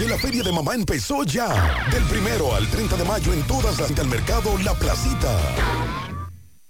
que la feria de mamá empezó ya. Del primero al 30 de mayo en todas las del mercado La Placita.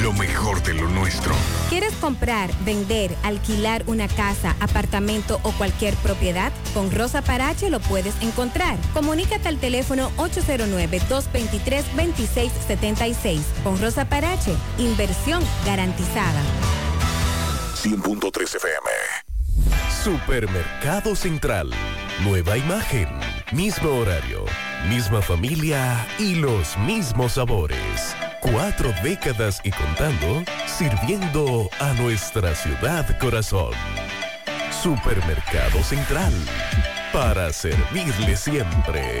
lo mejor de lo nuestro. ¿Quieres comprar, vender, alquilar una casa, apartamento o cualquier propiedad? Con Rosa Parache lo puedes encontrar. Comunícate al teléfono 809-223-2676. Con Rosa Parache, inversión garantizada. 100.3 FM. Supermercado Central. Nueva imagen. Mismo horario. Misma familia y los mismos sabores. Cuatro décadas y contando, sirviendo a nuestra ciudad corazón. Supermercado Central. Para servirle siempre.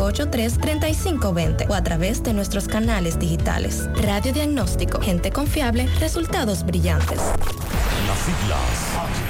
583-3520 o a través de nuestros canales digitales. Radio Diagnóstico, gente confiable, resultados brillantes. Las siglas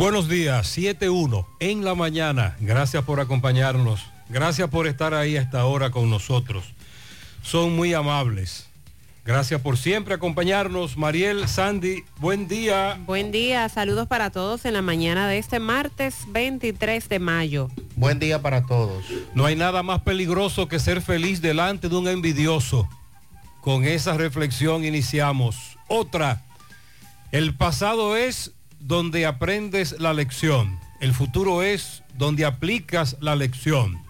Buenos días, 7-1 en la mañana. Gracias por acompañarnos. Gracias por estar ahí a esta hora con nosotros. Son muy amables. Gracias por siempre acompañarnos. Mariel, Sandy, buen día. Buen día, saludos para todos en la mañana de este martes 23 de mayo. Buen día para todos. No hay nada más peligroso que ser feliz delante de un envidioso. Con esa reflexión iniciamos. Otra, el pasado es donde aprendes la lección. El futuro es donde aplicas la lección.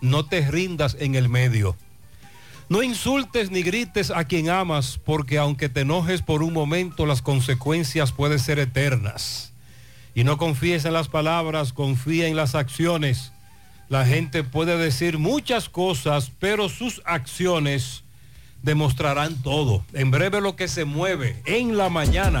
No te rindas en el medio. No insultes ni grites a quien amas porque aunque te enojes por un momento las consecuencias pueden ser eternas. Y no confíes en las palabras, confía en las acciones. La gente puede decir muchas cosas, pero sus acciones demostrarán todo. En breve lo que se mueve en la mañana.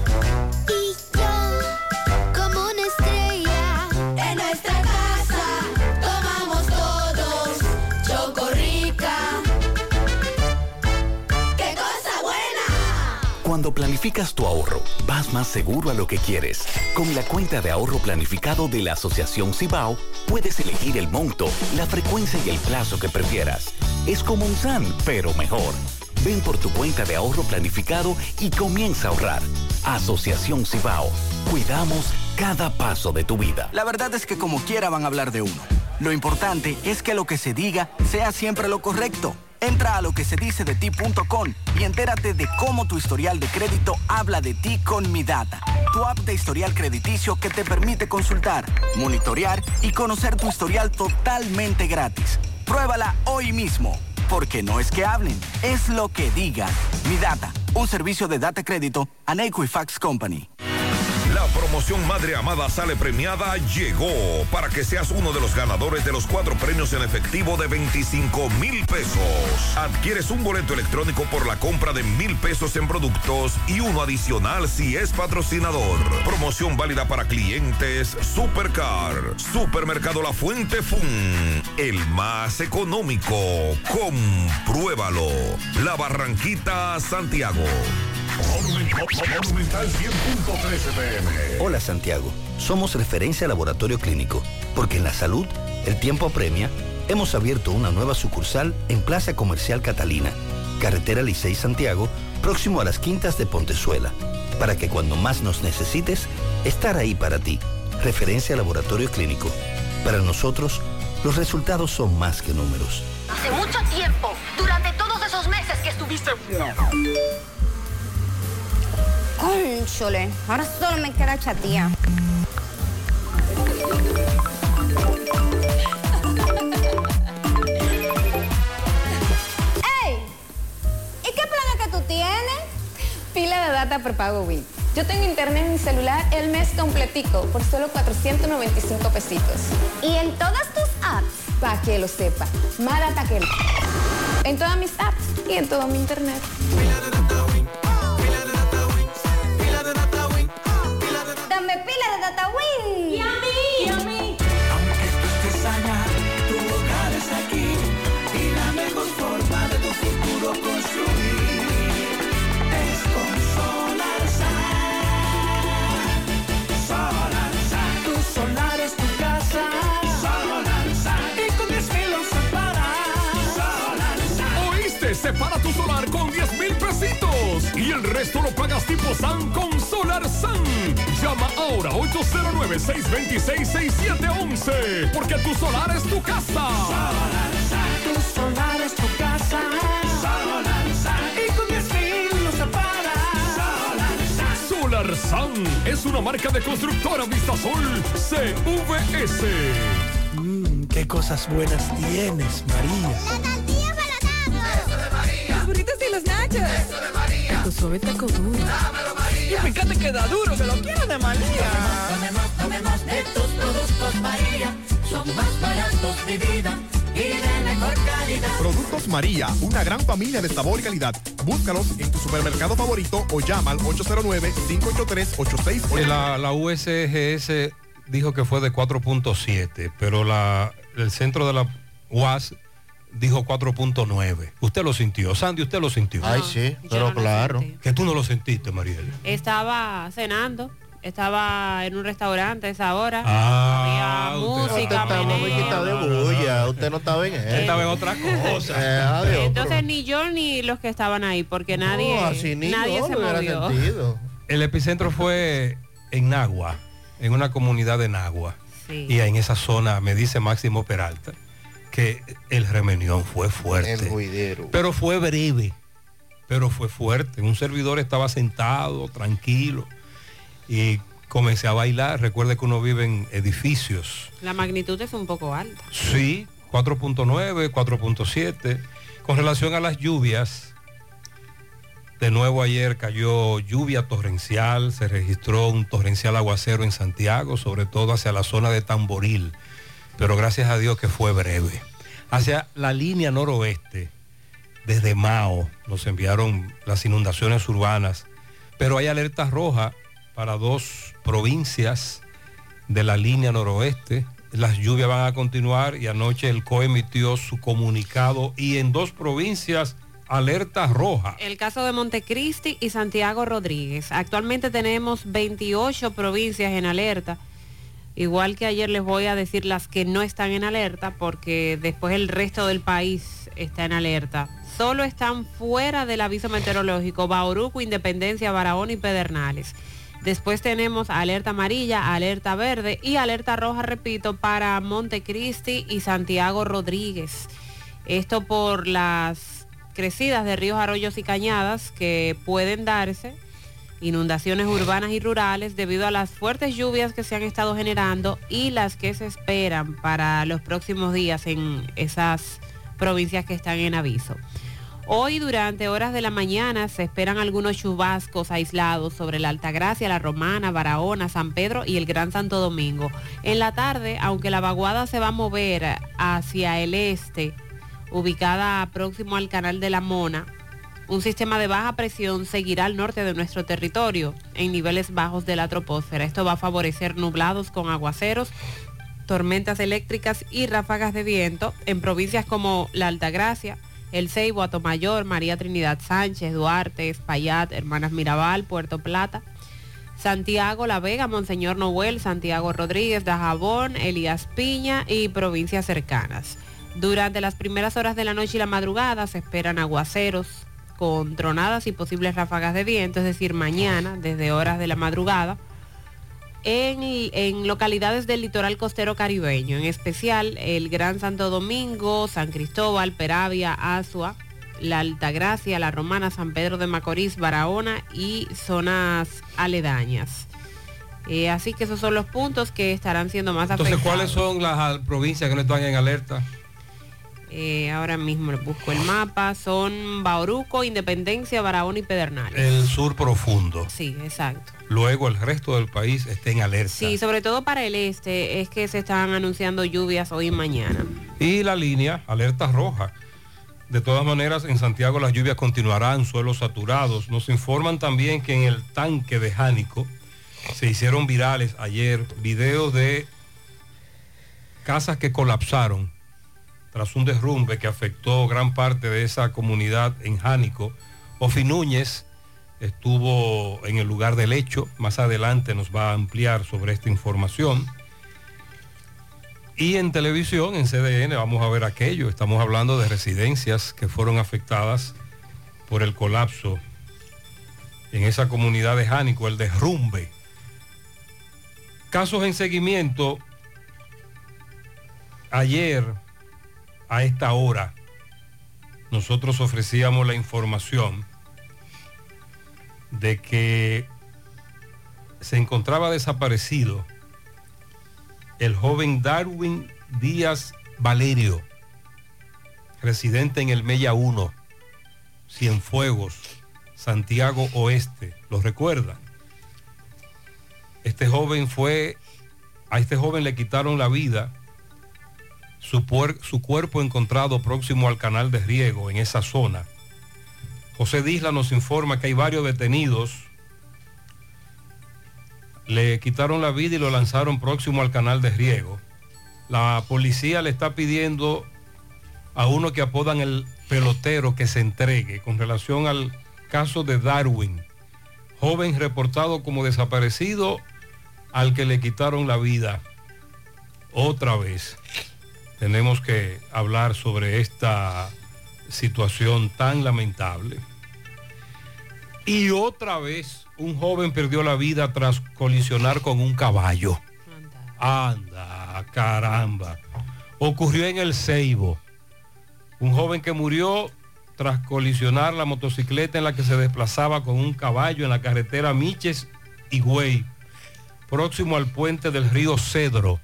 Cuando planificas tu ahorro, vas más seguro a lo que quieres. Con la cuenta de ahorro planificado de la Asociación Cibao, puedes elegir el monto, la frecuencia y el plazo que prefieras. Es como un SAN, pero mejor. Ven por tu cuenta de ahorro planificado y comienza a ahorrar. Asociación Cibao. Cuidamos cada paso de tu vida. La verdad es que como quiera van a hablar de uno. Lo importante es que lo que se diga sea siempre lo correcto. Entra a lo de ti.com y entérate de cómo tu historial de crédito habla de ti con Mi Data, tu app de historial crediticio que te permite consultar, monitorear y conocer tu historial totalmente gratis. Pruébala hoy mismo, porque no es que hablen, es lo que digan. Mi Data, un servicio de data crédito a Equifax Company. Promoción Madre Amada Sale Premiada llegó para que seas uno de los ganadores de los cuatro premios en efectivo de 25 mil pesos. Adquieres un boleto electrónico por la compra de mil pesos en productos y uno adicional si es patrocinador. Promoción válida para clientes Supercar, Supermercado La Fuente Fun, el más económico. Compruébalo. La Barranquita, Santiago. Monumental 100.13 pm. Hola Santiago, somos referencia laboratorio clínico, porque en la salud el tiempo apremia. Hemos abierto una nueva sucursal en Plaza Comercial Catalina, Carretera Licey Santiago, próximo a las Quintas de Pontezuela, para que cuando más nos necesites, estar ahí para ti. Referencia laboratorio clínico. Para nosotros, los resultados son más que números. Hace mucho tiempo, durante todos esos meses que estuviste... Cónchole, ahora solo me queda chatía. ¡Ey! ¿Y qué plan es que tú tienes? Pila de data prepago Win. Yo tengo internet en mi celular el mes completico por solo 495 pesitos. ¿Y en todas tus apps? Para que lo sepa. Más data que... En todas mis apps y en todo mi internet. Pila resto lo pagas tipo SAN con Solar SAN. Llama ahora 809-626-6711 porque tu solar es tu casa. Solarsa. Tu solar es tu casa. Solarsa. Y con 10 mil lo separas. Solarsa. Solar SAN es una marca de constructora Vistasol CVS. Mmm, qué cosas buenas tienes, María. La tortilla para Eso de María. Los burritos y los nachos. Eso de María. Taco suave, taco duro. Dámelo, María. Y fíjate que da duro, que lo quiero de María. Tomemos, tomemos de tus productos María. Son más baratos de vida y de mejor calidad. Productos María, una gran familia de sabor y calidad. Búscalos en tu supermercado favorito o llama al 809-583-8689. La, la USGS dijo que fue de 4.7, pero la, el centro de la UAS dijo 4.9. Usted lo sintió. Sandy, usted lo sintió. Ay, sí, pero no claro. Que tú no lo sentiste, Mariel. Estaba cenando, estaba en un restaurante a esa hora. Ah, Había música, Usted de bulla. Usted no estaba en eso. Estaba en otra cosa. Eh, adiós, Entonces ni yo ni los que estaban ahí, porque nadie, No, así ni nadie yo se movió. sentido. El epicentro fue en Nagua, en una comunidad de Nagua. Sí. Y en esa zona me dice Máximo Peralta que el remenión fue fuerte. El juidero. Pero fue breve, pero fue fuerte. Un servidor estaba sentado, tranquilo, y comencé a bailar. Recuerde que uno vive en edificios. La magnitud es un poco alta. Sí, 4.9, 4.7. Con relación a las lluvias, De nuevo ayer cayó lluvia torrencial, se registró un torrencial aguacero en Santiago, sobre todo hacia la zona de Tamboril, pero gracias a Dios que fue breve. Hacia la línea noroeste, desde Mao, nos enviaron las inundaciones urbanas, pero hay alerta roja para dos provincias de la línea noroeste. Las lluvias van a continuar y anoche el COE emitió su comunicado y en dos provincias alerta roja. El caso de Montecristi y Santiago Rodríguez. Actualmente tenemos 28 provincias en alerta. Igual que ayer les voy a decir las que no están en alerta porque después el resto del país está en alerta. Solo están fuera del aviso meteorológico Bauruco, Independencia, Barahona y Pedernales. Después tenemos alerta amarilla, alerta verde y alerta roja, repito, para Montecristi y Santiago Rodríguez. Esto por las crecidas de ríos, arroyos y cañadas que pueden darse, inundaciones urbanas y rurales debido a las fuertes lluvias que se han estado generando y las que se esperan para los próximos días en esas provincias que están en aviso. Hoy durante horas de la mañana se esperan algunos chubascos aislados sobre la Altagracia, la Romana, Barahona, San Pedro y el Gran Santo Domingo. En la tarde, aunque la vaguada se va a mover hacia el este, ubicada próximo al canal de la Mona, un sistema de baja presión seguirá al norte de nuestro territorio, en niveles bajos de la troposfera. Esto va a favorecer nublados con aguaceros, tormentas eléctricas y ráfagas de viento en provincias como la Altagracia, El Ceibo, Atomayor, María Trinidad Sánchez, Duarte, Espaillat, Hermanas Mirabal, Puerto Plata, Santiago, La Vega, Monseñor Noel, Santiago Rodríguez, Dajabón, Elías Piña y provincias cercanas. Durante las primeras horas de la noche y la madrugada se esperan aguaceros con tronadas y posibles ráfagas de viento, es decir, mañana, desde horas de la madrugada, en, en, localidades del litoral costero caribeño, en especial el Gran Santo Domingo, San Cristóbal, Peravia, Azua, la Altagracia, la Romana, San Pedro de Macorís, Barahona y zonas aledañas. Eh, así que esos son los puntos que estarán siendo más Entonces, afectados. ¿cuáles son las provincias que no están en alerta? Eh, ahora mismo les busco el mapa. Son Bauruco, Independencia, Barahona y Pedernales. El sur profundo. Sí, exacto. Luego el resto del país está en alerta. Sí, sobre todo para el este es que se están anunciando lluvias hoy y mañana. Y la línea, alerta roja. De todas maneras, en Santiago las lluvias continuarán, suelos saturados. Nos informan también que en el tanque de Jánico se hicieron virales ayer videos de casas que colapsaron tras un derrumbe que afectó gran parte de esa comunidad en Jánico. Ofi Núñez estuvo en el lugar del hecho, más adelante nos va a ampliar sobre esta información. Y en televisión, en CDN, vamos a ver aquello. Estamos hablando de residencias que fueron afectadas por el colapso en esa comunidad de Jánico, el derrumbe. Casos en seguimiento. Ayer, a esta hora, nosotros ofrecíamos la información de que se encontraba desaparecido el joven Darwin Díaz Valerio, residente en el Mella 1, Cienfuegos, Santiago Oeste. ¿Lo recuerdan? Este joven fue, a este joven le quitaron la vida, su, su cuerpo encontrado próximo al canal de riego en esa zona. José Disla nos informa que hay varios detenidos. Le quitaron la vida y lo lanzaron próximo al canal de riego. La policía le está pidiendo a uno que apodan el pelotero que se entregue con relación al caso de Darwin, joven reportado como desaparecido al que le quitaron la vida. Otra vez tenemos que hablar sobre esta situación tan lamentable. Y otra vez un joven perdió la vida tras colisionar con un caballo. Anda, caramba. Ocurrió en el Ceibo. Un joven que murió tras colisionar la motocicleta en la que se desplazaba con un caballo en la carretera Miches y Güey, próximo al puente del río Cedro.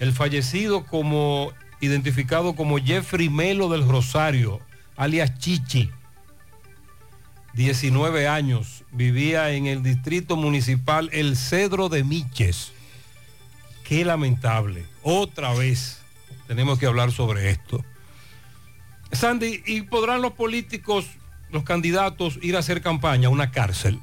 El fallecido como identificado como Jeffrey Melo del Rosario, alias Chichi, 19 años, vivía en el distrito municipal El Cedro de Miches. Qué lamentable. Otra vez tenemos que hablar sobre esto. Sandy, ¿y podrán los políticos, los candidatos, ir a hacer campaña a una cárcel?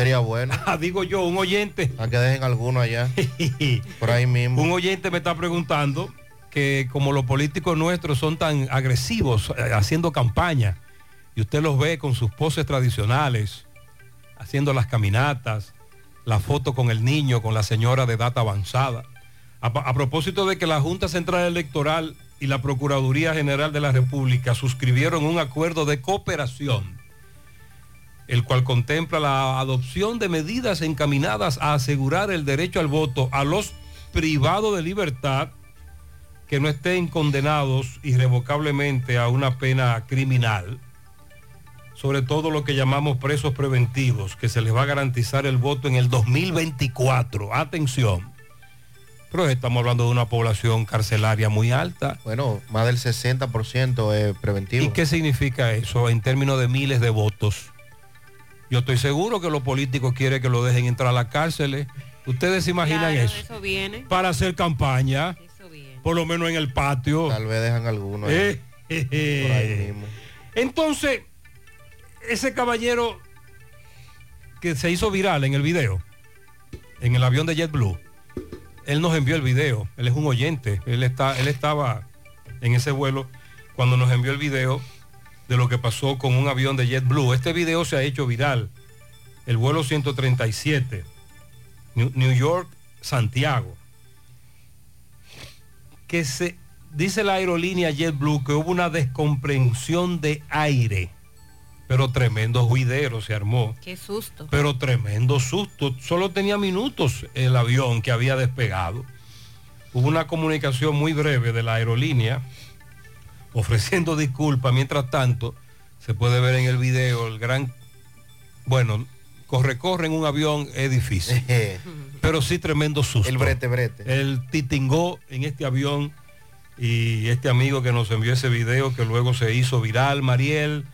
Sería bueno. Ah, digo yo, un oyente. A que dejen alguno allá. por ahí mismo. Un oyente me está preguntando que como los políticos nuestros son tan agresivos eh, haciendo campaña, y usted los ve con sus poses tradicionales, haciendo las caminatas, la foto con el niño, con la señora de edad avanzada. A, a propósito de que la Junta Central Electoral y la Procuraduría General de la República suscribieron un acuerdo de cooperación, el cual contempla la adopción de medidas encaminadas a asegurar el derecho al voto a los privados de libertad que no estén condenados irrevocablemente a una pena criminal, sobre todo lo que llamamos presos preventivos, que se les va a garantizar el voto en el 2024. Atención. Pero estamos hablando de una población carcelaria muy alta. Bueno, más del 60% es preventivo. ¿Y qué significa eso en términos de miles de votos? Yo estoy seguro que los políticos quieren que lo dejen entrar a las cárceles. ¿Ustedes se imaginan Claro, eso? eso viene. Para hacer campaña, por lo menos en el patio. Tal vez dejan alguno. Eh, eh, eh. Por ahí mismo. Entonces, ese caballero que se hizo viral en el video, en el avión de JetBlue, él nos envió el video, él es un oyente, él, está, él estaba en ese vuelo cuando nos envió el video de lo que pasó con un avión de JetBlue. Este video se ha hecho viral, el vuelo 137, New, York, Santiago, que se dice la aerolínea JetBlue que hubo una descomprensión de aire, pero tremendo juidero se armó. Qué susto. Pero tremendo susto. Solo tenía minutos el avión que había despegado. Hubo una comunicación muy breve de la aerolínea ofreciendo disculpas. Mientras tanto, se puede ver en el video el gran, bueno, corre, corre en un avión es difícil. pero sí tremendo susto. El brete, brete. El titingó en este avión y este amigo que nos envió ese video que luego se hizo viral, Mariel,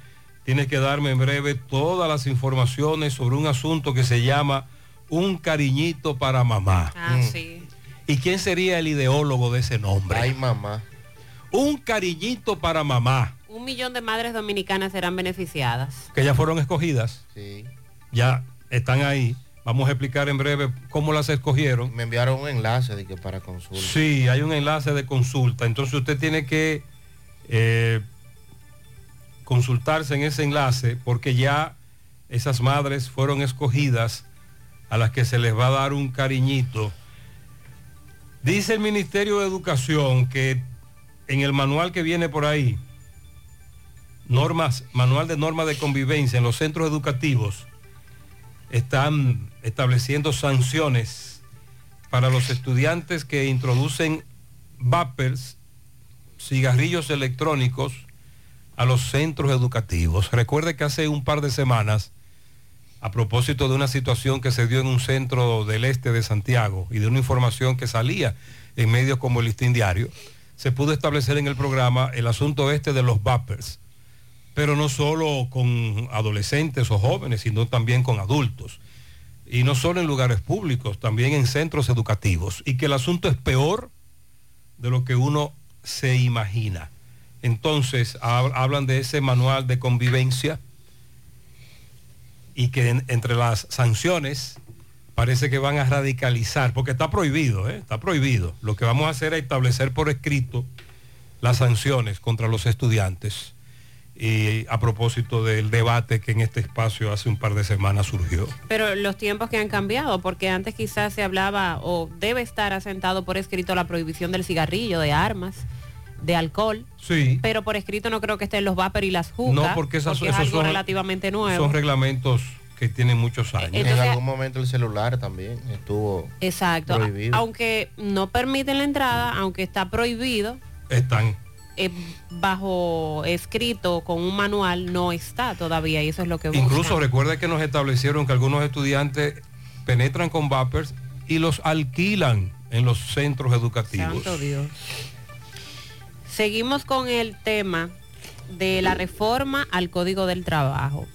tienes que darme en breve todas las informaciones sobre un asunto que se llama Un cariñito para mamá. Ah, sí. ¿Y quién sería el ideólogo de ese nombre? Ay, mamá. Un cariñito para mamá, Un millón de madres dominicanas serán beneficiadas. que ya fueron escogidas, Sí. ya están ahí. Vamos a explicar en breve cómo las escogieron. Me enviaron un enlace de que para consulta. Sí, hay un enlace de consulta. Entonces usted tiene que eh, consultarse en ese enlace porque ya esas madres fueron escogidas a las que se les va a dar un cariñito. Dice el Ministerio de Educación que en el manual que viene por ahí, normas, manual de normas de convivencia en los centros educativos, están estableciendo sanciones para los estudiantes que introducen vapers, cigarrillos electrónicos a los centros educativos. Recuerde que hace un par de semanas, a propósito de una situación que se dio en un centro del este de Santiago y de una información que salía en medios como el Listín Diario, se pudo establecer en el programa el asunto este de los vapers, pero no solo con adolescentes o jóvenes, sino también con adultos. Y no solo en lugares públicos, también en centros educativos. Y que el asunto es peor de lo que uno se imagina. Entonces, hab- hablan de ese manual de convivencia y que en- entre las sanciones parece que van a radicalizar, porque está prohibido, ¿eh? está prohibido. Lo que vamos a hacer es establecer por escrito las sanciones contra los estudiantes. Y a propósito del debate que en este espacio hace un par de semanas surgió. Pero los tiempos que han cambiado, porque antes quizás se hablaba o debe estar asentado por escrito la prohibición del cigarrillo, de armas, de alcohol. Sí. Pero por escrito no creo que estén los vapor y las jucas. No, porque esas- es esos algo son- relativamente nuevo. Son reglamentos que tienen muchos años. Entonces- en algún momento el celular también estuvo Exacto. prohibido. Aunque no permiten la entrada, aunque está prohibido, Están. eh, bajo escrito con un manual no está todavía y eso es lo que buscan. Incluso recuerda que nos establecieron que algunos estudiantes penetran con vapers y los alquilan en los centros educativos. Santo Dios. Seguimos con el tema de la reforma al Código del Trabajo.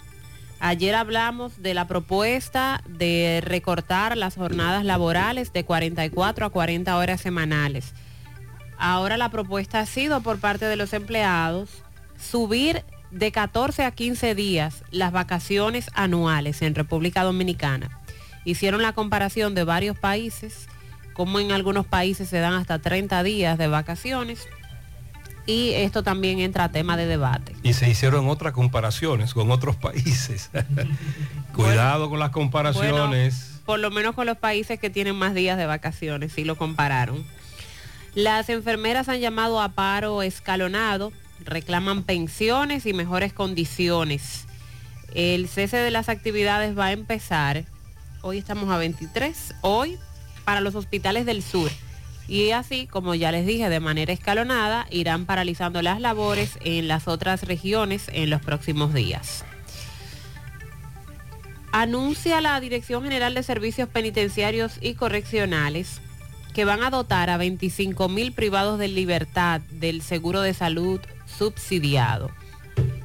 Ayer hablamos de la propuesta de recortar las jornadas laborales de 44 a 40 horas semanales. Ahora la propuesta ha sido por parte de los empleados subir de 14 a 15 días las vacaciones anuales en República Dominicana. Hicieron la comparación de varios países, como en algunos países se dan hasta 30 días de vacaciones. Y esto también entra a tema de debate. Y se hicieron otras comparaciones con otros países. Cuidado con las comparaciones. Por lo menos con los países que tienen más días de vacaciones, si lo compararon. Las enfermeras han llamado a paro escalonado, reclaman pensiones y mejores condiciones. El cese de las actividades va a empezar, hoy estamos a 23, hoy para los hospitales del sur. Y así, como ya les dije, de manera escalonada, irán paralizando las labores en las otras regiones en los próximos días. Anuncia la Dirección General de Servicios Penitenciarios y Correccionales que van a dotar a 25 mil privados de libertad del seguro de salud subsidiado.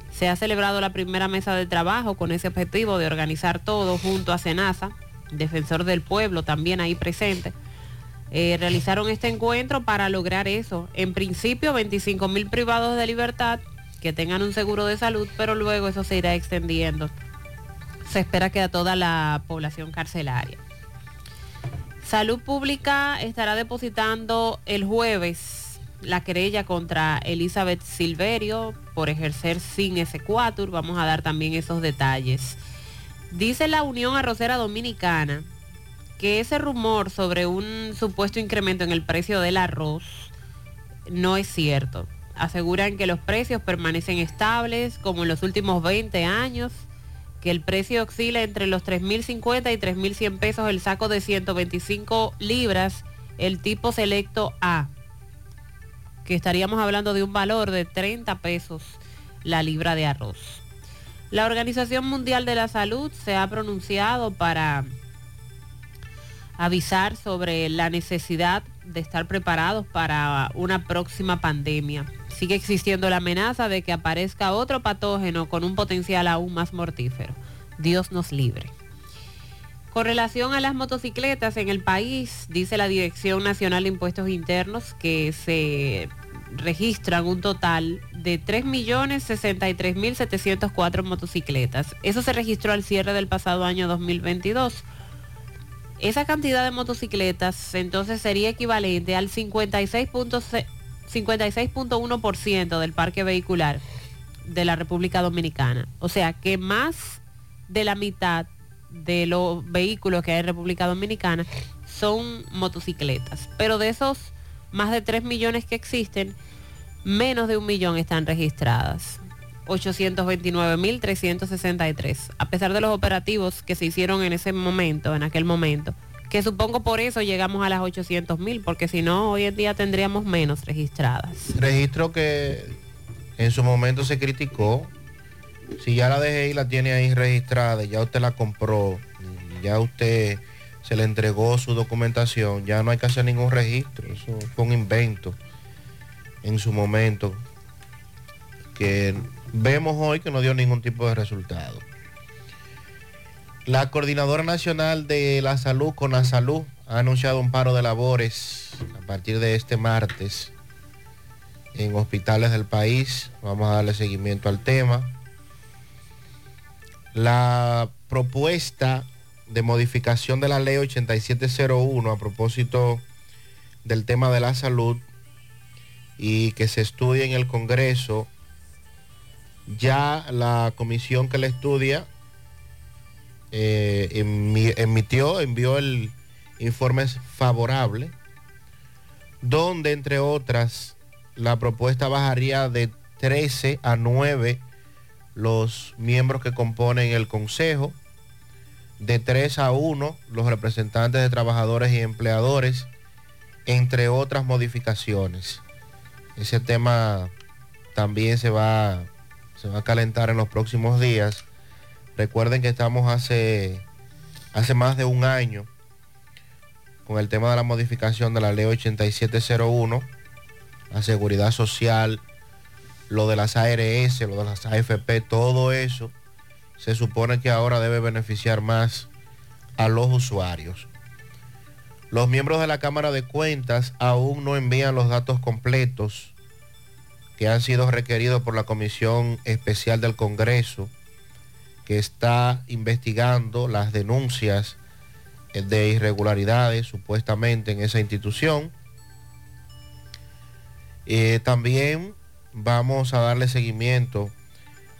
Se ha celebrado la primera mesa de trabajo con ese objetivo de organizar todo junto a Senasa, defensor del pueblo también ahí presente. Eh, realizaron este encuentro para lograr eso. En principio 25 mil privados de libertad que tengan un seguro de salud, pero luego eso se irá extendiendo. Se espera que a toda la población carcelaria. Salud Pública estará depositando el jueves la querella contra Elizabeth Silverio por ejercer sin ese cuatur. Vamos a dar también esos detalles. Dice la Unión Arrocera Dominicana que ese rumor sobre un supuesto incremento en el precio del arroz no es cierto. Aseguran que los precios permanecen estables como en los últimos 20 años que el precio oscila entre los 3.050 y 3.100 pesos el saco de 125 libras, el tipo selecto A, que estaríamos hablando de un valor de 30 pesos la libra de arroz. La Organización Mundial de la Salud se ha pronunciado para avisar sobre la necesidad de estar preparados para una próxima pandemia sigue existiendo la amenaza de que aparezca otro patógeno con un potencial aún más mortífero. Dios nos libre. Con relación a las motocicletas en el país, dice la Dirección Nacional de Impuestos Internos que se registran un total de 3.063.704 motocicletas. Eso se registró al cierre del pasado año 2022. Esa cantidad de motocicletas entonces sería equivalente al 56.6 56.1% del parque vehicular de la República Dominicana. O sea que más de la mitad de los vehículos que hay en República Dominicana son motocicletas. Pero de esos más de 3 millones que existen, menos de un millón están registradas. 829.363. A pesar de los operativos que se hicieron en ese momento, en aquel momento, que supongo por eso llegamos a las 800 mil, porque si no, hoy en día tendríamos menos registradas. Registro que en su momento se criticó. Si ya la DGI la tiene ahí registrada, ya usted la compró, ya usted se le entregó su documentación, ya no hay que hacer ningún registro. Eso fue un invento en su momento que vemos hoy que no dio ningún tipo de resultado. La Coordinadora Nacional de la Salud, con la Salud, ha anunciado un paro de labores a partir de este martes en hospitales del país. Vamos a darle seguimiento al tema. La propuesta de modificación de la ley 8701 a propósito del tema de la salud y que se estudie en el Congreso, ya la comisión que la estudia eh, emitió, envió el informe favorable, donde entre otras la propuesta bajaría de 13 a 9 los miembros que componen el Consejo, de 3 a 1 los representantes de trabajadores y empleadores, entre otras modificaciones. Ese tema también se va, se va a calentar en los próximos días Recuerden que estamos hace, hace más de un año con el tema de la modificación de la ley 8701, la seguridad social, lo de las ARS, lo de las AFP, todo eso se supone que ahora debe beneficiar más a los usuarios. Los miembros de la Cámara de Cuentas aún no envían los datos completos que han sido requeridos por la Comisión Especial del Congreso, que está investigando las denuncias de irregularidades supuestamente en esa institución. Eh, también vamos a darle seguimiento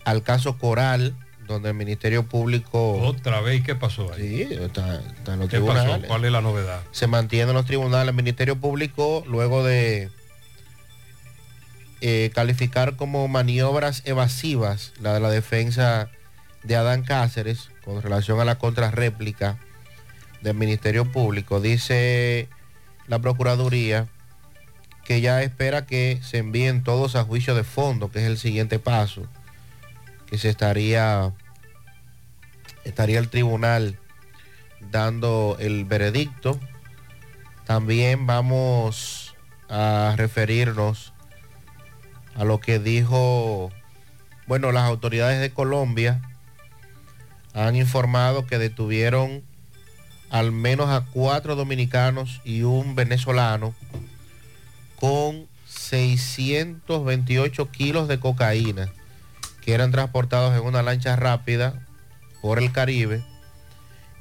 al caso Coral, donde el Ministerio Público... Otra vez, ¿qué pasó ahí? Sí, está, está en los ¿Qué pasó? ¿Cuál es la novedad? Se mantiene en los tribunales. El Ministerio Público, luego de eh, calificar como maniobras evasivas la de la defensa de Adán Cáceres con relación a la contrarréplica del Ministerio Público, dice la Procuraduría que ya espera que se envíen todos a juicio de fondo, que es el siguiente paso, que se estaría, estaría el tribunal dando el veredicto. También vamos a referirnos a lo que dijo, bueno, las autoridades de Colombia han informado que detuvieron al menos a cuatro dominicanos y un venezolano con 628 kilos de cocaína que eran transportados en una lancha rápida por el Caribe.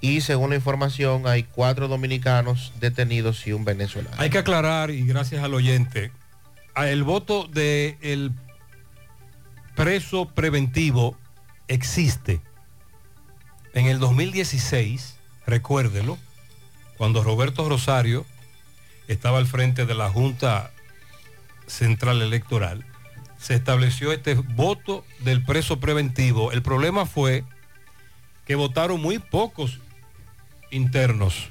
Y según la información hay cuatro dominicanos detenidos y un venezolano. Hay que aclarar, y gracias al oyente, el voto del preso preventivo existe. En el 2016, recuérdelo, cuando Roberto Rosario estaba al frente de la Junta Central Electoral, se estableció este voto del preso preventivo. El problema fue que votaron muy pocos internos.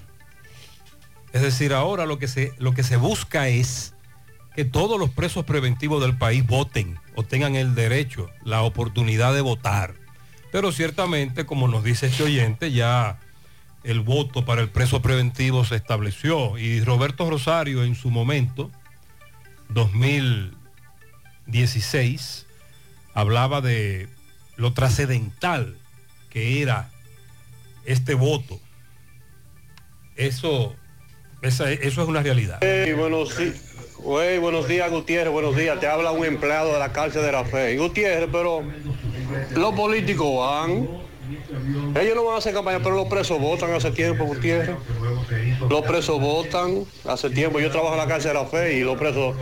Es decir, ahora lo que se, lo que se busca es que todos los presos preventivos del país voten o tengan el derecho, la oportunidad de votar. Pero ciertamente, como nos dice este oyente, ya el voto para el preso preventivo se estableció y Roberto Rosario en su momento, 2016, hablaba de lo trascendental que era este voto. Eso, eso es una realidad. Hey, buenos, di- Güey, buenos días, Gutiérrez, buenos días. Te habla un empleado de la cárcel de la fe. Gutiérrez, pero los políticos van. Ellos no van a hacer campaña, pero los presos votan hace tiempo, Gutiérrez. Los presos votan hace tiempo. Yo trabajo en la cárcel de la fe y los presos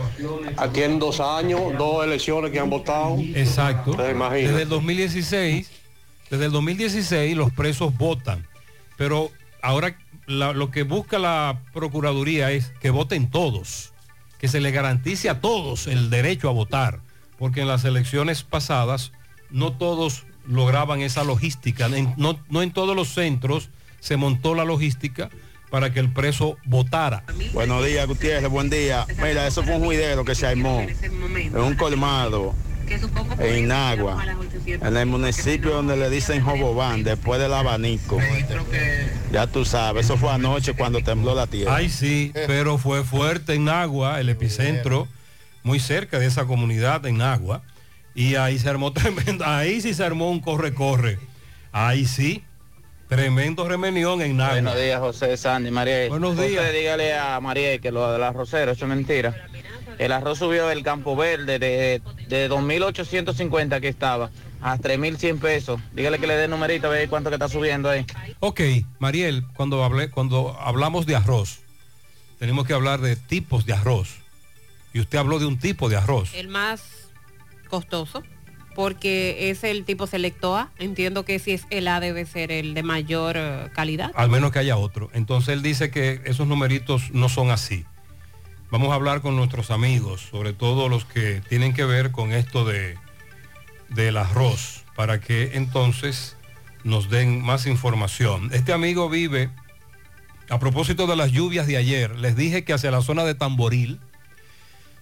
tienen dos años, dos elecciones que han votado. Exacto. Desde el 2016, desde el 2016 los presos votan. Pero ahora la- lo que busca la Procuraduría es que voten todos, que se le garantice a todos el derecho a votar, porque en las elecciones pasadas no todos lograban esa logística, no, no en todos los centros se montó la logística para que el preso votara. Buenos días, Gutiérrez, buen día. Mira, eso fue un juidero que se armó en un colmado en Nagua, en el municipio donde le dicen Jobobán, después del abanico. Ya tú sabes, eso fue anoche cuando tembló la tierra. Ay, sí, pero fue fuerte en Agua, el epicentro, muy cerca de esa comunidad en Agua. Y ahí se armó tremendo, ahí sí se armó un corre-corre. Ahí sí, tremendo remenión en Nagua. Buenos días, José, Sandy, María. Buenos José, días. dígale a María que lo del arrocero, eso es mentira. El arroz subió del Campo Verde de, de 2.850 que estaba a 3.100 pesos. Dígale que le dé numerito, a ver cuánto que está subiendo ahí. Ok, Mariel, cuando, hablé, cuando hablamos de arroz, tenemos que hablar de tipos de arroz. Y usted habló de un tipo de arroz. El más costoso, porque es el tipo Selecto A. Entiendo que si es el A debe ser el de mayor eh, calidad. al menos que haya otro. Entonces él dice que esos numeritos no son así. Vamos a hablar con nuestros amigos, sobre todo los que tienen que ver con esto de del arroz, para que entonces nos den más información. Este amigo vive, a propósito de las lluvias de ayer, les dije que hacia la zona de Tamboril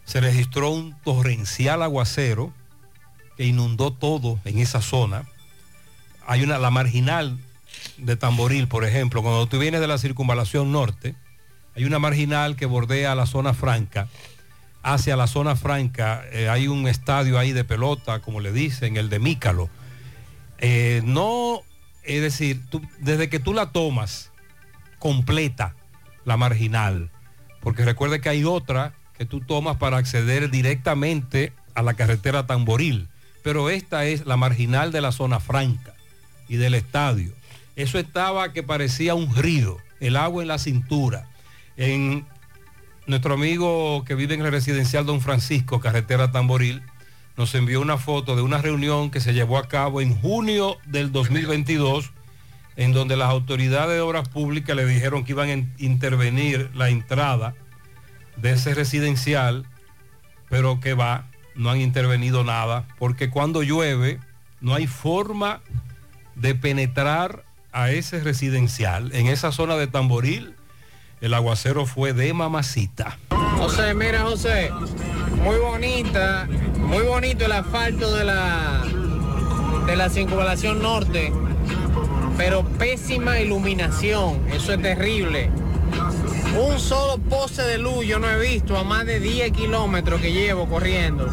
se registró un torrencial aguacero que inundó todo en esa zona. Hay una, la marginal de Tamboril, por ejemplo, cuando tú vienes de la circunvalación norte, hay una marginal que bordea la zona franca. hacia la zona franca. Eh, hay un estadio ahí de pelota, como le dicen, el de Mícalo. Eh, no, es decir, desde que tú la tomas completa, la marginal, porque recuerde que hay otra que tú tomas para acceder directamente a la carretera Tamboril, pero esta es la marginal de la zona franca y del estadio. Eso estaba que parecía un río, el agua en la cintura. En nuestro amigo que vive en el residencial Don Francisco, carretera Tamboril, nos envió una foto de una reunión que se llevó a cabo en junio del 2022, en donde las autoridades de obras públicas le dijeron que iban a in- intervenir la entrada de ese residencial, pero que va, no han intervenido nada, porque cuando llueve no hay forma de penetrar a ese residencial. En esa zona de Tamboril, el aguacero fue de mamacita. José, mira José, muy bonita, muy bonito el asfalto de la de la circunvalación norte, pero pésima iluminación, eso es terrible. Un solo poste de luz yo no he visto a más de 10 kilómetros que llevo corriendo.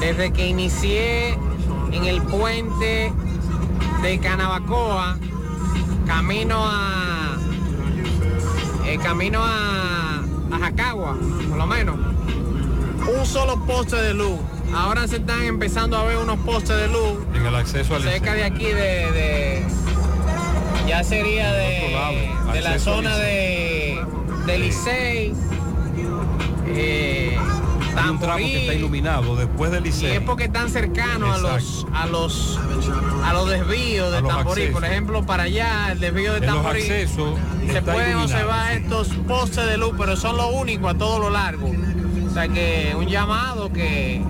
Desde que inicié en el puente de Canabacoa, camino a eh, camino a, a Jacagua, por lo menos. Un solo poste de luz. Ahora se están empezando a ver unos postes de luz En el acceso al cerca de aquí de, de- ya sería de, de la zona de, de Licey. eh, Hay un tramo que está iluminado después del y liceo. es porque están cercanos a los a los a los desvíos de A Tamborí. Por ejemplo, para allá, el desvío de En Tamborí. se pueden observar estos postes de luz, pero son los únicos a todo lo largo. O sea que un llamado que,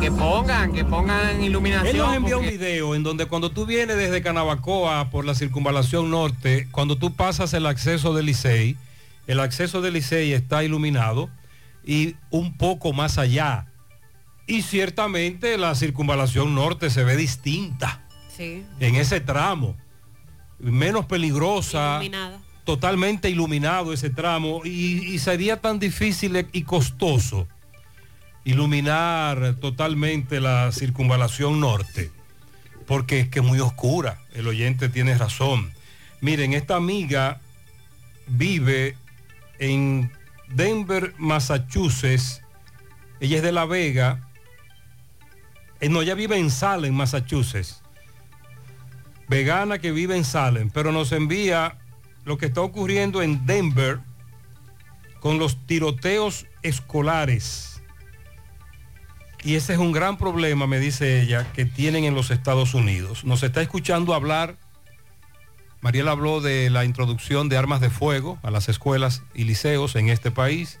que pongan, que pongan iluminación. Él nos envió un video en donde cuando tú vienes desde Canabacoa por la circunvalación norte, cuando tú pasas el acceso del Licey, el acceso del Licey está iluminado y un poco más allá. Y ciertamente la circunvalación norte se ve distinta Sí. en ese tramo, menos peligrosa, Iluminada. totalmente iluminado ese tramo y, y sería tan difícil y costoso iluminar totalmente la circunvalación norte, porque es que es muy oscura, el oyente tiene razón. Miren, esta amiga vive en Denver, Massachusetts, ella es de La Vega, eh, no, ella vive en Salem, Massachusetts, vegana que vive en Salem, pero nos envía lo que está ocurriendo en Denver con los tiroteos escolares. Y ese es un gran problema, me dice ella, que tienen en los Estados Unidos. Nos está escuchando hablar, Mariela habló de la introducción de armas de fuego a las escuelas y liceos en este país,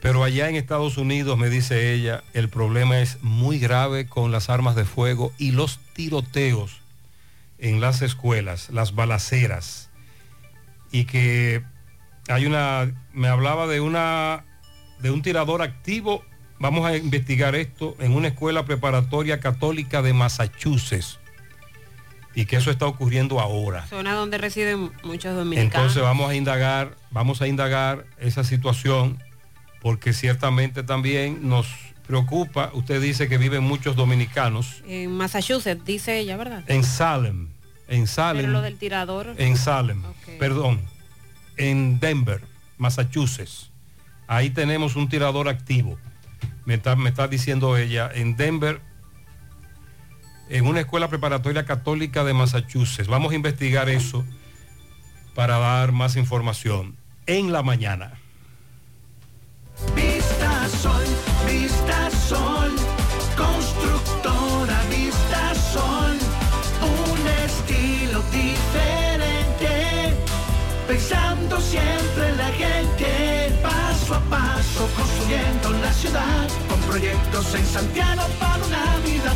pero allá en Estados Unidos, me dice ella, el problema es muy grave con las armas de fuego y los tiroteos en las escuelas, las balaceras, y que hay una, me hablaba de una, de un tirador activo, vamos a investigar esto en una escuela preparatoria católica de Massachusetts, y que eso está ocurriendo ahora. Zona donde residen muchos dominicanos. Entonces vamos a indagar, vamos a indagar esa situación, porque ciertamente también nos preocupa, usted dice que viven muchos dominicanos En Massachusetts, dice ella, ¿verdad? en Salem, en Salem. Pero lo del tirador. En Salem, perdón, en Denver, Massachusetts. Ahí tenemos un tirador activo. Me está, me está diciendo ella, en Denver, en una escuela preparatoria católica de Massachusetts. Vamos a investigar eso para dar más información en la mañana. Vista Sol, Vista Sol, constructora Vista Sol, un estilo diferente, pensando siempre en la gente, paso a paso construyendo la ciudad, con proyectos en Santiago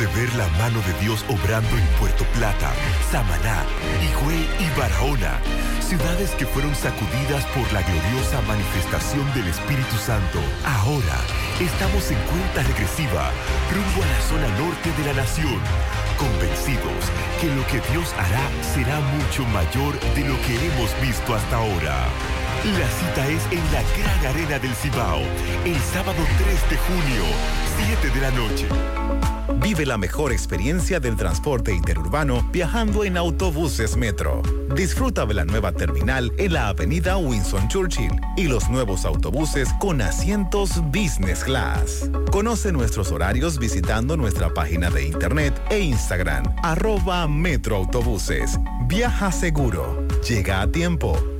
De ver la mano de Dios obrando en Puerto Plata, Samaná, Higüey y Barahona, ciudades que fueron sacudidas por la gloriosa manifestación del Espíritu Santo, ahora estamos en cuenta regresiva rumbo a la zona norte de la nación, convencidos que lo que Dios hará será mucho mayor de lo que hemos visto hasta ahora. La cita es en la Gran Arena del Cibao, el sábado 3 de junio, 7 de la noche. Vive la mejor experiencia del transporte interurbano viajando en autobuses Metro. Disfruta de la nueva terminal en la avenida Winston Churchill y los nuevos autobuses con asientos Business Class. Conoce nuestros horarios visitando nuestra página de internet e Instagram, arroba Metroautobuses. Viaja seguro. Llega a tiempo.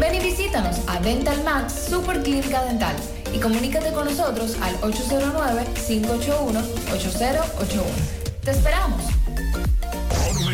Ven y visítanos a Dental Max Super Clínica Dental y comunícate con nosotros al 809-581-8081. ¡Te esperamos!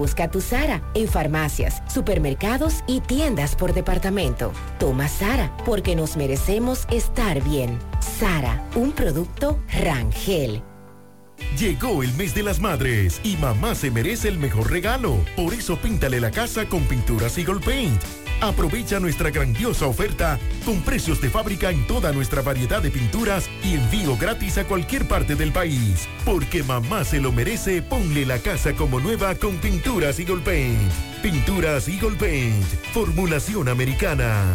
busca tu Sara en farmacias, supermercados y tiendas por departamento. Toma Sara porque nos merecemos estar bien. Sara, un producto Rangel. Llegó el mes de las madres y mamá se merece el mejor regalo. Por eso píntale la casa con pinturas Eagle Paint. Aprovecha nuestra grandiosa oferta con precios de fábrica en toda nuestra variedad de pinturas y envío gratis a cualquier parte del país. Porque mamá se lo merece, ponle la casa como nueva con pinturas Eagle Paint. Pinturas Eagle Paint. Formulación americana.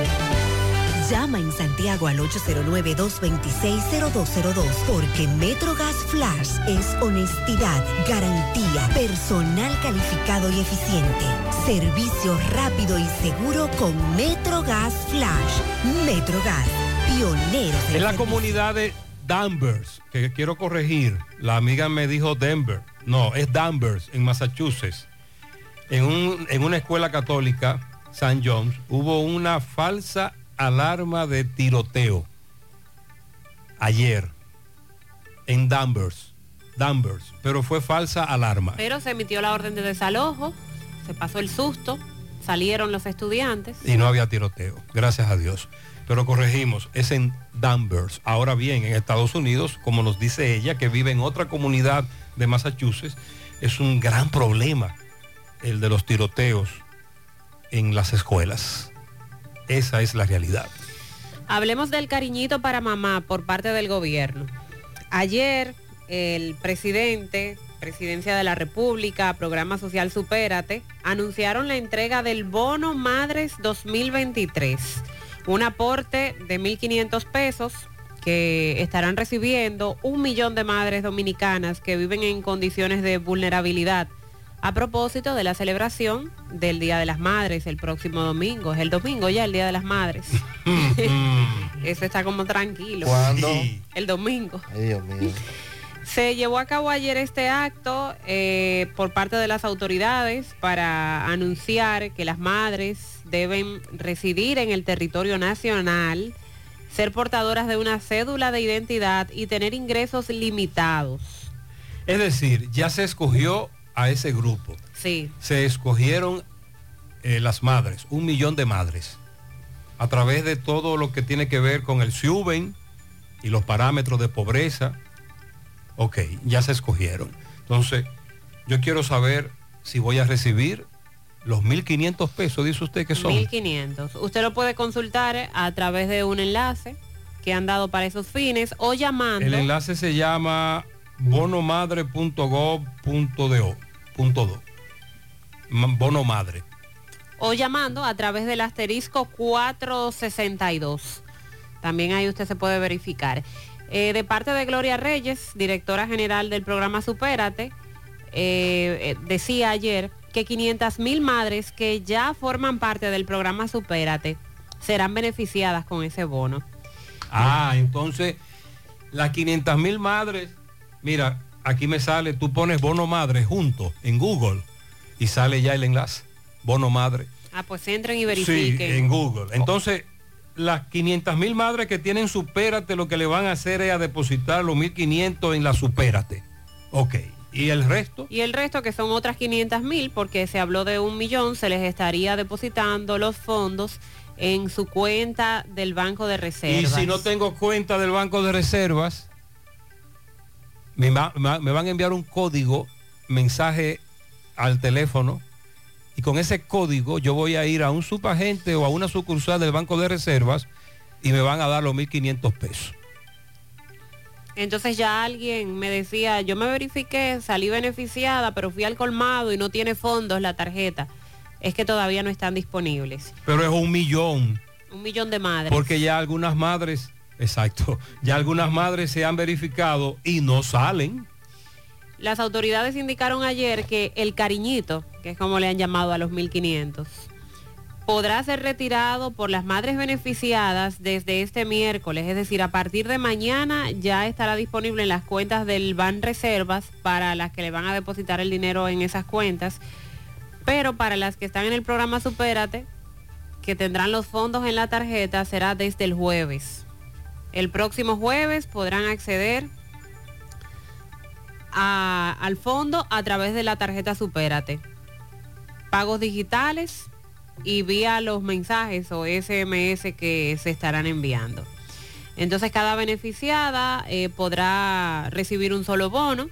Llama en Santiago al 809-226-0202 porque MetroGas Flash es honestidad, garantía, personal calificado y eficiente, servicio rápido y seguro con MetroGas Flash. MetroGas, pioneros En la comunidad de Danvers, que quiero corregir, la amiga me dijo Denver, no, es Danvers, en Massachusetts. En, un- en una escuela católica, St. John's, hubo una falsa alarma de tiroteo ayer en Danvers, Danvers, pero fue falsa alarma. Pero se emitió la orden de desalojo, se pasó el susto, salieron los estudiantes. y no había tiroteo, gracias a Dios. Pero corregimos, es en Danvers. Ahora bien, en Estados Unidos, como nos dice ella, que vive en otra comunidad de Massachusetts, es un gran problema el de los tiroteos en las escuelas. Esa es la realidad. Hablemos del cariñito para mamá por parte del gobierno. Ayer el presidente, Presidencia de la República, Programa Social Supérate, anunciaron la entrega del Bono Madres 2023, un aporte de 1.500 pesos que estarán recibiendo un millón de madres dominicanas que viven en condiciones de vulnerabilidad a propósito de la celebración del Día de las Madres el próximo domingo. Es el domingo ya, el Día de las Madres. Eso está como tranquilo. ¿Cuándo? El domingo. Ay, Dios mío. Se llevó a cabo ayer este acto eh, por parte de las autoridades para anunciar que las madres deben residir en el territorio nacional, ser portadoras de una cédula de identidad y tener ingresos limitados. Es decir, ya se escogió a ese grupo. Sí. Se escogieron eh, las madres, un millón de madres, a través de todo lo que tiene que ver con el SIUBEN y los parámetros de pobreza. Ok, ya se escogieron. Entonces, yo quiero saber si voy a recibir los 1.500 pesos, dice usted que son. 1500. Usted lo puede consultar a través de un enlace que han dado para esos fines o llamando. El enlace se llama bonomadre.gov.do. Bono Madre. o llamando a través del asterisco 462. También ahí usted se puede verificar. Eh, de parte de Gloria Reyes, directora general del programa Supérate, eh, eh, decía ayer que 500 mil madres que ya forman parte del programa Supérate serán beneficiadas con ese bono. Ah, entonces las 500 mil madres, mira, aquí me sale, tú pones bono madre junto en Google y sale ya el enlace, bono madre. Ah, pues entren y Sí, verifiquen. en Google. Entonces, las 500 mil madres que tienen Supérate, lo que le van a hacer es a depositar los 1.500 en la Supérate. Ok. ¿Y el resto? Y el resto, que son otras 500 mil, porque se habló de un millón, se les estaría depositando los fondos en su cuenta del Banco de Y Reservas. si no tengo cuenta del Banco de Reservas, me, va- me va- me van a enviar un código, mensaje al teléfono, y con ese código yo voy a ir a un subagente o a una sucursal del Banco de Reservas y me van a dar los 1.500 pesos. Entonces ya alguien me decía, yo me verifiqué, salí beneficiada, pero fui al colmado y no tiene fondos la tarjeta. Es que todavía no están disponibles. Pero es un millón. Un millón de madres. Porque ya algunas madres, exacto, ya algunas madres se han verificado y no salen. Las autoridades indicaron ayer que el cariñito, que es como le han llamado a los 1.500, podrá ser retirado por las madres beneficiadas desde este miércoles, es decir, a partir de mañana ya estará disponible en las cuentas del Ban Reservas para las que le van a depositar el dinero en esas cuentas, pero para las que están en el programa Supérate, que tendrán los fondos en la tarjeta, será desde el jueves. El próximo jueves podrán acceder al fondo a través de la tarjeta Supérate. Pagos digitales y vía los mensajes o SMS que se estarán enviando. Entonces cada beneficiada eh, podrá recibir un solo bono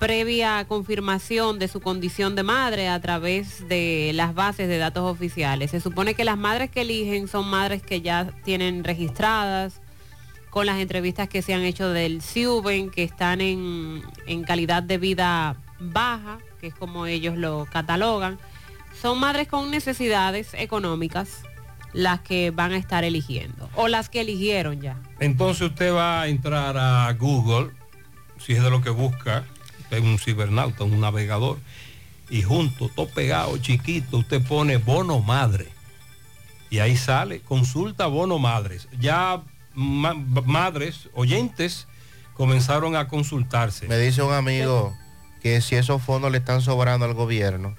previa confirmación de su condición de madre a través de las bases de datos oficiales. Se supone que las madres que eligen son madres que ya tienen registradas con las entrevistas que se han hecho del CIUBEN, que están en, en calidad de vida baja, que es como ellos lo catalogan. Son madres con necesidades económicas las que van a estar eligiendo o las que eligieron ya. Entonces usted va a entrar a Google, si es de lo que busca, usted es un cibernauta, un navegador, y junto, todo pegado, chiquito, usted pone bono madre. Y ahí sale, consulta bono madres. Ya ma- madres, oyentes, comenzaron a consultarse. Me dice un amigo que si esos fondos le están sobrando al gobierno,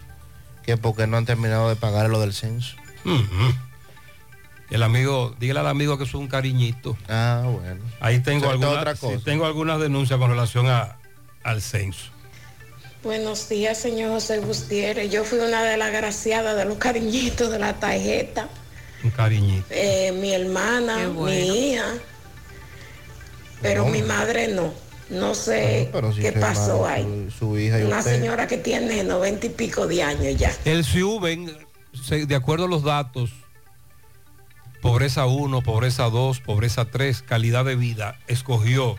que porque no han terminado de pagar lo del censo. El amigo, dígale al amigo que es un cariñito. Ah, bueno. Ahí tengo, algunas, otra sí, cosa. tengo algunas denuncias con relación a- al censo. Buenos días, señor José Gutiérrez. Yo fui una de las agraciadas de los cariñitos de la tarjeta. Un cariñito. Eh, mi hermana, bueno. mi hija, pero No. mi madre no. No sé Pero si qué pasó ahí. Su, su hija y Una usted. señora que tiene noventa y pico de años ya. El SIUBEN, se- de acuerdo a los datos, pobreza 1, pobreza 2, pobreza 3, calidad de vida, escogió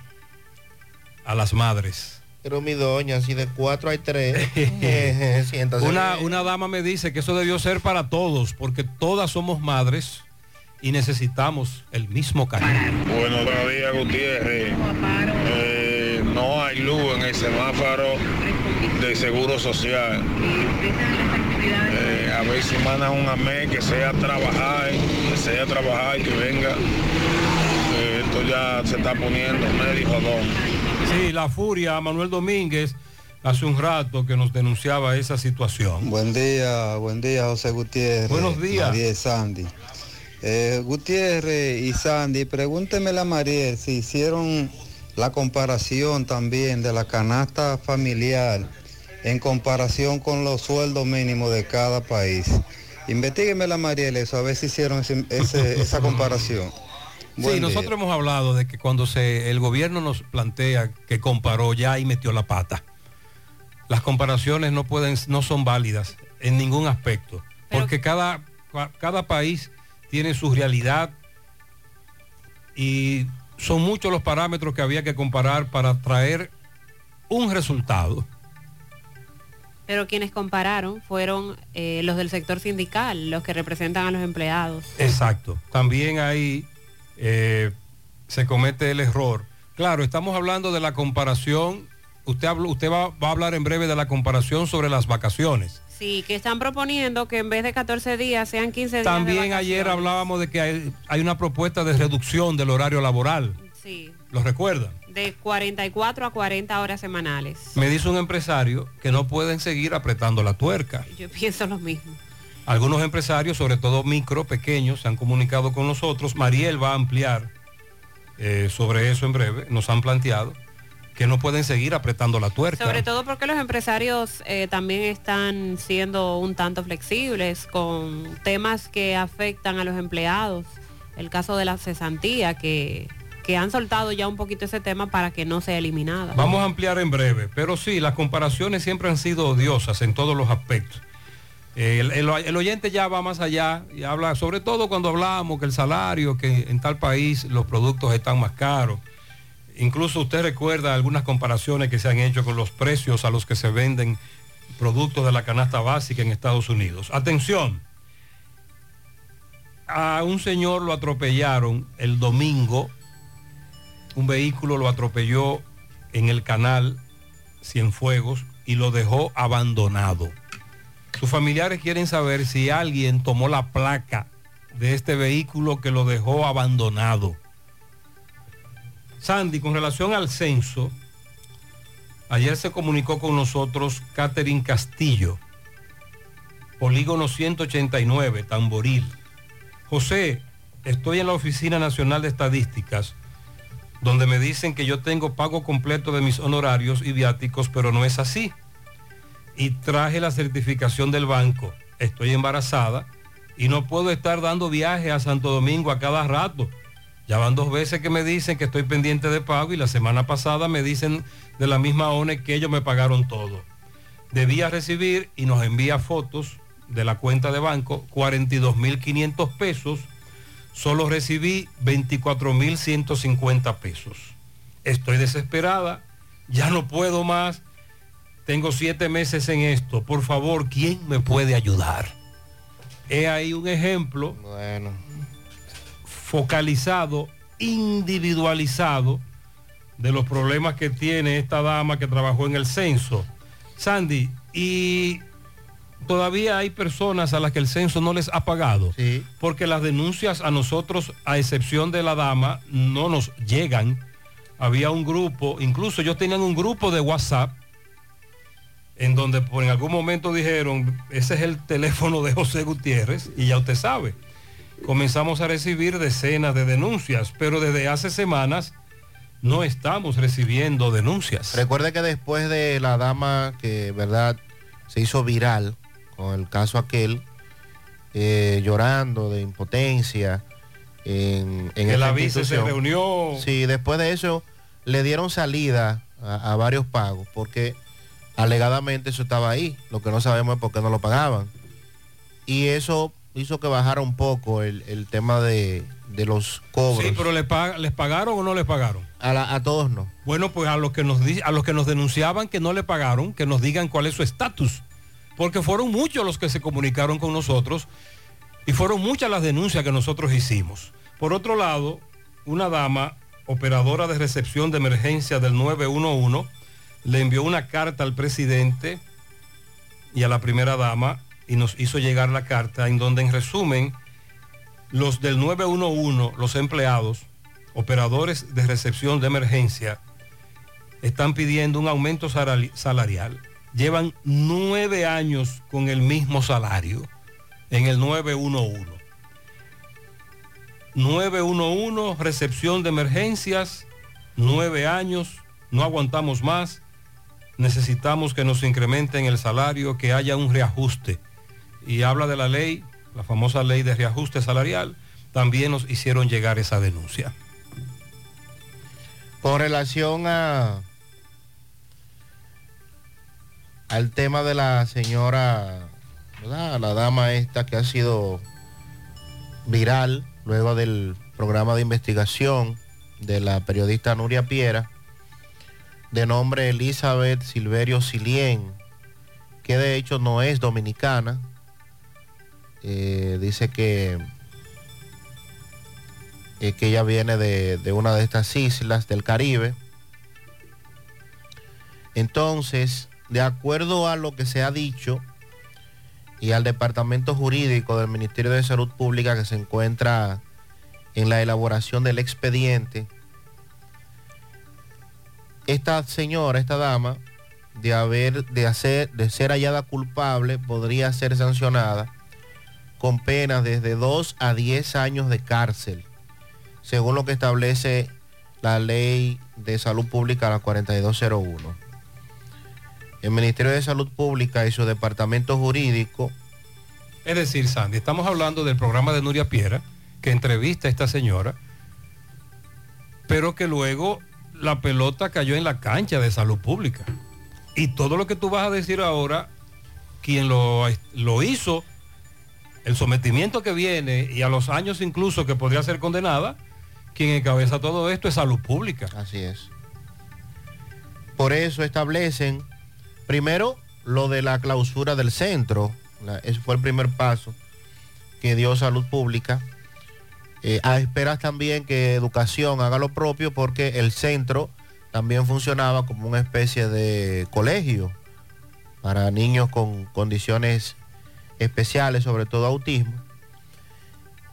a las madres. Pero mi doña, si de cuatro hay tres, siéntase Una, bien. una dama me dice que eso debió ser para todos, porque todas somos madres y necesitamos el mismo cariño. Buenos días, Gutiérrez. Eh, no hay luz en el semáforo de seguro social. Eh, a ver si mandan un AME que sea a trabajar, que sea a trabajar y que venga. Eh, esto ya se está poniendo, me dijo don. Sí, la furia, Manuel Domínguez, hace un rato que nos denunciaba esa situación. Buen día, buen día José Gutiérrez. Buenos días. Mariel Sandy. Eh, Gutiérrez y Sandy, pregúntemele a Mariel si hicieron la comparación también de la canasta familiar en comparación con los sueldos mínimos de cada país. Investígueme la Mariel eso, a ver si hicieron ese- ese- esa comparación. Buen sí, día. nosotros hemos hablado de que cuando se, el gobierno nos plantea que comparó ya y metió la pata. Las comparaciones no pueden, no son válidas en ningún aspecto, porque cada, cada país tiene su realidad y son muchos los parámetros que había que comparar para traer un resultado. Pero quienes compararon fueron eh, los del sector sindical, los que representan a los empleados. Exacto. También ahí eh, se comete el error. Claro, estamos hablando de la comparación. Usted, habló- usted va, va a hablar en breve de la comparación sobre las vacaciones. Sí, que están proponiendo que en vez de 14 días sean 15 días. de También ayer hablábamos de que hay, hay una propuesta de reducción del horario laboral. Sí, ¿Lo recuerdan? de 44 a 40 horas semanales. Me dice un empresario que no pueden seguir apretando la tuerca. Yo pienso lo mismo. Algunos empresarios, sobre todo micro, pequeños, se han comunicado con nosotros. Mariel va a ampliar eh, sobre eso en breve. Nos han planteado que no pueden seguir apretando la tuerca. Sobre todo porque los empresarios eh, también están siendo un tanto flexibles con temas que afectan a los empleados. El caso de la cesantía, que, que han soltado ya un poquito ese tema para que no sea eliminada. Vamos a ampliar en breve, pero sí, las comparaciones siempre han sido odiosas en todos los aspectos. El, oyente ya va más allá y habla, sobre todo cuando hablamos que el salario, que en tal país los productos están más caros. Incluso usted recuerda algunas comparaciones que se han hecho con los precios a los que se venden productos de la canasta básica en Estados Unidos. Atención, a un señor lo atropellaron el domingo, un vehículo lo atropelló en el canal Cienfuegos y lo dejó abandonado. Sus familiares quieren saber si alguien tomó la placa de este vehículo que lo dejó abandonado. Sandy, con relación al censo, ayer se comunicó con nosotros Catherine Castillo, Polígono 189, Tamboril. José, estoy en la Oficina Nacional de Estadísticas, donde me dicen que yo tengo pago completo de mis honorarios y viáticos, pero no es así. Y traje la certificación del banco. Estoy embarazada y no puedo estar dando viajes a Santo Domingo a cada rato. Ya van dos veces que me dicen que estoy pendiente de pago y la semana pasada me dicen de la misma ONE que ellos me pagaron todo. Debía recibir y nos envía fotos de la cuenta de banco 42.500 pesos. Solo recibí 24.150 pesos. Estoy desesperada, ya no puedo más. Tengo siete meses en esto. Por favor, ¿quién me puede ayudar? He ahí un ejemplo focalizado, individualizado de los problemas que tiene esta dama que trabajó en el censo. Sandy, y todavía hay personas a las que el censo no les ha pagado, porque las denuncias a nosotros, a excepción de la dama, no nos llegan. Había un grupo, incluso ellos tenían un grupo de WhatsApp, en donde por en algún momento dijeron, ese es el teléfono de José Gutiérrez, y ya usted sabe, comenzamos a recibir decenas de denuncias, pero desde hace semanas no estamos recibiendo denuncias. Recuerde que después de la dama que, verdad, se hizo viral con el caso aquel, eh, llorando de impotencia en, en Que la vice se reunió. Sí, después de eso le dieron salida a, a varios pagos porque alegadamente eso estaba ahí. Lo que no sabemos es por qué no lo pagaban. Y eso hizo que bajara un poco el, el tema de, de los cobros. Sí, pero ¿le pag- ¿les pagaron o no les pagaron? A, la- a todos no. Bueno, pues a los que nos a los que nos denunciaban que no le pagaron, que nos digan cuál es su estatus, porque fueron muchos los que se comunicaron con nosotros y fueron muchas las denuncias que nosotros hicimos. Por otro lado, una dama operadora de recepción de emergencia del 911 le envió una carta al presidente y a la primera dama y nos hizo llegar la carta en donde en resumen los del 911, los empleados, operadores de recepción de emergencia, están pidiendo un aumento salari- salarial. Llevan nueve años con el mismo salario en el 911. 911, recepción de emergencias, nueve años, no aguantamos más, necesitamos que nos incrementen el salario, que haya un reajuste. Y habla de la ley, la famosa ley de reajuste salarial, también nos hicieron llegar esa denuncia. Con relación a al tema de la señora, la dama esta que ha sido viral luego del programa de investigación de la periodista Nuria Piera, de nombre Elizabeth Silverio Silien, que de hecho no es dominicana. Eh, dice que, eh, que ella viene de, de una de estas islas del Caribe. Entonces, de acuerdo a lo que se ha dicho y al departamento jurídico del Ministerio de Salud Pública que se encuentra en la elaboración del expediente, esta señora, esta dama, de haber, de hacer, de ser hallada culpable, podría ser sancionada con penas desde 2 a 10 años de cárcel, según lo que establece la ley de salud pública, la 4201. El Ministerio de Salud Pública y su departamento jurídico Es decir, Sandy, estamos hablando del programa de Nuria Piera, que entrevista a esta señora, pero que luego la pelota cayó en la cancha de salud pública. Y todo lo que tú vas a decir ahora, quien lo, lo hizo, el sometimiento que viene y a los años incluso que podría ser condenada, quien encabeza todo esto es salud pública. Así es. Por eso establecen, primero, lo de la clausura del centro. Ese fue el primer paso que dio salud pública. Eh, a esperas también que educación haga lo propio porque el centro también funcionaba como una especie de colegio para niños con condiciones especiales, sobre todo autismo.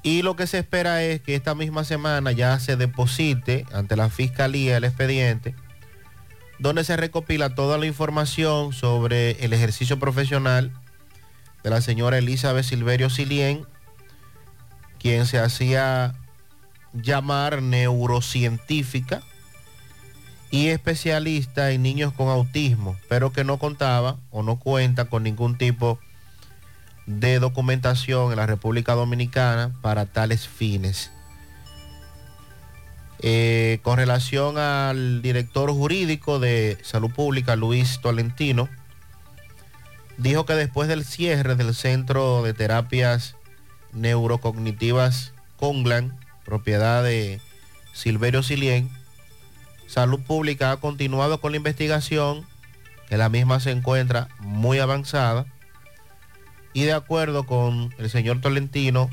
Y lo que se espera es que esta misma semana ya se deposite ante la fiscalía el expediente, donde se recopila toda la información sobre el ejercicio profesional de la señora Elizabeth Silverio Silien, quien se hacía llamar neurocientífica y especialista en niños con autismo, pero que no contaba o no cuenta con ningún tipo de documentación en la República Dominicana para tales fines. Eh, con relación al director jurídico de Salud Pública, Luis Tolentino, dijo que después del cierre del Centro de Terapias Neurocognitivas Conglan, propiedad de Silverio Silien, Salud Pública ha continuado con la investigación, que la misma se encuentra muy avanzada, y de acuerdo con el señor Tolentino,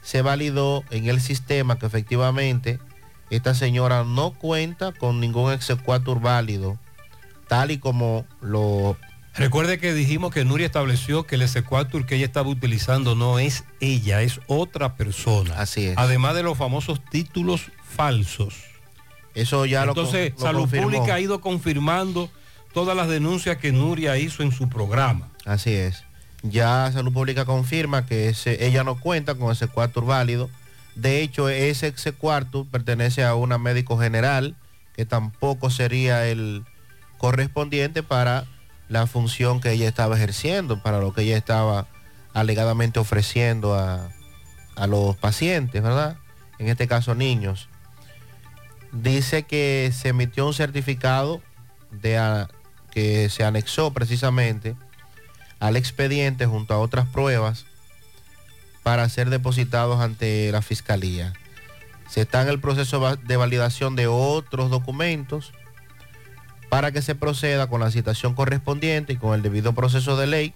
se validó en el sistema que efectivamente esta señora no cuenta con ningún exequatur válido, tal y como lo... Recuerde que dijimos que Nuria estableció que el exequatur que ella estaba utilizando no es ella, es otra persona. Así es. Además de los famosos títulos falsos. Eso ya lo Entonces, lo Salud confirmó. Pública ha ido confirmando todas las denuncias que Nuria hizo en su programa. Así es. Ya Salud Pública confirma que ese- ella no cuenta con ese cuarto válido. De hecho, ese cuarto pertenece a una médico general que tampoco sería el correspondiente para la función que ella estaba ejerciendo, para lo que ella estaba alegadamente ofreciendo a, a los pacientes, ¿verdad? En este caso niños. Dice que se emitió un certificado que se anexó precisamente al expediente junto a otras pruebas para ser depositados ante la fiscalía. Se está en el proceso de validación de otros documentos para que se proceda con la citación correspondiente y con el debido proceso de ley.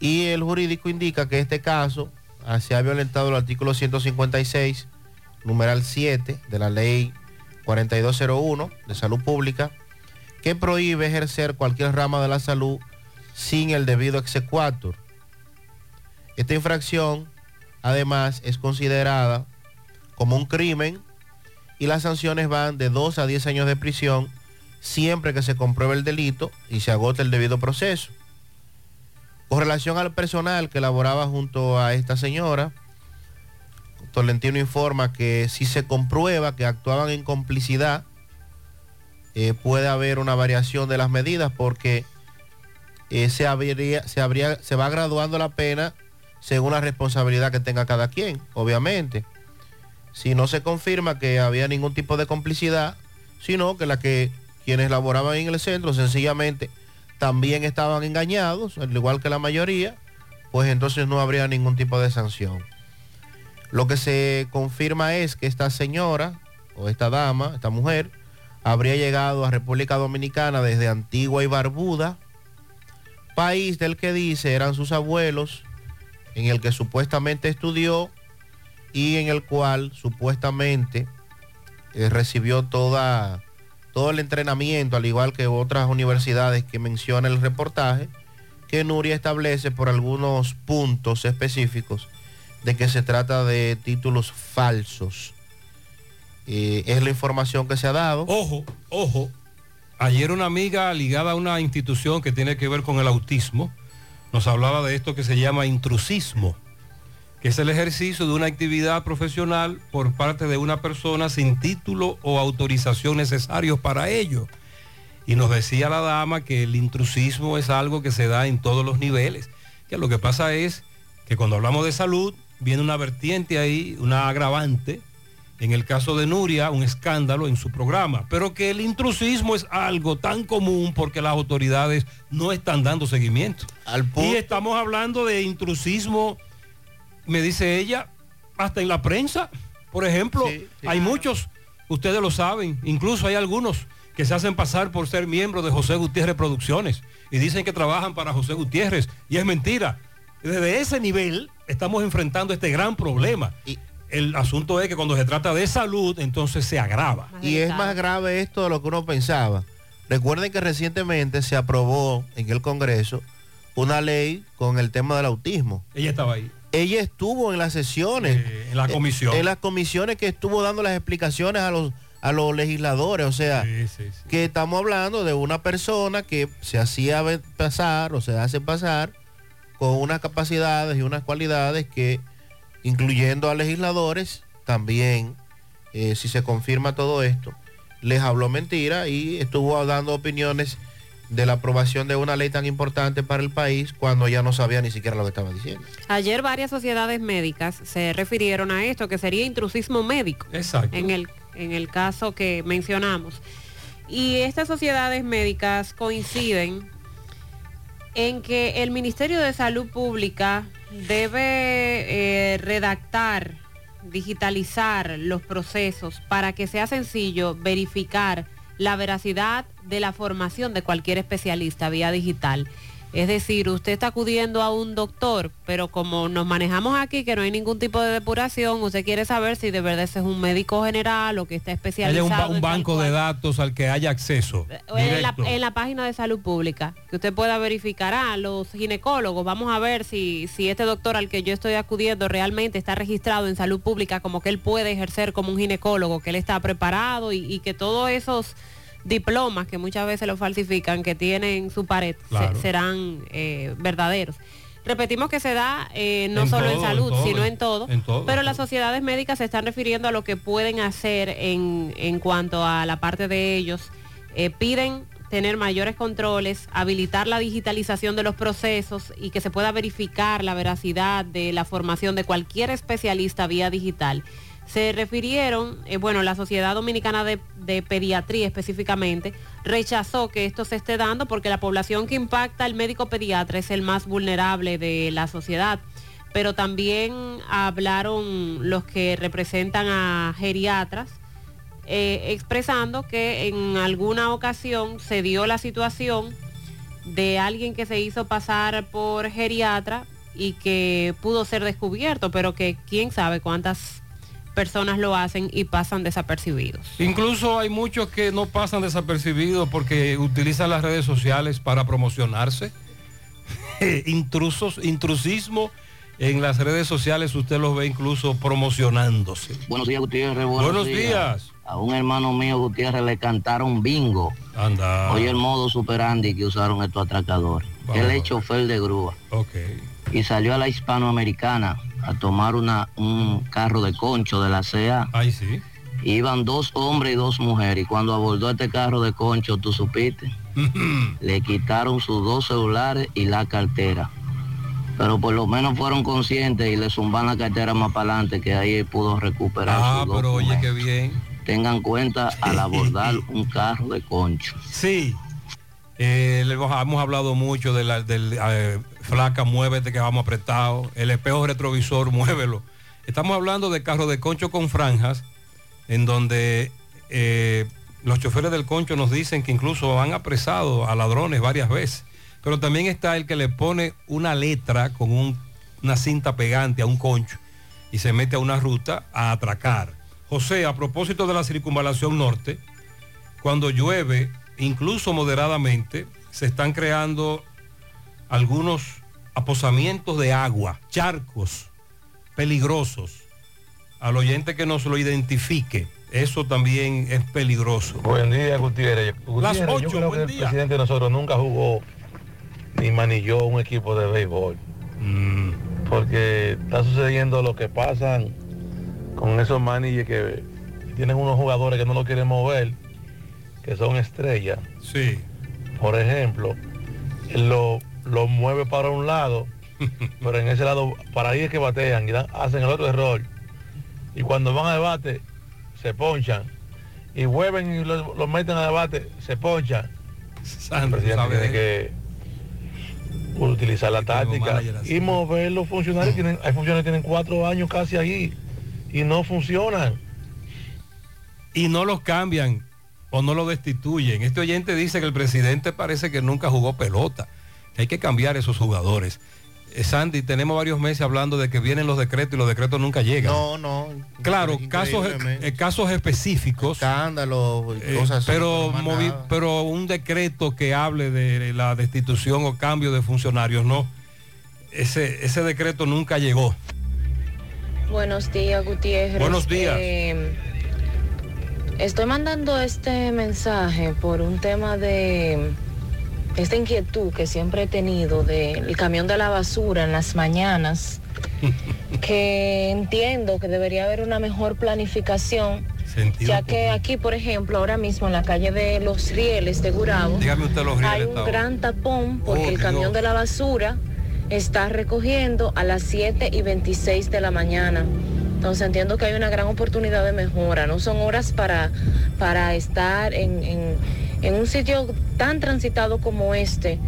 Y el jurídico indica que este caso ah, se ha violentado el artículo 156, numeral 7 de la ley 4201 de salud pública, que prohíbe ejercer cualquier rama de la salud sin el debido exequatur. Esta infracción, además, es considerada como un crimen y las sanciones van de 2 a 10 años de prisión siempre que se compruebe el delito y se agote el debido proceso. Con relación al personal que laboraba junto a esta señora, Tolentino informa que si se comprueba que actuaban en complicidad, eh, puede haber una variación de las medidas porque eh, se, habría- se, se va graduando la pena según la responsabilidad que tenga cada quien, obviamente. Si no se confirma que había ningún tipo de complicidad, sino que la que quienes laboraban en el centro sencillamente también estaban engañados, al igual que la mayoría, pues entonces no habría ningún tipo de sanción. Lo que se confirma es que esta señora o esta dama, esta mujer, habría llegado a República Dominicana desde Antigua y Barbuda, país del que dice eran sus abuelos, en el que supuestamente estudió y en el cual supuestamente eh, recibió toda, todo el entrenamiento, al igual que otras universidades que menciona el reportaje, que Nuria establece por algunos puntos específicos de que se trata de títulos falsos. Eh, es la información que se ha dado. Ojo, ojo. Ayer una amiga ligada a una institución que tiene que ver con el autismo nos hablaba de esto que se llama intrusismo, que es el ejercicio de una actividad profesional por parte de una persona sin título o autorización necesarios para ello. Y nos decía la dama que el intrusismo es algo que se da en todos los niveles, que lo que pasa es que cuando hablamos de salud viene una vertiente ahí, una agravante, en el caso de Nuria, un escándalo en su programa, pero que el intrusismo es algo tan común porque las autoridades no están dando seguimiento. y estamos hablando de intrusismo, me dice ella, hasta en la prensa, por ejemplo, hay muchos, ustedes lo saben, incluso hay algunos que se hacen pasar por ser miembros de José Gutiérrez Producciones y dicen que trabajan para José Gutiérrez y es mentira. Desde ese nivel estamos enfrentando este gran problema. el asunto es que cuando se trata de salud, entonces se agrava. Y es más grave esto de lo que uno pensaba. Recuerden que recientemente se aprobó en el Congreso una ley con el tema del autismo. Ella estaba ahí. Ella estuvo en las sesiones. en la comisión. En, las comisiones que estuvo dando las explicaciones a los, a los legisladores. O sea, que estamos hablando de una persona que se hacía pasar o se hace pasar con unas capacidades y unas cualidades que, incluyendo a legisladores, también, eh, si se confirma todo esto, les habló mentira y estuvo dando opiniones de la aprobación de una ley tan importante para el país cuando ya no sabía ni siquiera lo que estaba diciendo. Ayer varias sociedades médicas se refirieron a esto, que sería intrusismo médico. Exacto. En el, en el caso que mencionamos. Y estas sociedades médicas coinciden en que el Ministerio de Salud Pública debe eh, redactar, digitalizar los procesos para que sea sencillo verificar la veracidad de la formación de cualquier especialista vía digital. Es decir, usted está acudiendo a un doctor, pero como nos manejamos aquí, que no hay ningún tipo de depuración, usted quiere saber si de verdad ese es un médico general o que está especializado. un, ba- un tal banco de datos al que haya acceso. o en la, directo. en la página de salud pública, que usted pueda verificar a los ginecólogos. Vamos a ver si, si este doctor al que yo estoy acudiendo realmente está registrado en salud pública, como que él puede ejercer como un ginecólogo, que él está preparado y, y que todos esos diplomas que muchas veces lo falsifican, que tienen su pared, se- serán eh, verdaderos. Repetimos que se da eh, no En solo en salud, en todo, sino en todo, en todo, pero las sociedades médicas se están refiriendo a lo que pueden hacer en, en cuanto a la parte de ellos. Eh, piden tener mayores controles, habilitar la digitalización de los procesos y que se pueda verificar la veracidad de la formación de cualquier especialista vía digital. Se refirieron, eh, bueno, la Sociedad Dominicana de, de Pediatría específicamente, rechazó que esto se esté dando porque la población que impacta al médico pediatra es el más vulnerable de la sociedad. Pero también hablaron los que representan a geriatras, eh, expresando que en alguna ocasión se dio la situación de alguien que se hizo pasar por geriatra y que pudo ser descubierto, pero que quién sabe cuántas personas lo hacen y pasan desapercibidos. Incluso hay muchos que no pasan desapercibidos porque utilizan las redes sociales para promocionarse. Intrusos, intrusismo en las redes sociales, usted los ve incluso promocionándose. Buenos días, Gutiérrez. Buenos, Buenos días. A un hermano mío, Gutiérrez, le cantaron bingo. Anda. Oye, el modo superandi que usaron estos atracadores. Vamos Él es chofer de grúa. Ok. Y salió a la hispanoamericana a tomar una, un carro de concho de la CA. Ahí sí. Iban dos hombres y dos mujeres. Y cuando abordó este carro de concho, tú supiste, le quitaron sus dos celulares y la cartera. Pero por lo menos fueron conscientes y le zumban la cartera más para adelante, que ahí pudo recuperar Ah, sus pero oye, qué bien. Tengan cuenta al abordar un carro de concho. Sí. Eh, hemos, hablado mucho de la del eh, flaca, muévete que vamos apretado. El espejo retrovisor, muévelo. Estamos hablando de carro de concho con franjas, en donde eh, los choferes del concho nos dicen que incluso han apresado a ladrones varias veces. Pero también está el que le pone una letra con un- una cinta pegante a un concho y se mete a una ruta a atracar. José, a propósito de la circunvalación norte, cuando llueve, incluso moderadamente, se están creando algunos aposamientos de agua, charcos peligrosos. Al oyente que nos lo identifique, eso también es peligroso. Buen día, Gutiérrez. Las Gutiérrez, yo ocho, creo buen que el día. presidente de nosotros nunca jugó ni manilló un equipo de béisbol. Mm. Porque está sucediendo lo que pasan con esos manilles que tienen unos jugadores que no lo quieren mover, que son estrellas. Sí. Por ejemplo, lo, lo mueve para un lado, pero en ese lado, para ahí es que batean y dan- hacen el otro error. Y cuando van a debate, se ponchan. Y vuelven y lo, lo meten a debate, se ponchan. el presidente sabe tiene que utilizar la táctica y mover los funcionarios. Tienen, hay funcionarios que tienen cuatro años casi ahí y no funcionan. Y no los cambian o no lo destituyen. Este oyente dice que el presidente parece que nunca jugó pelota, que hay que cambiar esos jugadores. Eh, Sandy, tenemos varios meses hablando de que vienen los decretos y los decretos nunca llegan. No, no. Claro, casos, eh, casos específicos. Escándalos y Eh, cosas así, pero, no movi- pero un decreto que hable de la destitución o cambio de funcionarios, no. Ese, ese decreto nunca llegó. Buenos días, Gutiérrez. Buenos días. Estoy mandando este mensaje por un tema de esta inquietud que siempre he tenido del camión de la basura en las mañanas, que entiendo que debería haber una mejor planificación, Sentido ya que aquí, por ejemplo, ahora mismo en la calle de Los Rieles de Gurabo, usted los hay un gran tapón porque Oh, el camión Dios. de la basura está recogiendo a las 7 y 26 de la mañana. Entonces entiendo que hay una gran oportunidad de mejora. No son horas para, para estar en, en- en un sitio tan transitado como este,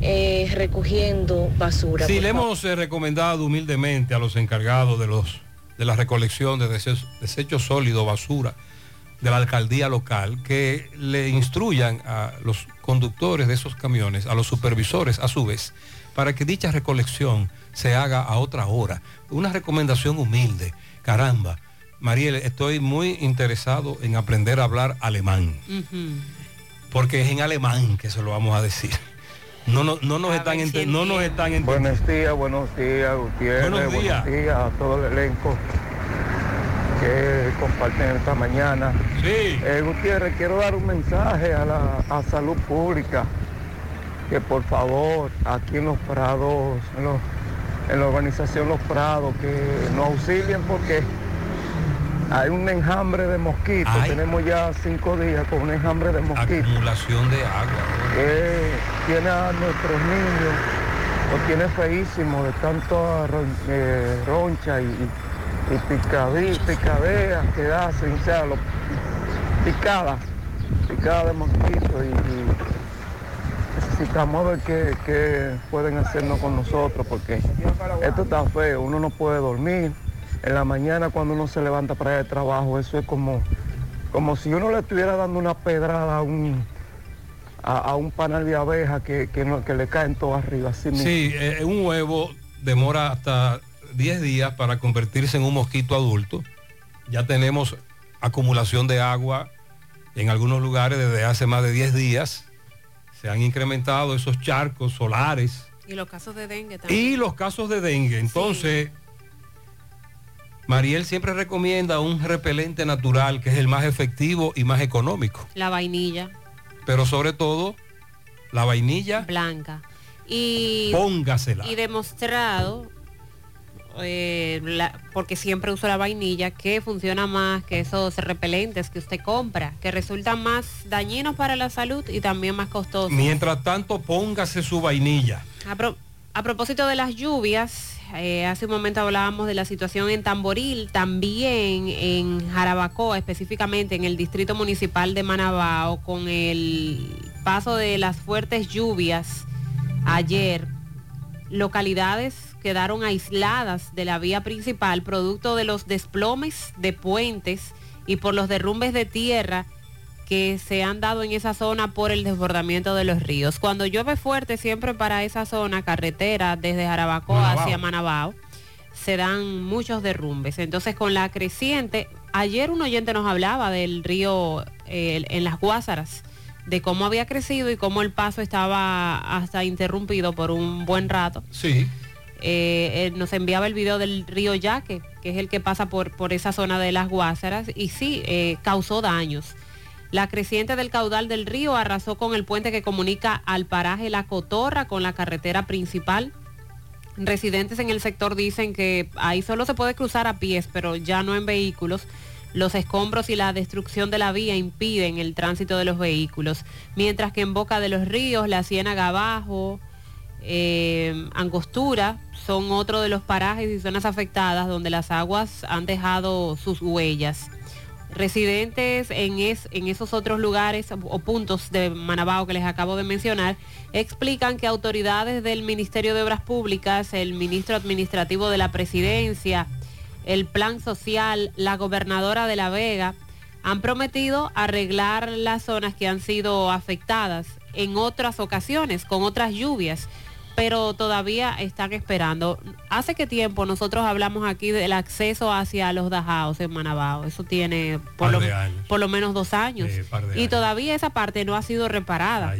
eh, recogiendo basura. Sí, le favor. hemos eh, recomendado humildemente a los encargados de los de la recolección de desechos, desechos sólidos, basura, de la alcaldía local que le instruyan a los conductores de esos camiones, a los supervisores a su vez, para que dicha recolección se haga a otra hora. Una recomendación humilde. Caramba, Mariel, estoy muy interesado en aprender a hablar alemán, porque es en alemán que se lo vamos a decir. No, no, no nos están no nos están entendiendo. Buenos días, buenos días, Gutiérrez. Buenos días. a todo el elenco que comparten esta mañana. Sí. Eh, Gutiérrez, quiero dar un mensaje a la a salud pública que por favor aquí en los prados, en, los- en la organización Los Prados, que nos auxilien porque hay un enjambre de mosquitos. Ay. Tenemos ya cinco días con un enjambre de mosquitos Acumulación de agua. que tiene a nuestros niños, lo tiene feísimo de tanto eh, roncha y, y, picadí- picadeas que hacen, o sea, lo, picada, picada de mosquitos y, y necesitamos ver qué, qué pueden hacernos con nosotros porque esto está feo, uno no puede dormir. En la mañana cuando uno se levanta para al trabajo, eso es como, como si uno le estuviera dando una pedrada a un, a, a un panal de abejas que, que, no- que le caen todo arriba. Así. Sí, eh, un huevo demora hasta 10 días para convertirse en un mosquito adulto. Ya tenemos acumulación de agua en algunos lugares desde hace más de 10 días. Se han incrementado esos charcos solares Y los casos de dengue también. y los casos de dengue. Entonces, Mariel siempre recomienda un repelente natural que es el más efectivo y más económico. La vainilla Pero sobre todo, la vainilla, blanca. Y, póngasela. y demostrado, eh, la- porque siempre uso la vainilla, que funciona más que esos repelentes que usted compra, que resultan más dañinos para la salud y también más costosos. Mientras tanto, póngase su vainilla. A, pro- a propósito de las lluvias, eh, hace un momento hablábamos de la situación en Tamboril, también en Jarabacoa, específicamente en el distrito municipal de Manabao, con el paso de las fuertes lluvias ayer, localidades quedaron aisladas de la vía principal producto de los desplomes de puentes y por los derrumbes de tierra que se han dado en esa zona por el desbordamiento de los ríos. Cuando llueve fuerte, siempre para esa zona, carretera desde Jarabacoa Manabao. hacia Manabao, se dan muchos derrumbes. Entonces, con la creciente, ayer un oyente nos hablaba del río eh, en las Guásaras, de cómo había crecido y cómo el paso estaba hasta interrumpido por un buen rato. Sí. Eh, eh, nos enviaba el video del río Yaque, que es el que pasa por, por esa zona de las Guásaras, y sí, eh, causó daños. La creciente del caudal del río arrasó con el puente que comunica al paraje La Cotorra con la carretera principal. Residentes en el sector dicen que ahí solo se puede cruzar a pies, pero ya no en vehículos. Los escombros y la destrucción de la vía impiden el tránsito de los vehículos, mientras que en Boca de los Ríos, la Ciénaga Abajo, Angostura son otro de los parajes y zonas afectadas donde las aguas han dejado sus huellas. Residentes en, es- en esos otros lugares o- puntos de Manabao que les acabo de mencionar explican que autoridades del Ministerio de Obras Públicas, el ministro administrativo de la Presidencia, el Plan Social, la gobernadora de La Vega, han prometido arreglar las zonas que han sido afectadas en otras ocasiones, con otras lluvias, pero todavía están esperando. ¿Hace qué tiempo nosotros hablamos aquí del acceso hacia los Dajaos en Manabao? Eso tiene por, lo, por menos dos años. Y años. todavía esa parte no ha sido reparada.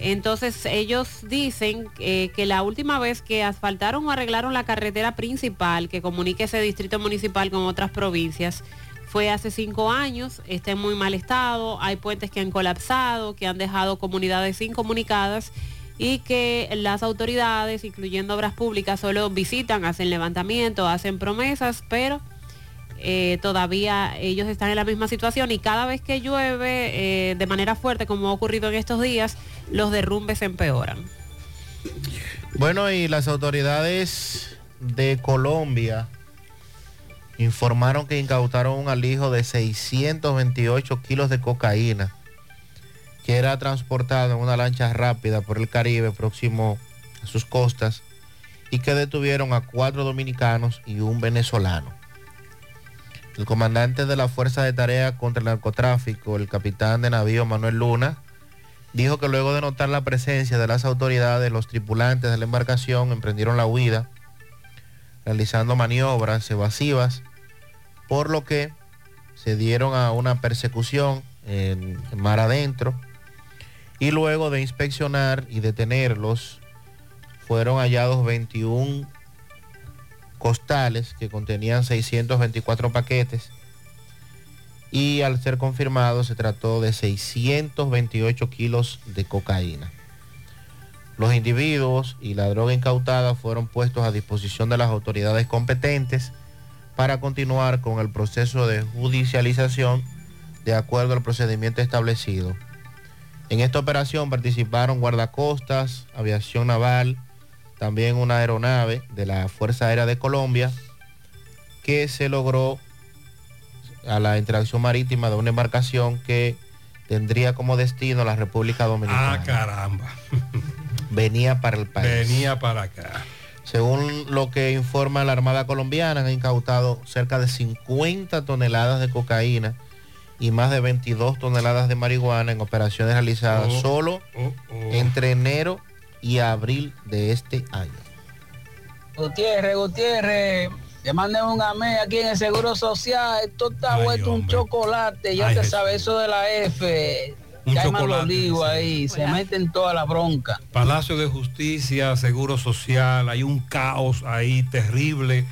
Entonces ellos dicen eh, que la última vez que asfaltaron o arreglaron la carretera principal que comunica ese distrito municipal con otras provincias fue hace cinco años, está en muy mal estado, hay puentes que han colapsado, que han dejado comunidades incomunicadas y que las autoridades, incluyendo obras públicas, solo visitan, hacen levantamiento, hacen promesas, pero eh, todavía ellos están en la misma situación y cada vez que llueve eh, de manera fuerte, como ha ocurrido en estos días, los derrumbes empeoran. Bueno, y las autoridades de Colombia informaron que incautaron un alijo de 628 kilos de cocaína que era transportado en una lancha rápida por el Caribe próximo a sus costas y que detuvieron a cuatro dominicanos y un venezolano. El comandante de la Fuerza de Tarea contra el Narcotráfico, el capitán de navío Manuel Luna, dijo que luego de notar la presencia de las autoridades, los tripulantes de la embarcación emprendieron la huida, realizando maniobras evasivas, por lo que se dieron a una persecución en, mar adentro y luego de inspeccionar y detenerlos, fueron hallados 21 costales que contenían 624 paquetes y al ser confirmado se trató de 628 kilos de cocaína. Los individuos y la droga incautada fueron puestos a disposición de las autoridades competentes para continuar con el proceso de judicialización de acuerdo al procedimiento establecido. En esta operación participaron guardacostas, aviación naval, también una aeronave de la Fuerza Aérea de Colombia, que se logró a la interacción marítima de una embarcación que tendría como destino la República Dominicana. Ah, caramba. Venía para el país. Venía para acá. Según lo que informa la Armada Colombiana, han incautado cerca de 50 toneladas de cocaína y más de 22 toneladas de marihuana en operaciones realizadas Oh, solo oh, oh. entre enero y abril de este año. Gutiérrez, Gutiérrez, que manden un amé aquí en el Seguro Social. Esto está Ay, vuelto un chocolate. Ya Ay, te sabes eso de la F. Un hay mal chocolate, olivo sí. ahí. Se meten toda la bronca. Palacio de Justicia, Seguro Social, hay un caos ahí terrible,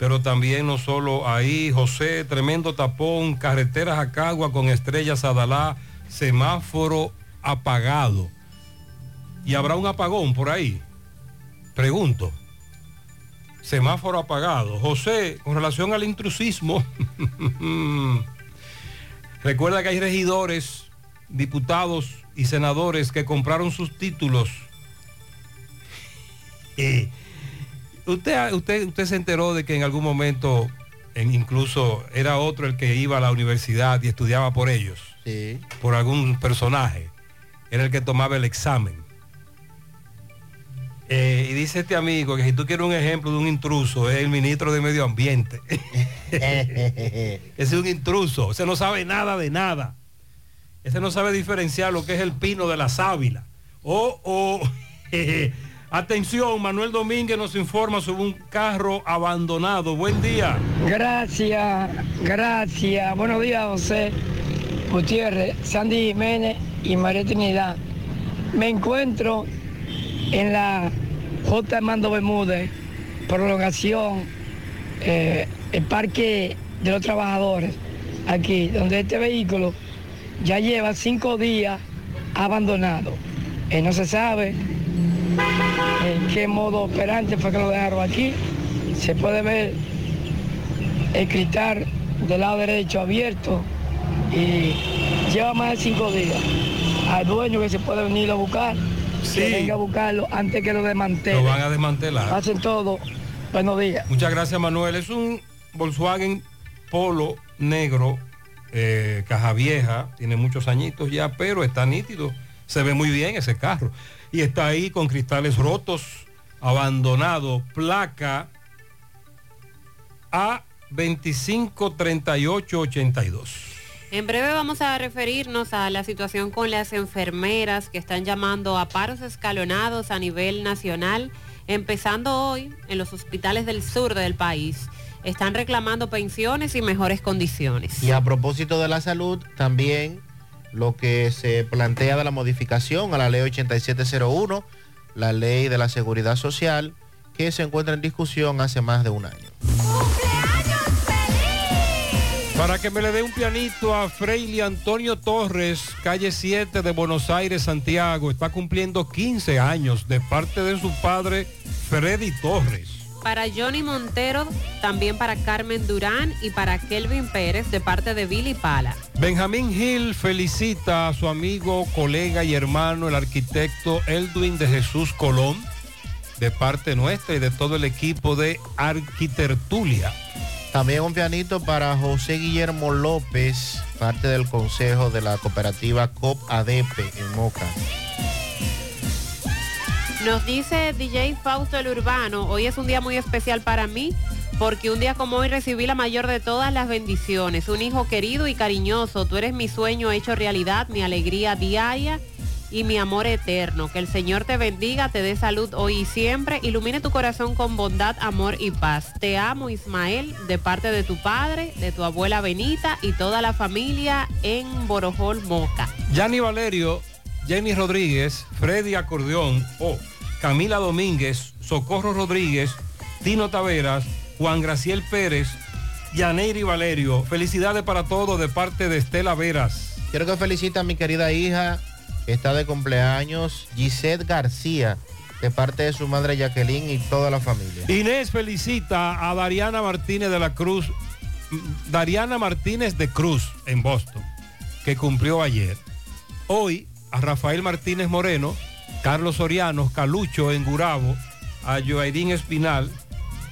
pero también no solo ahí, José, tremendo tapón, carreteras a Cagua con estrellas Adalá, semáforo apagado. ¿Y habrá un apagón por ahí? Pregunto. Semáforo apagado. José, con relación al intrusismo, recuerda que hay regidores, diputados y senadores que compraron sus títulos. Eh, usted, usted, usted se enteró de que en algún momento en- incluso era otro el que iba a la universidad y estudiaba por ellos, Sí. por algún personaje. Era el que tomaba el examen. Eh, y dice este amigo que si tú quieres un ejemplo de un intruso, es el ministro de Medio Ambiente. Ese es un intruso, ese no sabe nada de nada. Ese no sabe diferenciar lo que es el pino de la sábila. Oh, oh, atención, Manuel Domínguez nos informa sobre un carro abandonado. Buen día. Gracias, gracias. Buenos días, José Gutiérrez, Sandy Jiménez y María Trinidad. Me encuentro en la J. Armando Bermúdez, prolongación, eh, el Parque de los Trabajadores, aquí, donde este vehículo ya lleva cinco días abandonado. Eh, no se sabe en qué modo operante fue que lo dejaron aquí. Se puede ver el cristal del lado derecho abierto y lleva más de cinco días. Al dueño que se puede venir a buscar, Sí. que venga a buscarlo antes que lo desmantelen. Lo van a desmantelar. Hacen todo. Buenos días. Muchas gracias, Manuel. Es un Volkswagen Polo negro, eh, caja vieja, tiene muchos añitos ya, pero está nítido. Se ve muy bien ese carro. Y está ahí con cristales rotos, abandonado, placa A 253882. En breve vamos a referirnos a la situación con las enfermeras que están llamando a paros escalonados a nivel nacional, empezando hoy en los hospitales del sur del país. Están reclamando pensiones y mejores condiciones. Y a propósito de la salud, también lo que se plantea de la modificación a la ley 8701, la ley de la seguridad social, que se encuentra en discusión hace más de un año. Para que me le dé un pianito a Freily Antonio Torres, calle 7 de Buenos Aires, Santiago. Está cumpliendo 15 años de parte de su padre, Freddy Torres. Para Johnny Montero, también para Carmen Durán y para Kelvin Pérez de parte de Billy Pala. Benjamín Gil felicita a su amigo, colega y hermano, el arquitecto Eldwin de Jesús Colón, de parte nuestra y de todo el equipo de Arquitertulia. También un pianito para José Guillermo López, parte del consejo de la cooperativa COP ADP en Moca. Nos dice DJ Fausto el Urbano, hoy es un día muy especial para mí porque un día como hoy recibí la mayor de todas las bendiciones, un hijo querido y cariñoso. Tú eres mi sueño hecho realidad, mi alegría diaria y mi amor eterno. Que el Señor te bendiga, te dé salud hoy y siempre, ilumine tu corazón con bondad, amor y paz. Te amo, Ismael, de parte de tu padre, de tu abuela Benita y toda la familia en Borojol Moca. Yanni Valerio, Jenny Rodríguez, Freddy Acordeón, oh, Camila Domínguez, Socorro Rodríguez, Tino Taveras, Juan Graciel Pérez, Yaneiri Valerio. Felicidades para todos de parte de Estela Veras. Quiero que felicite a mi querida hija, que está de cumpleaños, Gisette García, de parte de su madre Jacqueline y toda la familia. Inés felicita a Dariana Martínez de la Cruz, Dariana Martínez de Cruz en Boston, que cumplió ayer. Hoy a Rafael Martínez Moreno, Carlos Soriano, Calucho en Gurabo, a Joaidín Espinal,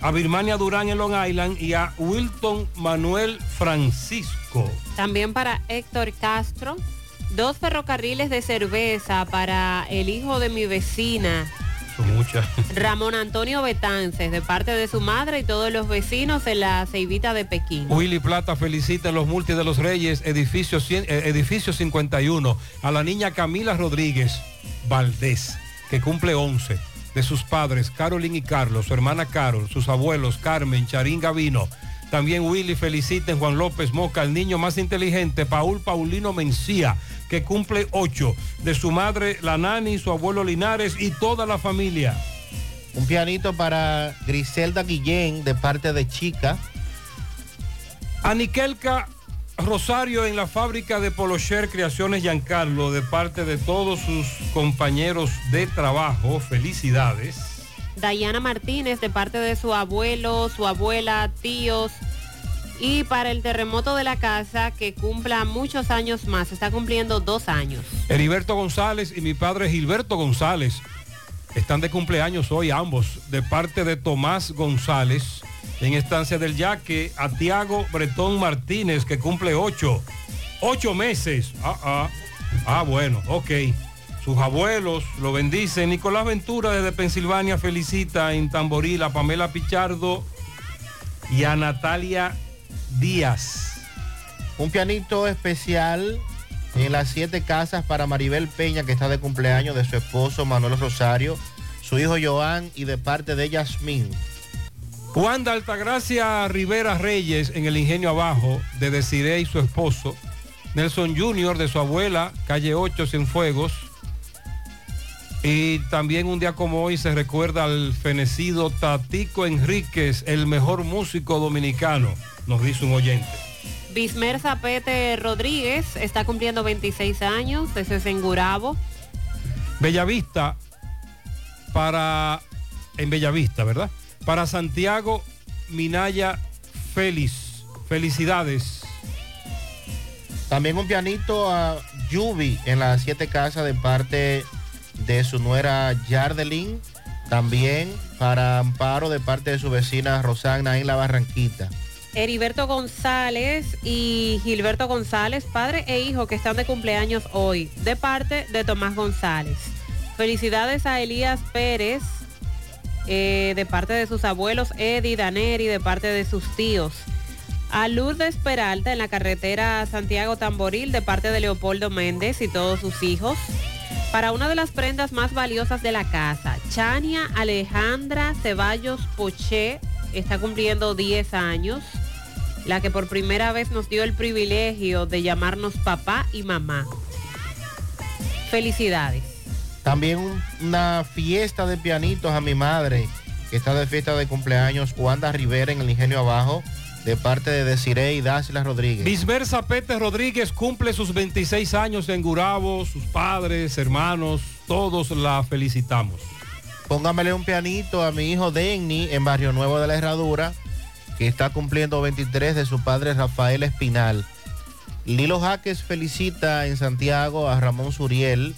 a Birmania Durán en Long Island y a Wilton Manuel Francisco. También para Héctor Castro, dos ferrocarriles de cerveza para el hijo de mi vecina, Son muchas. Ramón Antonio Betances, de parte de su madre y todos los vecinos en la Ceibita de Pekín. Willy Plata felicita en los multi de los Reyes, edificio, cien- eh, edificio 51, a la niña Camila Rodríguez Valdés, que cumple 11, de sus padres Carolyn y Carlos, su hermana Carol, sus abuelos Carmen, Charín Gavino. También Willy felicita en Juan López Moca, el niño más inteligente, Paul Paulino Mencía, que cumple 8, de su madre La Nani, su abuelo Linares y toda la familia. Un pianito para Griselda Guillén, de parte de Chica. Aniquelca Rosario en la fábrica de Polocher Creaciones Giancarlo, de parte de todos sus compañeros de trabajo. Felicidades. Dayana Martínez, de parte de su abuelo, su abuela, tíos. Y para el terremoto de la casa, que cumpla muchos años más, está cumpliendo dos años. Heriberto González y mi padre Gilberto González están de cumpleaños hoy ambos, de parte de Tomás González, en Estancia del Yaque, a Tiago Bretón Martínez, que cumple ocho, ocho meses. Ah, ah, ah, bueno, ok. Sus abuelos lo bendicen. Nicolás Ventura desde Pensilvania felicita en Tamboril a Pamela Pichardo y a Natalia Díaz. Un pianito especial en las siete casas para Maribel Peña, que está de cumpleaños de su esposo Manuel Rosario, su hijo Joan y de parte de Yasmín. Juan de Altagracia Rivera Reyes en el Ingenio Abajo de Desiree y su esposo. Nelson Junior de su abuela, calle 8 Cienfuegos. Y también un día como hoy se recuerda al fenecido Tatico Enríquez, el mejor músico dominicano, nos dice un oyente. Bismer Zapete Rodríguez está cumpliendo 26 años, ese es en Gurabo. Bellavista para en Bellavista, ¿verdad? Para Santiago Minaya Félix. Felicidades. También un pianito a Yubi en las siete casas de parte de su nuera Yardelin. También para Amparo de parte de su vecina Rosana en la Barranquita. Heriberto González y Gilberto González, padre e hijo que están de cumpleaños hoy, de parte de Tomás González. Felicidades a Elías Pérez, eh, de parte de sus abuelos Eddie, Daneri, de parte de sus tíos. A Lourdes Peralta en la carretera Santiago Tamboril, de parte de Leopoldo Méndez y todos sus hijos. Para una de las prendas más valiosas de la casa, Chania Alejandra Ceballos Poché está cumpliendo 10 años, la que por primera vez nos dio el privilegio de llamarnos papá y mamá. Felicidades. También un- una fiesta de pianitos a mi madre, que está de fiesta de cumpleaños, Wanda Rivera en el Ingenio Abajo, de parte de Desiree y Dásila Rodríguez. Bisber Zapete Rodríguez cumple sus 26 años en Gurabo, sus padres, hermanos, todos la felicitamos. Póngamele un pianito a mi hijo Denny en Barrio Nuevo de la Herradura, que está cumpliendo 23 de su padre Rafael Espinal. Lilo Jaques felicita en Santiago a Ramón Suriel,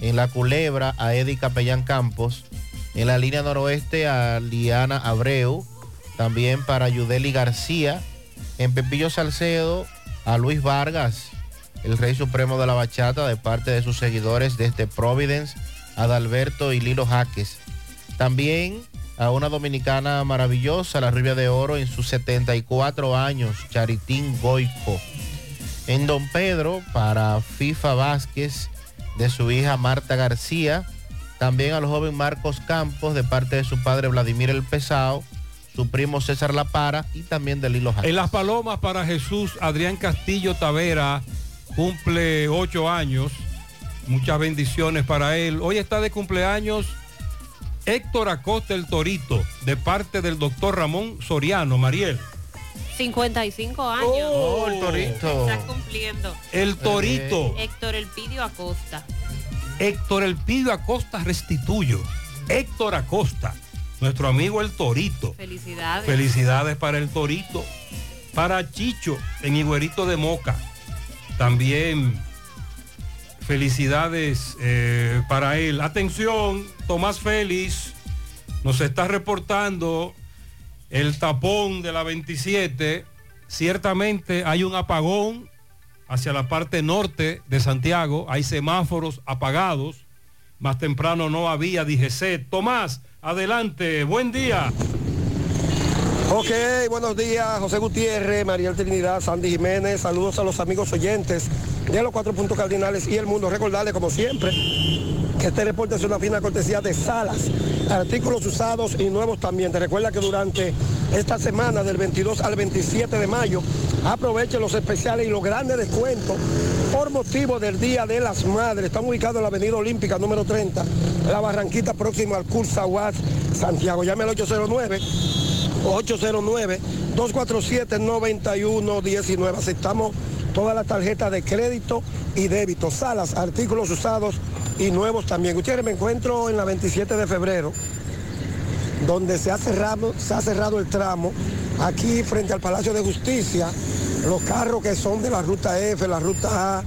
en La Culebra a Eddie Capellán Campos, en la línea noroeste a Liana Abreu, también para Yudeli García, en Pepillo Salcedo a Luis Vargas, el Rey Supremo de la Bachata, de parte de sus seguidores desde Providence, Adalberto y Lilo Jaques. También a una dominicana maravillosa, la rubia de oro, en sus 74 años, Charitín Goico. En Don Pedro, para FIFA Vázquez, de su hija Marta García. También al joven Marcos Campos, de parte de su padre Vladimir El Pesao, su primo César La Para y también de Lilo. En Las Palomas para Jesús, Adrián Castillo Tavera cumple ocho años. Muchas bendiciones para él. Hoy está de cumpleaños Héctor Acosta el Torito, de parte del doctor Ramón Soriano, Mariel. 55 años. Oh, el Torito. Está cumpliendo. El Torito. Héctor Elpidio Acosta. Héctor Elpidio Acosta Restituyo. Héctor Acosta, nuestro amigo el Torito. Felicidades. Felicidades para el Torito. Para Chicho en Higuerito de Moca. También felicidades eh, para él. Atención, Tomás Félix nos está reportando el tapón de la 27. Ciertamente hay un apagón hacia la parte norte de Santiago. Hay semáforos apagados. Más temprano no había DGC. Tomás, adelante. Buen día. Ok, buenos días, José Gutiérrez, María Trinidad, Sandy Jiménez, saludos a los amigos oyentes de los cuatro puntos cardinales y el mundo. Recordarles, como siempre, que este reporte es una fina cortesía de Salas, artículos usados y nuevos también. Te recuerda que durante esta semana, del 22 al 27 de mayo, aproveche los especiales y los grandes descuentos por motivo del Día de las Madres. Están ubicados en la Avenida Olímpica número 30, La Barranquita, próximo al Cursa UAS, Santiago. Llame al 809. 809-247-9119. Aceptamos todas las tarjetas de crédito y débito, salas, artículos usados y nuevos también. Ustedes me encuentro en la 27 de febrero, donde se ha cerrado, se ha cerrado el tramo, aquí frente al Palacio de Justicia. Los carros que son de la ruta F, la ruta A,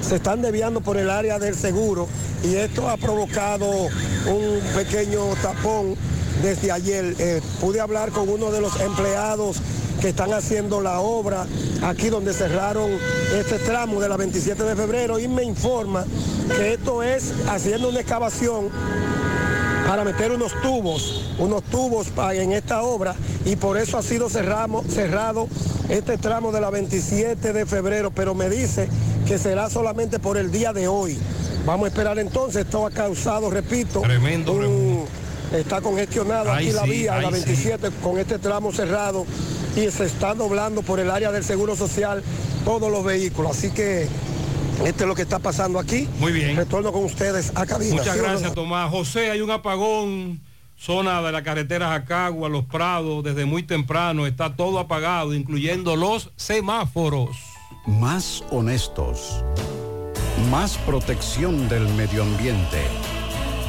se están desviando por el área del seguro y esto ha provocado un pequeño tapón desde ayer. Eh, pude hablar con uno de los empleados que están haciendo la obra aquí donde cerraron este tramo de la 27 de febrero y me informa que esto es haciendo una excavación para meter unos tubos, unos tubos en esta obra y por eso ha sido cerramo- cerrado este tramo de la 27 de febrero, pero me dice que será solamente por el día de hoy. Vamos a esperar entonces, esto ha causado, repito, Tremendo un- está congestionada Ay, aquí la vía, la ay, sí. 27 con este tramo cerrado y se está doblando por el área del Seguro Social todos los vehículos. Así que esto es lo que está pasando aquí. Muy bien. Retorno con ustedes a cabina. Muchas ¿Sí o no? gracias, Tomás. José, hay un apagón, zona de la carretera Jacagua, Los Prados, desde muy temprano, está todo apagado, incluyendo los semáforos. Más honestos. Más protección del medio ambiente.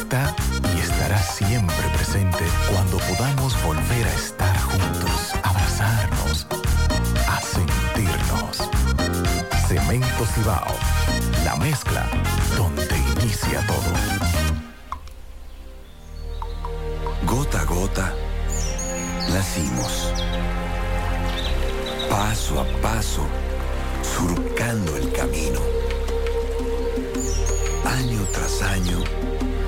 está y estará siempre presente cuando podamos volver a estar juntos, abrazarnos, a sentirnos. Cemento Cibao, la mezcla donde inicia todo. Gota a gota, nacimos. Paso a paso, surcando el camino. Año tras año,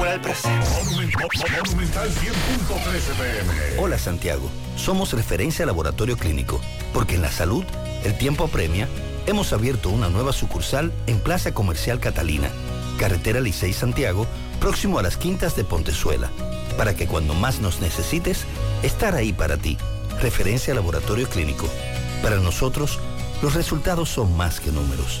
Popular presente. Monumental 100.13 pm. Hola Santiago, somos referencia laboratorio clínico, porque en la salud el tiempo apremia. Hemos abierto una nueva sucursal en Plaza Comercial Catalina, Carretera Licey Santiago, próximo a las Quintas de Pontezuela, para que cuando más nos necesites, estar ahí para ti. Referencia laboratorio clínico. Para nosotros, los resultados son más que números.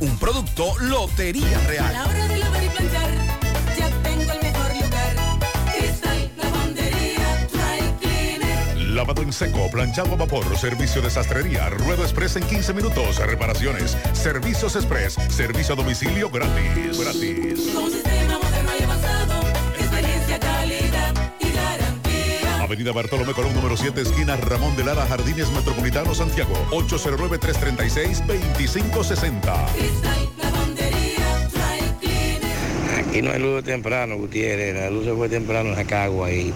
Un producto Lotería A Real. la hora de lavar y planchar, ya tengo el mejor lugar. Cristal, lavandería, dry cleaner. Lavado en seco, planchado a vapor, servicio de sastrería, ruedo express en 15 minutos, reparaciones, servicios express, servicio a domicilio gratis. Gratis. Con sistema Avenida Bartolomé Colón, número 7, esquina Ramón de Lara, Jardines Metropolitano, Santiago. 809-336-2560. Cristal, lavandería, dry cleaner. Aquí no hay luz temprano, Gutiérrez. La luz se fue temprano en Jacagua y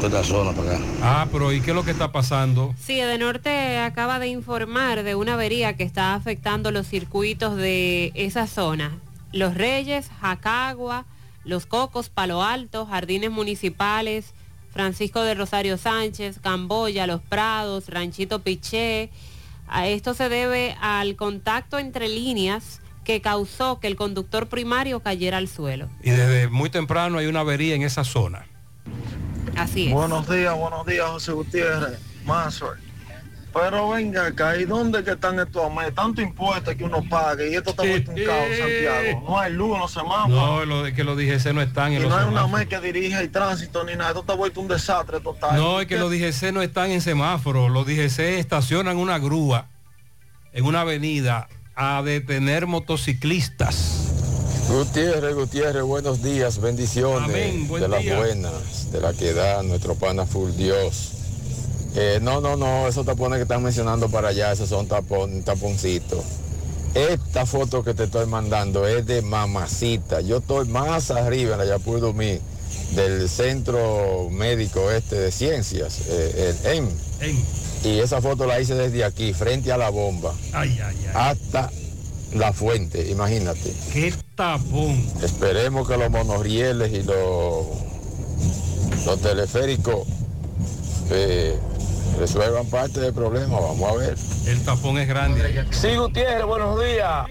toda esta zona para acá. Ah, pero ¿y qué es lo que está pasando? Sí, Edenorte acaba de informar de una avería que está afectando los circuitos de esa zona. Los Reyes, Jacagua, Los Cocos, Palo Alto, Jardines Municipales, Francisco de Rosario Sánchez, Camboya, Los Prados, Ranchito Piché. A esto se debe al contacto entre líneas que causó que el conductor primario cayera al suelo. Y desde muy temprano hay una avería en esa zona. Así es. Buenos días, buenos días, José Gutiérrez. Más suerte. Pero venga acá, ¿y dónde que están estos ames? Tanto impuestos que uno paga y esto está vuelto un caos, Santiago. No hay luz en los semáforos. No, lo de que los DGC no están y en no los hay una semáforos. AME que dirija el tránsito ni nada. Esto está vuelto un desastre total. No, es que los DGC no están en semáforos. Los DGC estacionan una grúa en una avenida a detener motociclistas. Gutiérrez, Gutiérrez, buenos días, bendiciones Amén, buen de las buenas, de la que da nuestro pana full Dios. Eh, no, no, no, esos tapones que están mencionando para allá, esos son tapon, taponcitos. Esta foto que te estoy mandando es de mamacita. Yo estoy más arriba en la Yapur Dumí, del Centro Médico Este de Ciencias, eh, el EM. Y esa foto la hice desde aquí, frente a la bomba, Ay, ay, ay. hasta la fuente, imagínate. Qué tapón. Esperemos que los monorieles y los, los teleféricos eh, resuelvan parte del problema. Vamos a ver. El tapón es grande. Sí, Gutiérrez, buenos días.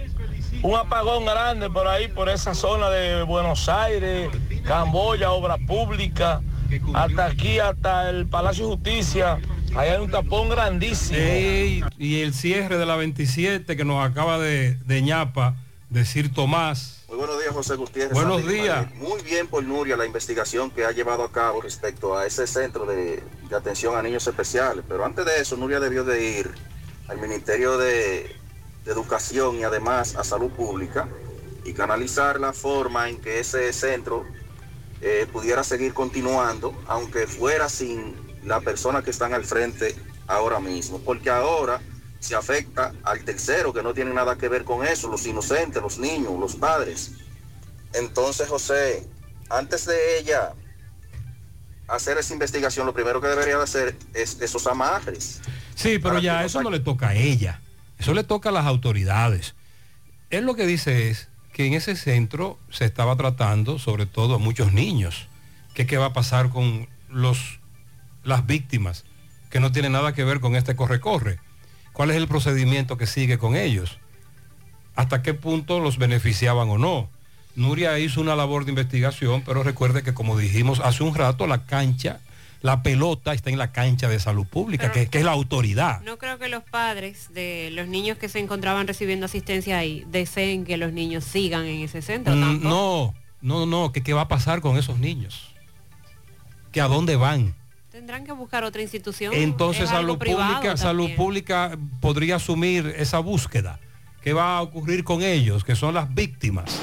Un apagón grande por ahí, por esa zona de Buenos Aires, Camboya, Obra Pública, hasta aquí, hasta el Palacio de Justicia. Ahí hay un tapón grandísimo. Ey, y el cierre de la 27 que nos acaba de, de ñapa decir Tomás. Muy buenos días, José Gutiérrez. Buenos Sandy días. Muy bien por Nuria la investigación que ha llevado a cabo respecto a ese centro de, de atención a niños especiales. Pero antes de eso, Nuria debió de ir al Ministerio de, de Educación y además a Salud Pública y canalizar la forma en que ese centro eh, pudiera seguir continuando, aunque fuera sin la persona que están al frente ahora mismo. Porque ahora se afecta al tercero que no tiene nada que ver con eso, los inocentes, los niños, los padres. Entonces, José, antes de ella hacer esa investigación, lo primero que debería de hacer es esos amarres. Sí, pero ya eso no le toca a ella. Eso le toca a las autoridades. Él lo que dice es que en ese centro se estaba tratando sobre todo a muchos niños. Que qué va a pasar con los, las víctimas que no tienen nada que ver con este corre-corre. ¿Cuál es el procedimiento que sigue con ellos? ¿Hasta qué punto los beneficiaban o no? Nuria hizo una labor de investigación, pero recuerde que como dijimos hace un rato, la cancha, la pelota está en la cancha de salud pública, que, que es la autoridad. No creo que los padres de los niños que se encontraban recibiendo asistencia ahí deseen que los niños sigan en ese centro. Mm, tampoco. No, no, no, que qué va a pasar con esos niños. Que a dónde van. Tendrán que buscar otra institución. Entonces salud pública, salud pública podría asumir esa búsqueda. ¿Qué va a ocurrir con ellos, que son las víctimas?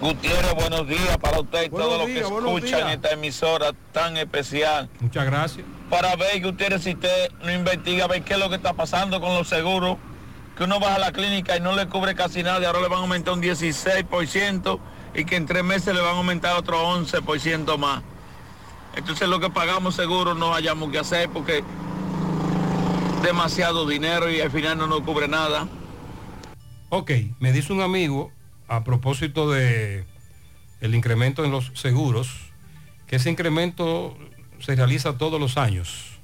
Gutiérrez, buenos días para usted y Buenos todos los que escuchan esta emisora tan especial. Muchas gracias. Para ver, Gutiérrez, si usted no investiga, ver qué es lo que está pasando con los seguros, que uno va a la clínica y no le cubre casi nada, y ahora le van a aumentar un 16% y que en tres meses le van a aumentar otro 11% más. Entonces lo que pagamos seguro no hayamos que hacer porque demasiado dinero y al final no nos cubre nada. Ok, me dice un amigo a propósito de el incremento en los seguros, que ese incremento se realiza todos los años,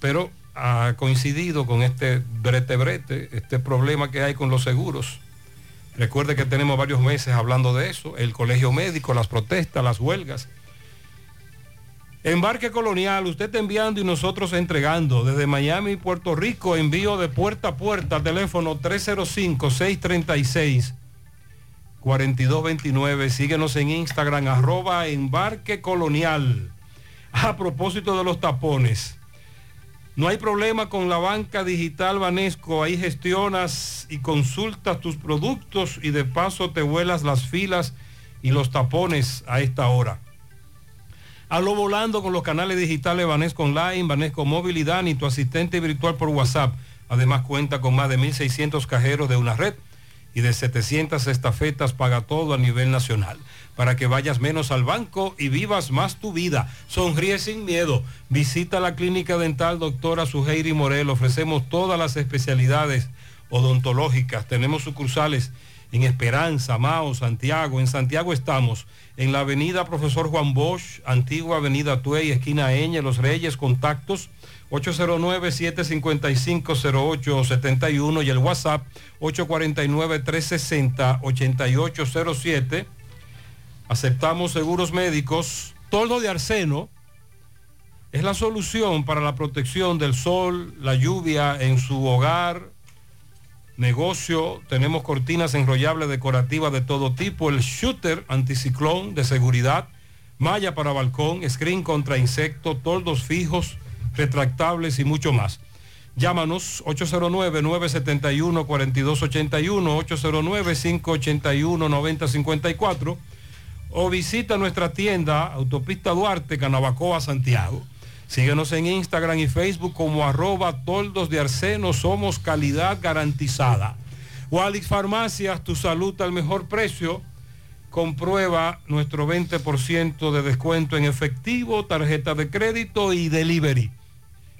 pero ha coincidido con este brete brete, este problema que hay con los seguros. Recuerde que tenemos varios meses hablando de eso, el colegio médico, las protestas, las huelgas. Embarque colonial, usted enviando y nosotros entregando. Desde Miami y Puerto Rico, envío de puerta a puerta, teléfono 305-636-4229. Síguenos en Instagram, arroba embarque colonial. A propósito de los tapones, no hay problema con la banca digital Banesco. Ahí gestionas y consultas tus productos y de paso te vuelas las filas y los tapones a esta hora. Hablo volando con los canales digitales Banesco Online, Banesco Movilidad y tu asistente virtual por WhatsApp. Además cuenta con más de 1.600 cajeros de una red y de 700 estafetas paga todo a nivel nacional. Para que vayas menos al banco y vivas más tu vida. Sonríe sin miedo. Visita la clínica dental doctora Suheiri Morel. Ofrecemos todas las especialidades odontológicas. Tenemos sucursales en Esperanza, Mao, Santiago. En Santiago estamos en la avenida Profesor Juan Bosch, antigua avenida Tuey, esquina Eñe, Los Reyes, contactos 809-755-0871 y el WhatsApp 849-360-8807. Aceptamos seguros médicos, toldo de arseno, es la solución para la protección del sol, la lluvia en su hogar, negocio. Tenemos cortinas enrollables decorativas de todo tipo, el shooter anticiclón de seguridad, malla para balcón, screen contra insectos, toldos fijos, retractables y mucho más. Llámanos 809-971-4281, 809-581-9054 o visita nuestra tienda Autopista Duarte, Canabacoa, Santiago. Síguenos en Instagram y Facebook como arroba toldos de arseno. Somos calidad garantizada. Walix Farmacias, tu salud al mejor precio. Comprueba nuestro 20% de descuento en efectivo, tarjeta de crédito y delivery.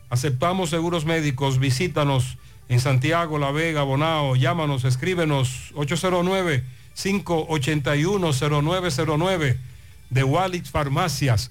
Aceptamos seguros médicos. Visítanos en Santiago, La Vega, Bonao. Llámanos, escríbenos 809-581-0909 de Walix Farmacias.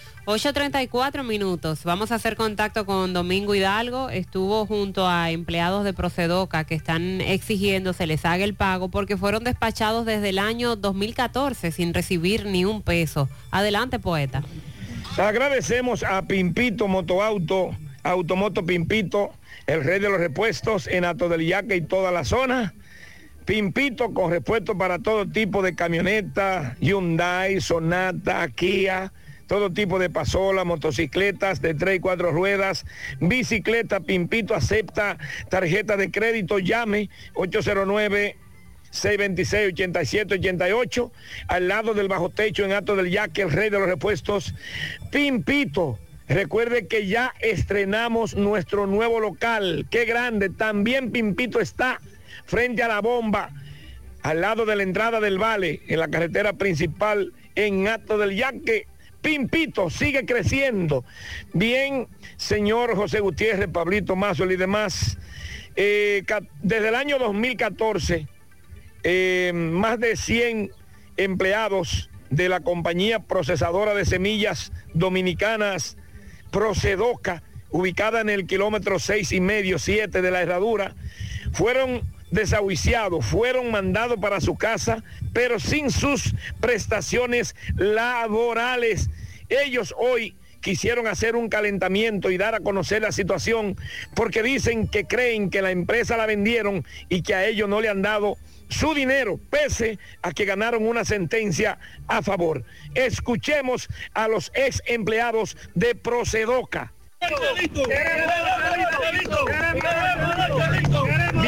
8.34 minutos. Vamos a hacer contacto con Domingo Hidalgo. Estuvo junto a empleados de Procedoca que están exigiendo se les haga el pago porque fueron despachados desde el año 2014 sin recibir ni un peso. Adelante, poeta. Agradecemos a Pimpito Motoauto, Automoto Pimpito, el rey de los repuestos en Ato del Yaque y toda la zona. Pimpito con repuestos para todo tipo de camionetas, Hyundai, Sonata, Kia, todo tipo de pasolas, motocicletas de 3 y 4 ruedas, bicicleta, Pimpito acepta tarjeta de crédito, llame 809 626-8788, al lado del bajo techo en Alto del Yaque, el rey de los repuestos, Pimpito. Recuerde que ya estrenamos nuestro nuevo local, qué grande, también Pimpito está frente a la bomba, al lado de la entrada del Vale, en la carretera principal en Alto del Yaque. Pimpito sigue creciendo. Bien, señor José Gutiérrez, Pablito Mazo y demás, eh, desde el año 2014, eh, más de 100 empleados de la compañía procesadora de semillas dominicanas Procedoca, ubicada en el kilómetro seis y medio, 7 de la herradura, fueron desahuciados, fueron mandados para su casa, pero sin sus prestaciones laborales. Ellos hoy quisieron hacer un calentamiento y dar a conocer la situación porque dicen que creen que la empresa la vendieron y que a ellos no le han dado su dinero, pese a que ganaron una sentencia a favor. Escuchemos a los ex empleados de Procedoca.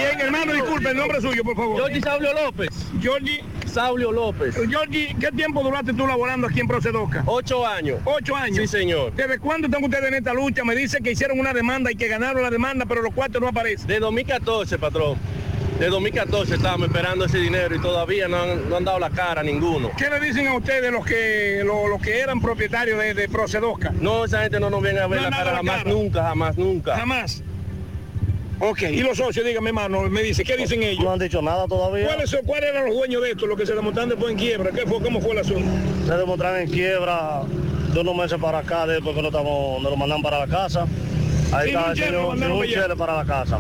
Bien, hermano, disculpe, el nombre suyo, por favor. Jordi Saulio López. Jordi Saulio López. Jordi, ¿qué tiempo duraste tú laborando aquí en Procedoca? Ocho años. Ocho años. Sí, señor. ¿Desde cuándo están ustedes en esta lucha? Me dice que hicieron una demanda y que ganaron la demanda, pero los cuartos no aparecen. De 2014, patrón. De 2014 estábamos esperando ese dinero y todavía no han, no han dado la cara a ninguno. ¿Qué le dicen a ustedes los que lo- los que eran propietarios de, de Procedoca? No, esa gente no nos viene a ver No la cara jamás, nunca, jamás, nunca. Jamás. Ok, y los socios, dígame, hermano, me dice, ¿qué dicen ellos? No han dicho nada todavía. ¿Cuáles, ¿Cuáles eran los dueños de esto, los que se demostraron después en quiebra? ¿Qué fue, ¿Cómo fue el asunto? Se demostraron en quiebra de unos meses para acá, después que nos, estamos, nos lo mandan para la casa. Ahí Sin está el lo señor, para la casa.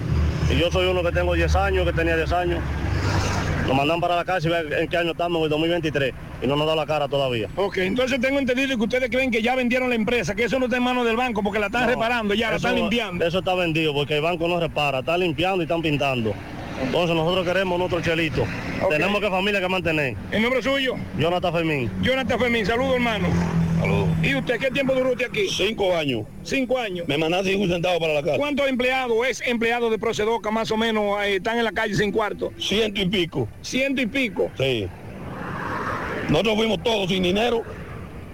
Y yo soy uno que tengo 10 años, que tenía 10 años. Nos mandan para la casa y ve en qué año estamos, en el 2023. Y no nos da la cara todavía. Ok, entonces tengo entendido que ustedes creen que ya vendieron la empresa, que eso no está en manos del banco porque la están No, reparando, ya la están limpiando. Eso está vendido porque el banco no repara, está limpiando y están pintando. Entonces nosotros queremos nuestro chelito. Tenemos que familia que mantener. ¿El nombre suyo? Jonathan Fermín. Jonathan Fermín, saludo hermano. ¿Y usted qué tiempo duró usted aquí? Cinco años. Cinco años. Me mandaste un centavo para la casa. ¿Cuántos empleados, es empleados de Procedoca más o menos eh, están en la calle sin cuarto? Ciento y pico. Ciento y pico. Sí. Nosotros fuimos todos sin dinero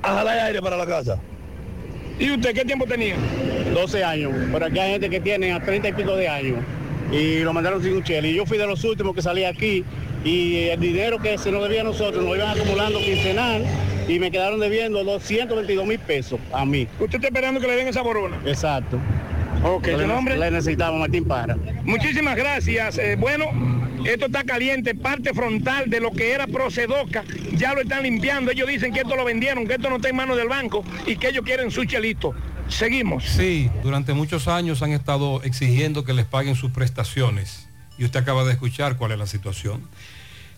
a jalar aire para la casa. ¿Y usted qué tiempo tenía? 12 años, pero aquí hay gente que tiene a 30 y pico de años y lo mandaron sin un chele. Y yo fui de los últimos que salí aquí y el dinero que se nos debía a nosotros nos iban acumulando quincenal y me quedaron debiendo 222 mil pesos a mí. ¿Usted está esperando que le den esa borona? Exacto. Ok, ¿su nombre? Le necesitamos Martín Para. Muchísimas gracias. Eh, bueno, Esto está caliente, parte frontal de lo que era Procedoca, ya lo están limpiando. Ellos dicen que esto lo vendieron, que esto no está en manos del banco y que ellos quieren su chelito. Seguimos. Sí, durante muchos años han estado exigiendo que les paguen sus prestaciones. Y usted acaba de escuchar cuál es la situación.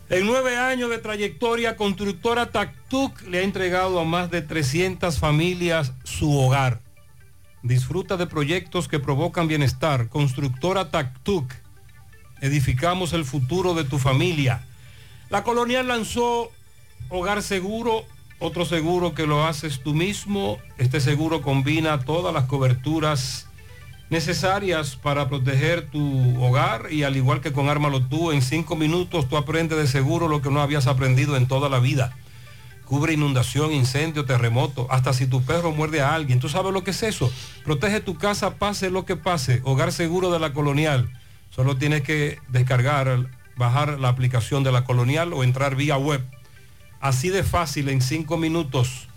En nueve años de trayectoria, constructora Tactuc le ha entregado a más de 300 familias su hogar. Disfruta de proyectos que provocan bienestar. Constructora Tactuc. Edificamos el futuro de tu familia. La colonial lanzó Hogar Seguro, otro seguro que lo haces tú mismo. Este seguro combina todas las coberturas necesarias para proteger tu hogar y al igual que con Ármalo tú, en cinco minutos tú aprendes de seguro lo que no habías aprendido en toda la vida. Cubre inundación, incendio, terremoto, hasta si tu perro muerde a alguien. ¿Tú sabes lo que es eso? Protege tu casa, pase lo que pase. Hogar seguro de la colonial. Solo tienes que descargar, bajar la aplicación de la colonial o entrar vía web. Así de fácil, en cinco minutos.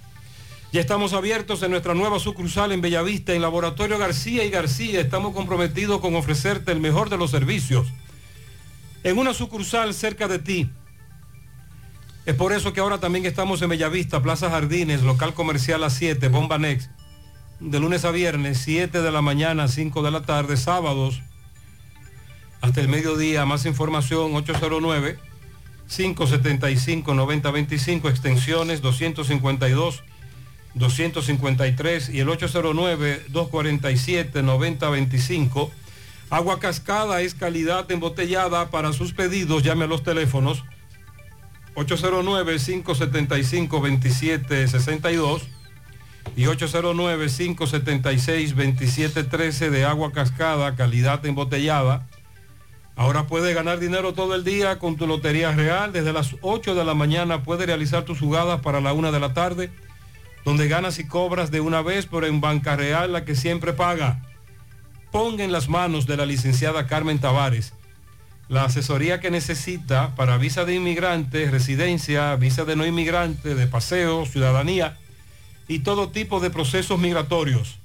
Ya estamos abiertos en nuestra nueva sucursal en Bellavista, en Laboratorio García y García. Estamos comprometidos con ofrecerte el mejor de los servicios. En una sucursal cerca de ti. Es por eso que ahora también estamos en Bellavista, Plaza Jardines, local comercial a 7, Bomba Next. De lunes a viernes, 7 de la mañana, 5 de la tarde, sábados hasta el mediodía. Más información 809 575 9025 extensiones 252 253 y el 809-247-9025. Agua Cascada es calidad embotellada. Para sus pedidos llame a los teléfonos 809-575-2762 y 809-576-2713 de agua cascada, calidad embotellada. Ahora puedes ganar dinero todo el día con tu Lotería Real. Desde las 8 de la mañana puedes realizar tus jugadas para la 1 de la tarde donde ganas y cobras de una vez, pero en Banca Real la que siempre paga. Ponga en las manos de la licenciada Carmen Tavares la asesoría que necesita para visa de inmigrante, residencia, visa de no inmigrante, de paseo, ciudadanía y todo tipo de procesos migratorios.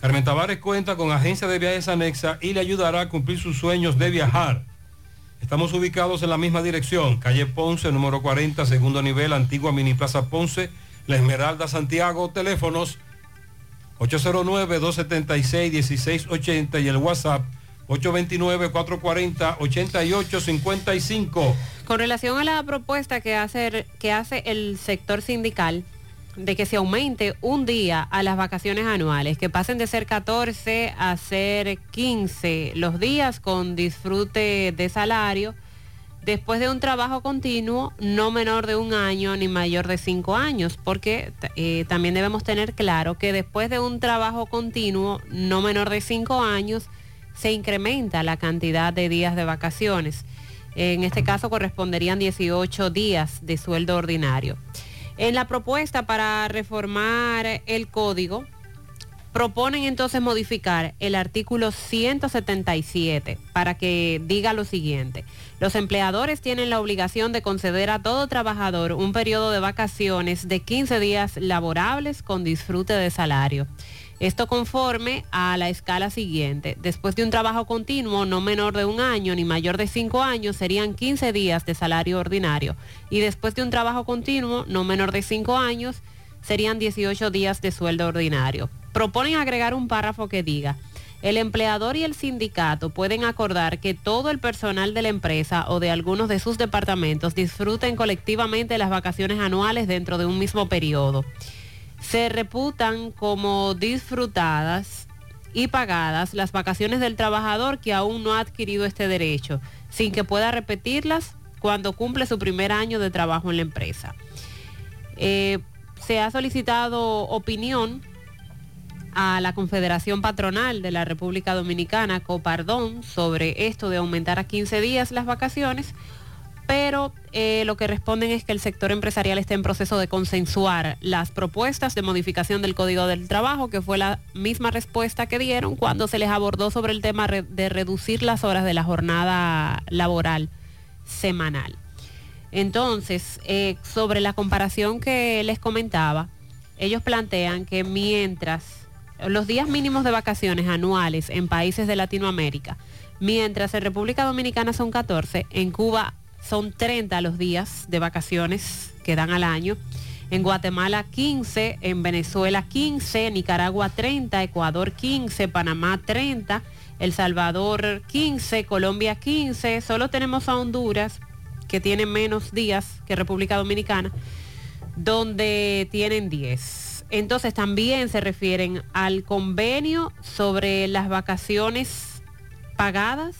Carmen Tavares cuenta con agencia de viajes anexa y le ayudará a cumplir sus sueños de viajar. Estamos ubicados en la misma dirección, calle Ponce, número 40, segundo nivel, antigua Mini Plaza Ponce, la Esmeralda Santiago, teléfonos 809-276-1680 y el WhatsApp 829-440-8855. Con relación a la propuesta que hace, que hace el sector sindical de que se aumente un día a las vacaciones anuales, que pasen de ser 14 a ser 15 los días con disfrute de salario después de un trabajo continuo no menor de un año ni mayor de cinco años, porque eh, también debemos tener claro que después de un trabajo continuo no menor de cinco años se incrementa la cantidad de días de vacaciones. En este caso corresponderían 18 días de sueldo ordinario. En la propuesta para reformar el código, proponen entonces modificar el artículo 177 para que diga lo siguiente. Los empleadores tienen la obligación de conceder a todo trabajador un periodo de vacaciones de 15 días laborables con disfrute de salario. Esto conforme a la escala siguiente. Después de un trabajo continuo no menor de un año ni mayor de cinco años serían 15 días de salario ordinario. Y después de un trabajo continuo no menor de cinco años serían 18 días de sueldo ordinario. Proponen agregar un párrafo que diga, el empleador y el sindicato pueden acordar que todo el personal de la empresa o de algunos de sus departamentos disfruten colectivamente las vacaciones anuales dentro de un mismo periodo. Se reputan como disfrutadas y pagadas las vacaciones del trabajador que aún no ha adquirido este derecho, sin que pueda repetirlas cuando cumple su primer año de trabajo en la empresa. Eh, se ha solicitado opinión a la Confederación Patronal de la República Dominicana, Copardón, sobre esto de aumentar a 15 días las vacaciones, pero eh, lo que responden es que el sector empresarial está en proceso de consensuar las propuestas de modificación del Código del Trabajo, que fue la misma respuesta que dieron cuando se les abordó sobre el tema de reducir las horas de la jornada laboral semanal. Entonces, eh, sobre la comparación que les comentaba, ellos plantean que mientras los días mínimos de vacaciones anuales en países de Latinoamérica, mientras en República Dominicana son 14, en Cuba son 30 los días de vacaciones que dan al año, en Guatemala 15, en Venezuela 15, Nicaragua 30, Ecuador 15, Panamá 30, El Salvador 15, Colombia 15, solo tenemos a Honduras que tiene menos días que República Dominicana, donde tienen 10. Entonces también se refieren al convenio sobre las vacaciones pagadas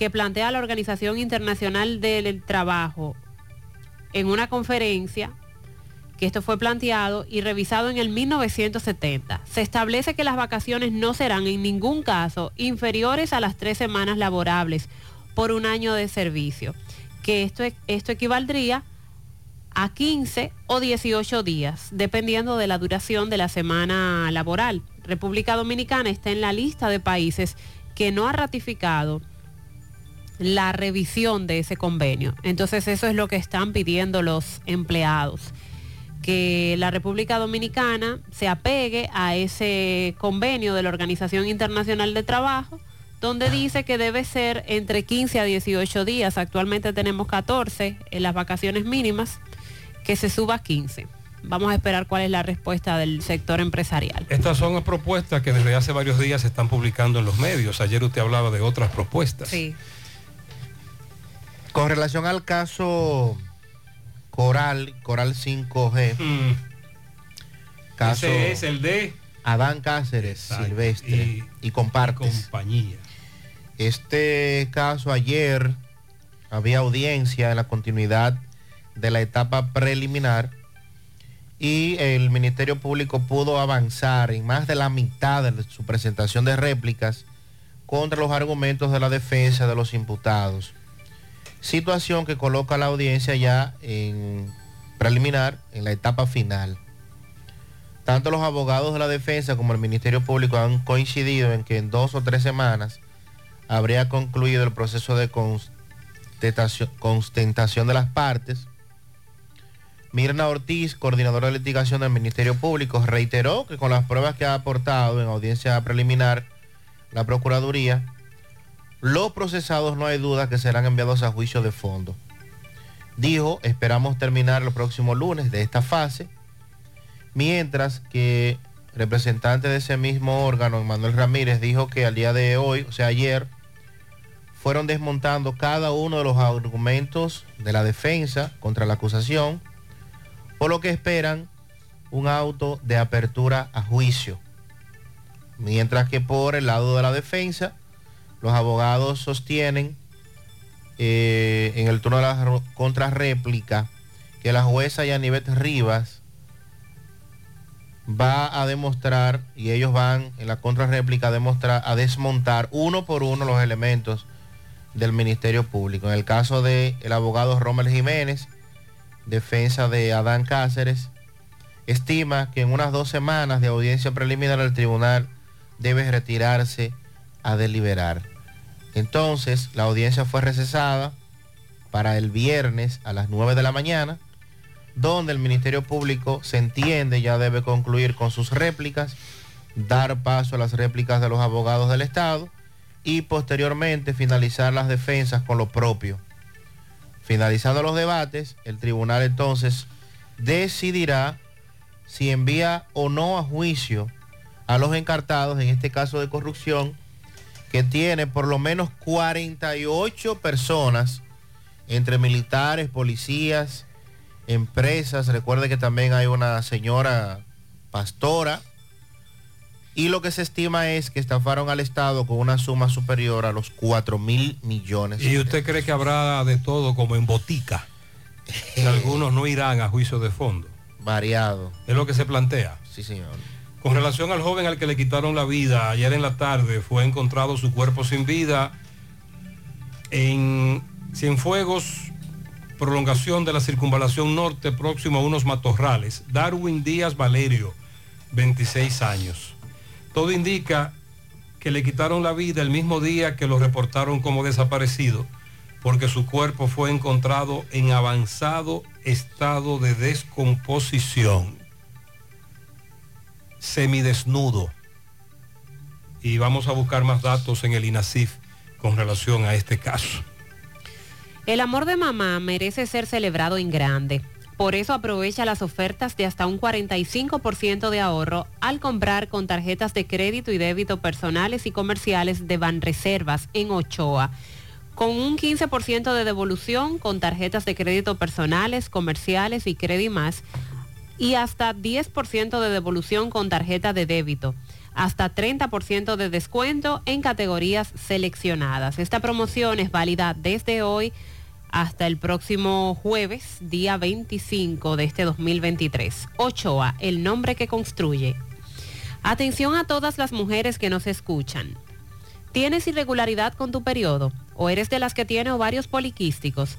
que plantea la Organización Internacional del Trabajo en una conferencia que esto fue planteado y revisado en el 1970. Se establece que las vacaciones no serán en ningún caso inferiores a las tres semanas laborables por un año de servicio, que esto, esto equivaldría a 15 o 18 días, dependiendo de la duración de la semana laboral. República Dominicana está en la lista de países que no ha ratificado la revisión de ese convenio. Entonces eso es lo que están pidiendo los empleados, que la República Dominicana se apegue a ese convenio de la Organización Internacional de Trabajo, donde dice que debe ser entre 15 a 18 días. Actualmente tenemos 14 en las vacaciones mínimas, que se suba a 15. Vamos a esperar cuál es la respuesta del sector empresarial. Estas son propuestas que desde hace varios días se están publicando en los medios. Ayer usted hablaba de otras propuestas. Sí. Con relación al caso Coral, Coral 5G, caso Ese es el de Adán Cáceres, Silvestre y, Compartes. compañía. Este caso ayer había audiencia en la continuidad de la etapa preliminar y el Ministerio Público pudo avanzar en más de la mitad de su presentación de réplicas contra los argumentos de la defensa de los imputados. Situación que coloca la audiencia ya en preliminar, en la etapa final. Tanto los abogados de la defensa como el Ministerio Público han coincidido en que en dos o tres semanas habría concluido el proceso de constatación de las partes. Mirna Ortiz, coordinadora de litigación del Ministerio Público, reiteró que con las pruebas que ha aportado en audiencia preliminar la Procuraduría, los procesados no hay duda que serán enviados a juicio de fondo. Dijo, esperamos terminar el próximo lunes de esta fase, mientras que representante de ese mismo órgano, Manuel Ramírez, dijo que al día de hoy, o sea, ayer, fueron desmontando cada uno de los argumentos de la defensa contra la acusación, por lo que esperan un auto de apertura a juicio. Mientras que por el lado de la defensa, los abogados sostienen eh, en el turno de la contrarréplica que la jueza Yanivet Rivas va a demostrar, y ellos van en la contrarréplica a demostrar, a desmontar uno por uno los elementos del Ministerio Público. En el caso del el abogado Rommel Jiménez, defensa de Adán Cáceres, estima que en unas dos semanas de audiencia preliminar el tribunal debe retirarse a deliberar. Entonces, la audiencia fue recesada para el viernes a las 9 de la mañana, donde el Ministerio Público se entiende ya debe concluir con sus réplicas, dar paso a las réplicas de los abogados del Estado y posteriormente finalizar las defensas con lo propio. Finalizando los debates, el tribunal entonces decidirá si envía o no a juicio a los encartados, en este caso de corrupción, que tiene por lo menos 48 personas, entre militares, policías, empresas. Recuerde que también hay una señora pastora. Y lo que se estima es que estafaron al Estado con una suma superior a los 4 mil millones. ¿Y usted cree que habrá de todo como en botica? Que algunos no irán a juicio de fondo. Variado. Es lo que se plantea. Sí, señor. Con relación al joven al que le quitaron la vida, ayer en la tarde fue encontrado su cuerpo sin vida en Cienfuegos, prolongación de la circunvalación norte próximo a unos matorrales. Darwin Díaz Valerio, 26 años. Todo indica que le quitaron la vida el mismo día que lo reportaron como desaparecido, porque su cuerpo fue encontrado en avanzado estado de descomposición semidesnudo. y vamos a buscar más datos en el INASIF con relación a este caso. El amor de mamá merece ser celebrado en grande. Por eso aprovecha las ofertas de hasta un 45% de ahorro al comprar con tarjetas de crédito y débito personales y comerciales de Banreservas en Ochoa. Con un 15% de devolución con tarjetas de crédito personales, comerciales y Más y hasta 10% de devolución con tarjeta de débito hasta 30% de descuento en categorías seleccionadas. Esta promoción es válida desde hoy hasta el próximo jueves, día 25 de este 2023. Ochoa, el nombre que construye. Atención a todas las mujeres que nos escuchan. ¿Tienes irregularidad con tu periodo? ¿O eres de las que tiene ovarios poliquísticos?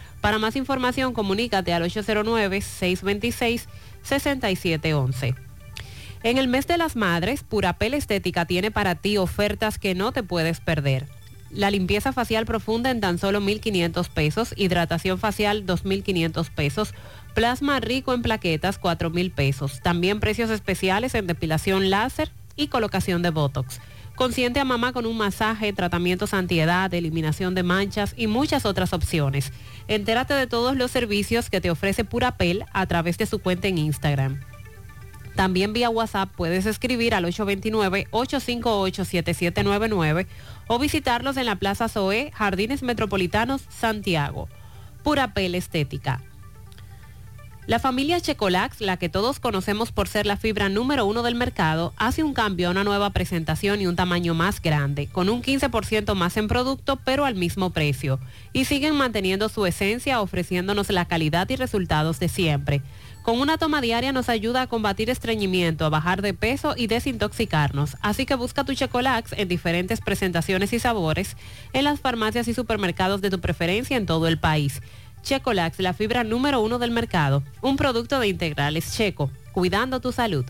Para más información comunícate al 809-626-6711. En el mes de las madres, Purapel Estética tiene para ti ofertas que no te puedes perder. La limpieza facial profunda en tan solo 1.500 pesos, hidratación facial 2.500 pesos, plasma rico en plaquetas 4.000 pesos. También precios especiales en depilación láser y colocación de Botox. Consiente a mamá con un masaje, tratamientos antiedad, eliminación de manchas y muchas otras opciones. Entérate de todos los servicios que te ofrece Purapel a través de su cuenta en Instagram. También vía WhatsApp puedes escribir al 829-858-7799 o visitarlos en la Plaza Zoe, Jardines Metropolitanos, Santiago. Pura Pel Estética. La familia Checolax, la que todos conocemos por ser la fibra número uno del mercado, hace un cambio a una nueva presentación y un tamaño más grande, con un 15% más en producto, pero al mismo precio. Y siguen manteniendo su esencia, ofreciéndonos la calidad y resultados de siempre. Con una toma diaria nos ayuda a combatir estreñimiento, a bajar de peso y desintoxicarnos. Así que busca tu Checolax en diferentes presentaciones y sabores en las farmacias y supermercados de tu preferencia en todo el país. Checolax, la fibra número uno del mercado. Un producto de integrales checo, cuidando tu salud.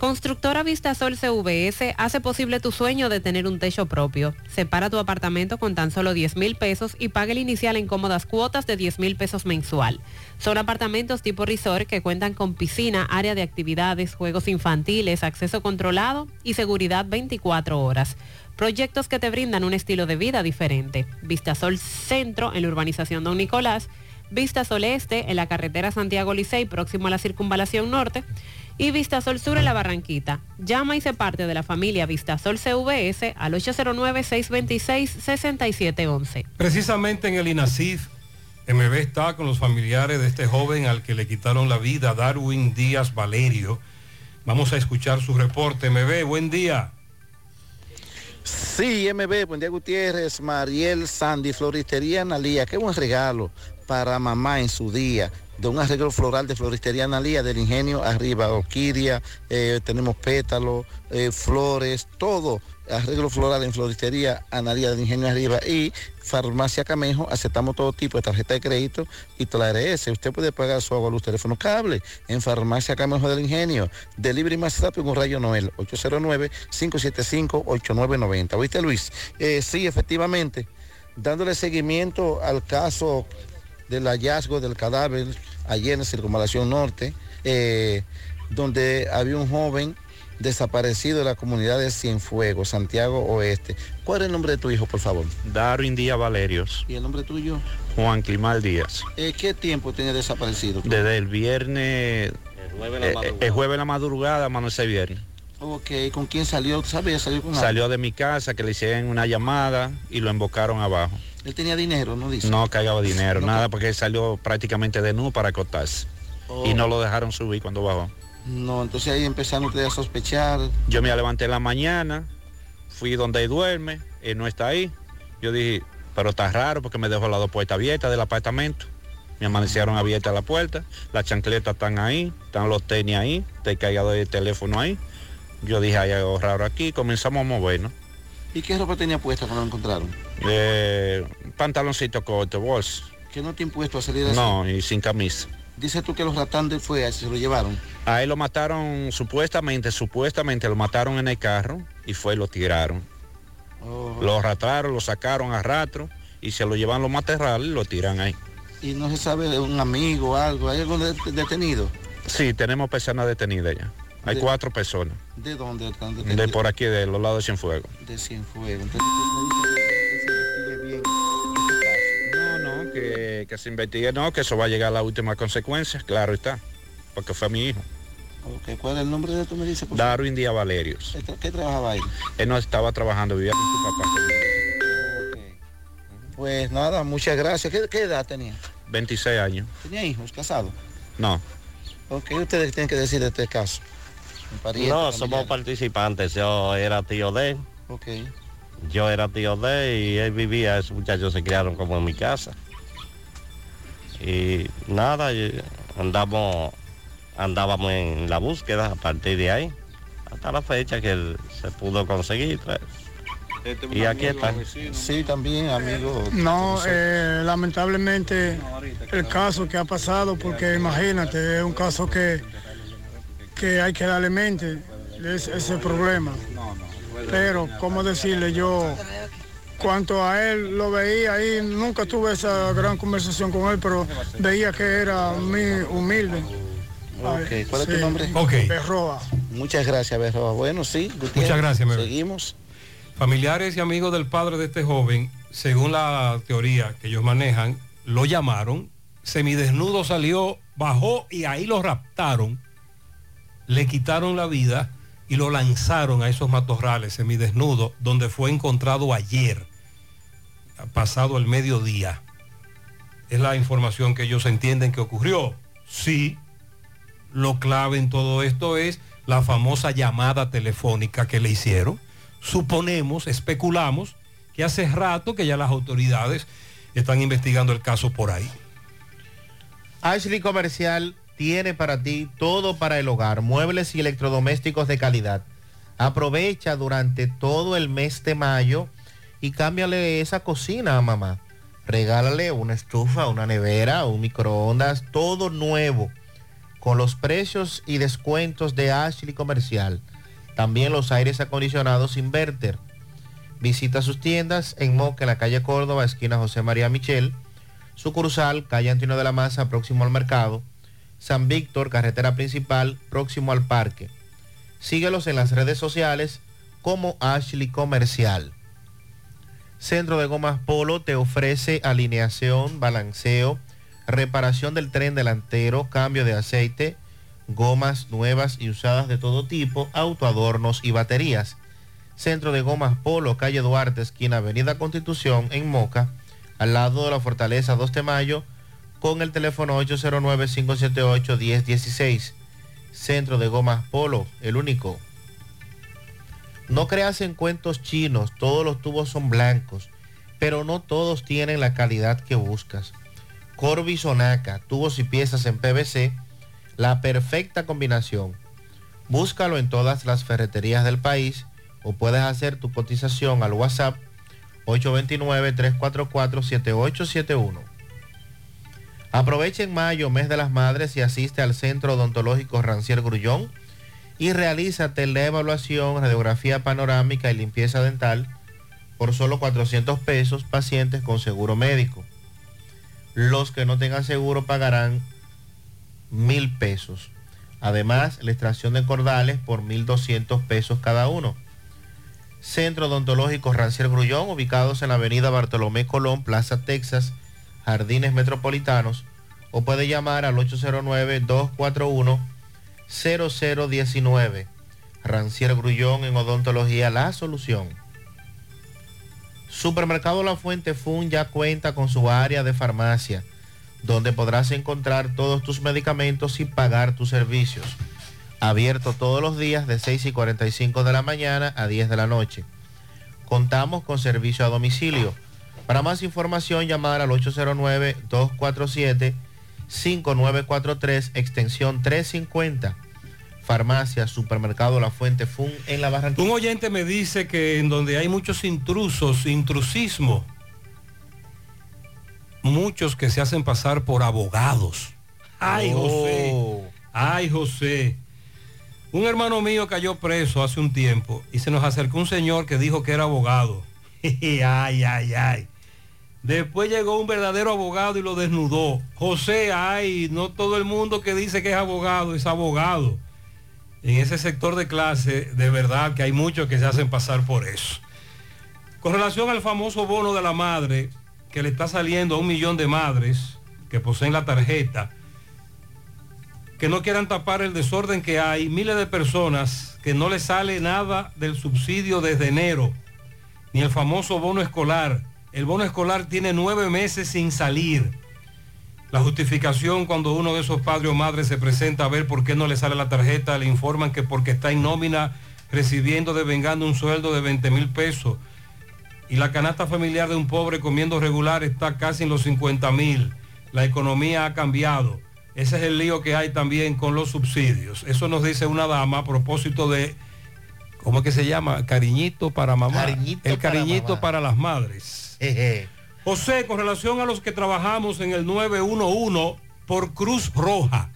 Constructora Vistasol CVS hace posible tu sueño de tener un techo propio. Separa tu apartamento con tan solo 10 mil pesos y paga el inicial en cómodas cuotas de 10 mil pesos mensual. Son apartamentos tipo resort que cuentan con piscina, área de actividades, juegos infantiles, acceso controlado y seguridad 24 horas. Proyectos que te brindan un estilo de vida diferente. Vistasol Centro en la urbanización Don Nicolás. Vistasol Este en la carretera Santiago Licey próximo a la circunvalación norte y Vistasol Sur en la Barranquita. Llama y se parte de la familia Vistasol CVS al 809-626-6711. Precisamente en el INASIF, MB está con los familiares de este joven al que le quitaron la vida, Darwin Díaz Valerio. Vamos a escuchar su reporte. MB, buen día. Sí, MB, buen día Gutiérrez, Mariel Sandy, Floristería Analía, qué buen regalo para mamá en su día de un arreglo floral de Floristería Analía, del ingenio arriba, orquídea, eh, tenemos pétalos, eh, flores, todo, arreglo floral en Floristería Analía del ingenio arriba y Farmacia Camejo, aceptamos todo tipo de tarjeta de crédito y toda la RS. Usted puede pagar su agua, luz, teléfono, cable en Farmacia Camejo del Ingenio. Delivery más rápido con Rayo Noel, 809-575-8990. ¿Oíste, Luis? Eh, sí, efectivamente, dándole seguimiento al caso del hallazgo del cadáver ayer en Circunvalación Norte, eh, donde había un joven desaparecido de la comunidad de Cienfuegos, Santiago Oeste. ¿Cuál es el nombre de tu hijo, por favor? Darwin Díaz Valerios. ¿Y el nombre tuyo? Juan Climal Díaz. Eh, ¿Qué tiempo tiene desaparecido? Desde el viernes, el jueves, la eh, el jueves la madrugada, mano ese viernes. Ok, ¿con quién salió? ¿Sabes? ¿Salió con Salió de mi casa, que le hicieron una llamada y lo embocaron abajo. Él tenía dinero, ¿no dice? No cargaba dinero, nada, porque él salió prácticamente de nu para acostarse. Oh. Y no lo dejaron subir cuando bajó. No, entonces ahí empezaron ustedes a sospechar. Yo me levanté en la mañana, fui donde él duerme, él no está ahí. Yo dije, pero está raro porque me dejó las dos puertas abiertas del apartamento. Me amanecieron abiertas la puerta, las chancletas están ahí, están los tenis ahí, está el cargador del teléfono ahí. Yo dije, hay algo raro aquí, comenzamos a movernos. ¿Y qué ropa tenía puesta cuando lo encontraron? Eh, pantaloncito corto, bolsa. ¿Que no te impuesto a salir así? No, y sin camisa. Dice tú que los ratantes fue, se lo llevaron. A él lo mataron supuestamente, supuestamente lo mataron en el carro y fue y lo tiraron. Oh. Lo rataron, lo sacaron a rastro y se lo llevan los materrales y lo tiran ahí. Y no se sabe de un amigo o algo. ¿Hay de- detenido? Sí, tenemos personas detenidas ya. Hay De- cuatro personas. ¿De dónde están De detenidos? por aquí, de los lados de Cienfuegos. De Cienfuegos. Entonces este No, no, que, que se investigue, no, que eso va a llegar a las últimas consecuencias, claro está. Porque fue mi hijo. caso. Ok, ¿Cuál es el nombre de tú me favor? Darwin Díaz Valerios. ¿Qué, tra- qué trabajaba ahí? Él no estaba trabajando, vivía con su papá. Pues nada, muchas gracias. ¿Qué, qué edad tenía? 26 años. ¿Tenía hijos, casado? No. Ok, ustedes tienen que decir de este caso. Pariente, No, familiar. somos participantes. Yo era tío de él. Ok. Yo era tío de él y él vivía, esos muchachos se criaron como en mi casa. Y nada, y andamos, andábamos en la búsqueda a partir de ahí, hasta la fecha que él se pudo conseguir. pues. Y aquí está. Sí, también, amigo. No, eh, lamentablemente el caso que ha pasado, porque imagínate, es un caso que, que hay que darle mente, es ese problema. Pero, ¿cómo decirle? Yo, cuanto a él lo veía ahí, nunca tuve esa gran conversación con él, pero veía que era muy humilde. Ok, ¿cuál es tu nombre? Ok. Berroa. Muchas gracias, Berroa. Bueno, sí, Gutiérrez. Muchas gracias. Seguimos. Familiares y amigos del padre de este joven, según la teoría que ellos manejan, lo llamaron, semidesnudo salió, bajó y ahí lo raptaron, le quitaron la vida y lo lanzaron a esos matorrales semidesnudo, donde fue encontrado ayer, pasado el mediodía. Es la información que ellos entienden que ocurrió. Sí, lo clave en todo esto es la famosa llamada telefónica que le hicieron. Suponemos, especulamos, que hace rato que ya las autoridades están investigando el caso por ahí. Ashley Comercial tiene para ti todo para el hogar, muebles y electrodomésticos de calidad. Aprovecha durante todo el mes de mayo y cámbiale esa cocina a mamá. Regálale una estufa, una nevera, un microondas, todo nuevo, con los precios y descuentos de Ashley Comercial. También los aires acondicionados Inverter. Visita sus tiendas en Moca, en la calle Córdoba, esquina José María Michel, sucursal, calle Antonio de la Maza, próximo al mercado, San Víctor, carretera principal, próximo al parque. Síguelos en las redes sociales como Ashley Comercial. Centro de Gomas Polo te ofrece alineación, balanceo, reparación del tren delantero, cambio de aceite, gomas nuevas y usadas de todo tipo, autoadornos y baterías. Centro de Gomas Polo, calle Duarte, esquina Avenida Constitución, en Moca, al lado de la Fortaleza 2 de Mayo, con el teléfono 809-578-1016. Centro de Gomas Polo, el único. No creas en cuentos chinos, todos los tubos son blancos, pero no todos tienen la calidad que buscas. Corby Sonaca, tubos y piezas en PVC, la perfecta combinación. Búscalo en todas las ferreterías del país o puedes hacer tu cotización al WhatsApp 829-344-7871. Aprovecha en mayo, mes de las madres, y asiste al Centro Odontológico Rancier Grullón y realízate la evaluación, radiografía panorámica y limpieza dental por solo 400 pesos pacientes con seguro médico. Los que no tengan seguro pagarán mil pesos. Además, la extracción de cordales por 1.200 pesos cada uno. Centro Odontológico Rancier Grullón, ubicados en la avenida Bartolomé Colón, Plaza Texas, Jardines Metropolitanos, o puede llamar al 809-241-0019. Rancier Grullón en Odontología La Solución. Supermercado La Fuente Fun ya cuenta con su área de farmacia, donde podrás encontrar todos tus medicamentos y pagar tus servicios. Abierto todos los días de 6 y 45 de la mañana a 10 de la noche. Contamos con servicio a domicilio. Para más información, llamar al 809-247-5943, extensión 350. Farmacia, Supermercado La Fuente Fun en la Barranquilla. Un oyente me dice que en donde hay muchos intrusos, intrusismo, muchos que se hacen pasar por abogados. Ay, José. Ay, José. Un hermano mío cayó preso hace un tiempo y se nos acercó un señor que dijo que era abogado. ay, ay, ay. Después llegó un verdadero abogado y lo desnudó. José, ay, no todo el mundo que dice que es abogado es abogado. En ese sector de clase, de verdad que hay muchos que se hacen pasar por eso. Con relación al famoso bono de la madre, que le está saliendo a un millón de madres que poseen la tarjeta, que no quieran tapar el desorden que hay, miles de personas que no les sale nada del subsidio desde enero, ni el famoso bono escolar. El bono escolar tiene nueve meses sin salir. La justificación cuando uno de esos padres o madres se presenta a ver por qué no le sale la tarjeta, le informan que porque está en nómina recibiendo devengando un sueldo de 20 mil pesos y la canasta familiar de un pobre comiendo regular está casi en los 50 mil. La economía ha cambiado. Ese es el lío que hay también con los subsidios. Eso nos dice una dama a propósito de, ¿cómo es que se llama? Cariñito para mamá. Cariñito el para cariñito mamá. para las madres. José, con relación a los que trabajamos en el 911 por Cruz Roja,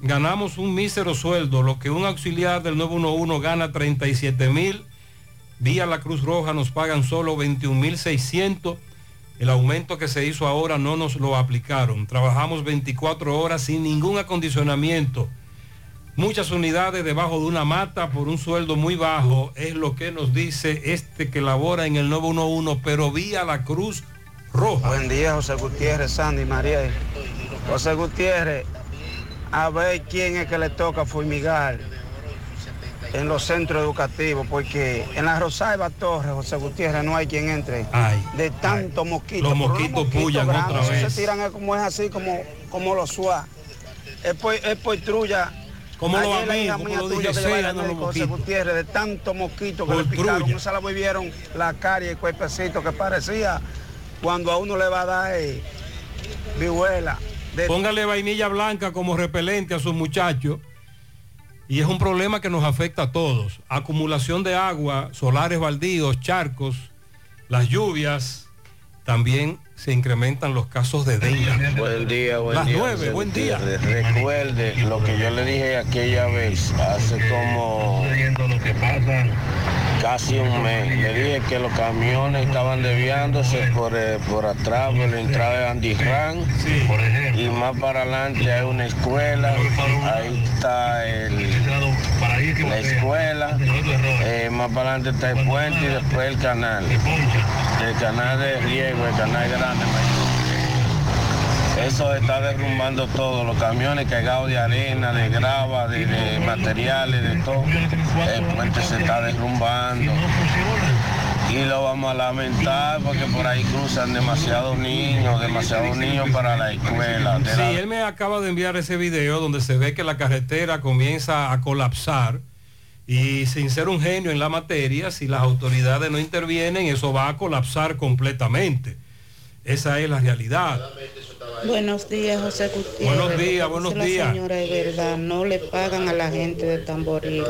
ganamos un mísero sueldo, lo que un auxiliar del 911 gana 37 mil, vía la Cruz Roja nos pagan solo 21 mil 600, el aumento que se hizo ahora no nos lo aplicaron, trabajamos 24 horas sin ningún acondicionamiento, muchas unidades debajo de una mata por un sueldo muy bajo, es lo que nos dice este que labora en el 911, pero vía la Cruz Roja. Buen día, José Gutiérrez, Sandy, María. José Gutiérrez, a ver quién es que le toca fumigar en los centros educativos, porque en la Rosalba Torres, José Gutiérrez, no hay quien entre. de tanto mosquito. Los mosquitos pullan grandes, otra vez. Se tiran como es así, como, como los suá. Es por, es por trulla. Ayer los al no los médico, José mosquitos. Gutiérrez, de tanto mosquito que Por le picaron, trulla. esa la volvieron la cara y el cuerpecito que parecía cuando a uno le va a dar eh, vihuela. De- Póngale vainilla blanca como repelente a sus muchachos. Y es un problema que nos afecta a todos. Acumulación de agua, solares baldíos, charcos, las lluvias, también se incrementan los casos de dengue. Buen día, buen Las día. nueve, buen día. Recuerde lo que yo le dije aquella vez, hace como casi un mes. Le dije que los camiones estaban desviándose por, eh, por atrás, por la entrada de Andy Ran. Y más para adelante hay una escuela. Ahí está el, la escuela. Eh, más para adelante está el puente y después el canal. El canal de riego, el canal grande. Eso está derrumbando todo, los camiones cargados de arena, de grava, de, de materiales, de todo. El puente se está derrumbando. Y lo vamos a lamentar porque por ahí cruzan demasiados niños, demasiados niños para la escuela. Sí, la- él me acaba de enviar ese video donde se ve que la carretera comienza a colapsar y sin ser un genio en la materia, si las autoridades no intervienen, eso va a colapsar completamente. Esa es la realidad. Buenos días, José Gutiérrez. Buenos días, buenos días. La señora es verdad, no le pagan a la gente de Tamboril.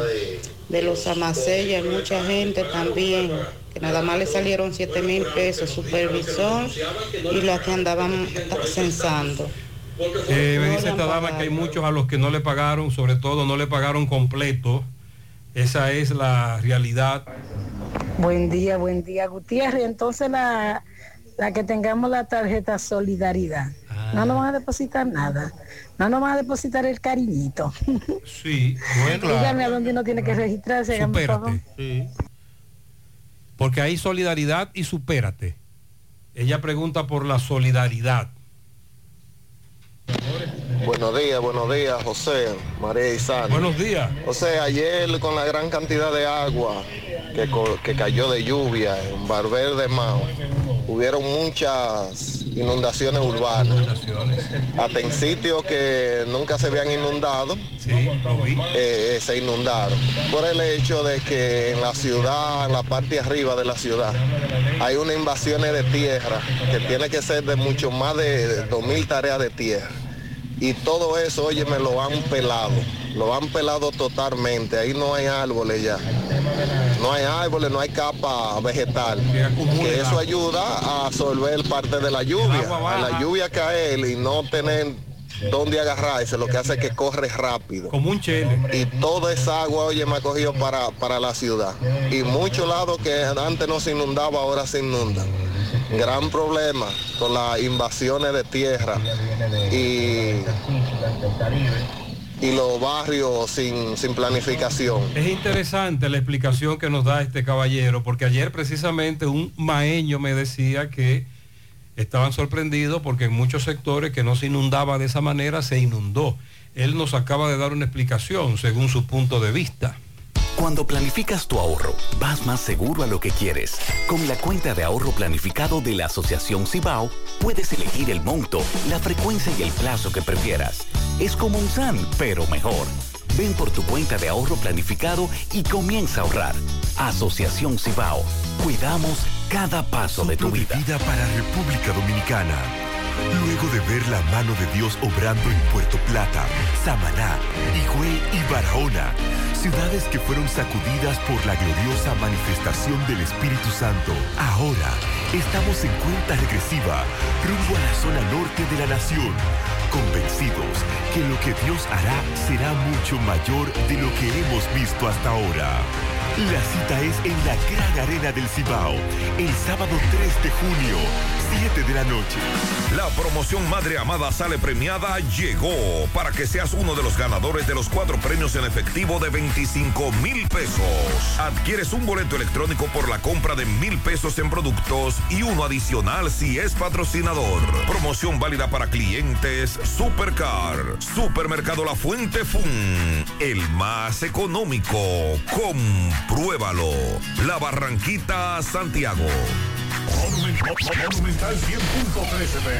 De los amasellas, hay mucha gente también, que nada más le salieron 7 mil pesos, supervisor y los que andaban censando. Eh, me dice esta dama que hay muchos a los que no le pagaron, sobre todo no le pagaron completo. Esa es la realidad. Buen día, buen día, Gutiérrez. Entonces la, la que tengamos la tarjeta Solidaridad, no nos van a depositar nada. No nos van a depositar el cariñito. Sí, bueno. Dígame a dónde uno tiene que registrarse. Supérate. Porque hay solidaridad y supérate. Ella pregunta por la solidaridad. Buenos días, buenos días, José, María y Sara. Buenos días. José, ayer con la gran cantidad de agua que, que cayó de lluvia en Barber de Mao, hubieron muchas inundaciones urbanas. Hasta en sitios que nunca se habían inundado, eh, se inundaron. Por el hecho de que en la ciudad, en la parte arriba de la ciudad, hay unas invasiones de tierra que tiene que ser de mucho más de 2.000 tareas de tierra. Y todo eso, oye, me lo han pelado, lo han pelado totalmente. Ahí no hay árboles ya. No hay árboles, no hay capa vegetal. Que eso ayuda a absorber parte de la lluvia. A la lluvia caer y no tener dónde agarrarse, lo que hace es que corre rápido. Como un chele. Y toda esa agua, oye, me ha cogido para, para la ciudad. Y muchos lados que antes no se inundaba, ahora se inundan. Gran problema con las invasiones de tierra y, y los barrios sin, sin planificación. Es interesante la explicación que nos da este caballero, porque ayer precisamente un maeño me decía que estaban sorprendidos porque en muchos sectores que no se inundaba de esa manera se inundó. Él nos acaba de dar una explicación según su punto de vista. Cuando planificas tu ahorro, vas más seguro a lo que quieres. Con la cuenta de ahorro planificado de la Asociación Cibao, puedes elegir el monto, la frecuencia y el plazo que prefieras. Es como un SAN, pero mejor. Ven por tu cuenta de ahorro planificado y comienza a ahorrar. Asociación Cibao. Cuidamos cada paso de tu vida. Vida para República Dominicana. Luego de ver la mano de Dios obrando en Puerto Plata, Samaná, Higüey y Barahona, ciudades que fueron sacudidas por la gloriosa manifestación del Espíritu Santo, ahora estamos en cuenta regresiva rumbo a la zona norte de la nación, convencidos que lo que Dios hará será mucho mayor de lo que hemos visto hasta ahora. La cita es en la Gran Arena del Cibao, el sábado 3 de junio, 7 de la noche. La promoción Madre Amada Sale Premiada llegó para que seas uno de los ganadores de los cuatro premios en efectivo de 25 mil pesos. Adquieres un boleto electrónico por la compra de mil pesos en productos y uno adicional si es patrocinador. Promoción válida para clientes Supercar, Supermercado La Fuente Fun, el más económico. Compruébalo. La Barranquita, Santiago.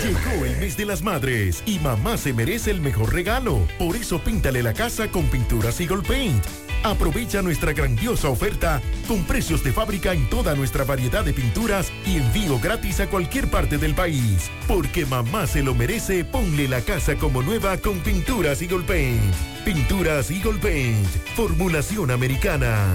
Llegó el mes de las madres y mamá se merece el mejor regalo. Por eso píntale la casa con pinturas Eagle Paint. Aprovecha nuestra grandiosa oferta con precios de fábrica en toda nuestra variedad de pinturas y envío gratis a cualquier parte del país. Porque mamá se lo merece, ponle la casa como nueva con pinturas Eagle Paint. Pinturas Eagle Paint, formulación americana.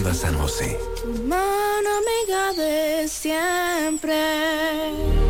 Cooperativa San José. Mano amiga de siempre.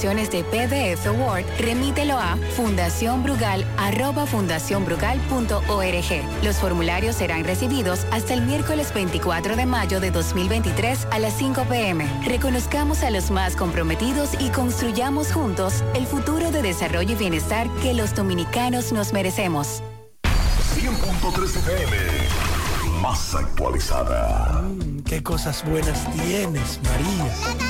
de PDF Word, remítelo a fundacionbrugal.org. Los formularios serán recibidos hasta el miércoles 24 de mayo de 2023 a las 5 pm. Reconozcamos a los más comprometidos y construyamos juntos el futuro de desarrollo y bienestar que los dominicanos nos merecemos. 100.3 FM. Más actualizada. Qué cosas buenas tienes, María.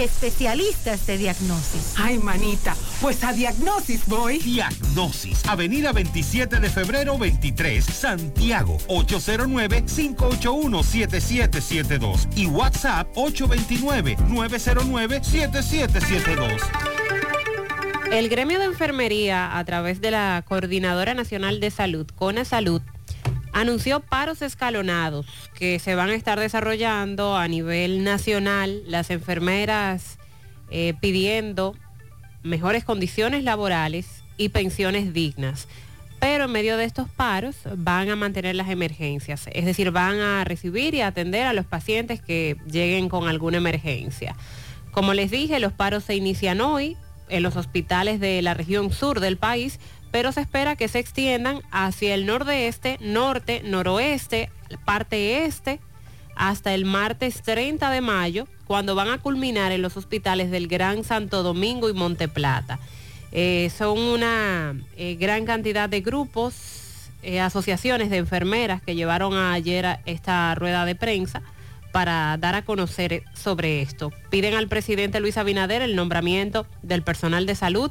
especialistas de diagnosis. Ay, manita, pues a diagnosis voy. Diagnosis, Avenida 27 de febrero 23, Santiago, 809-581-7772 y WhatsApp 829-909-7772. El gremio de enfermería, a través de la Coordinadora Nacional de Salud, CONA Salud, anunció paros escalonados que se van a estar desarrollando a nivel nacional. Las enfermeras eh, pidiendo mejores condiciones laborales y pensiones dignas. Pero en medio de estos paros van a mantener las emergencias, es decir, van a recibir y atender a los pacientes que lleguen con alguna emergencia. Como les dije, los paros se inician hoy en los hospitales de la región sur del país, pero se espera que se extiendan hacia el nordeste, norte, noroeste, parte este, hasta el martes 30 de mayo, cuando van a culminar en los hospitales del Gran Santo Domingo y Monte Plata. Eh, son una eh, gran cantidad de grupos, eh, asociaciones de enfermeras que llevaron ayer a esta rueda de prensa para dar a conocer sobre esto. Piden al presidente Luis Abinader el nombramiento del personal de salud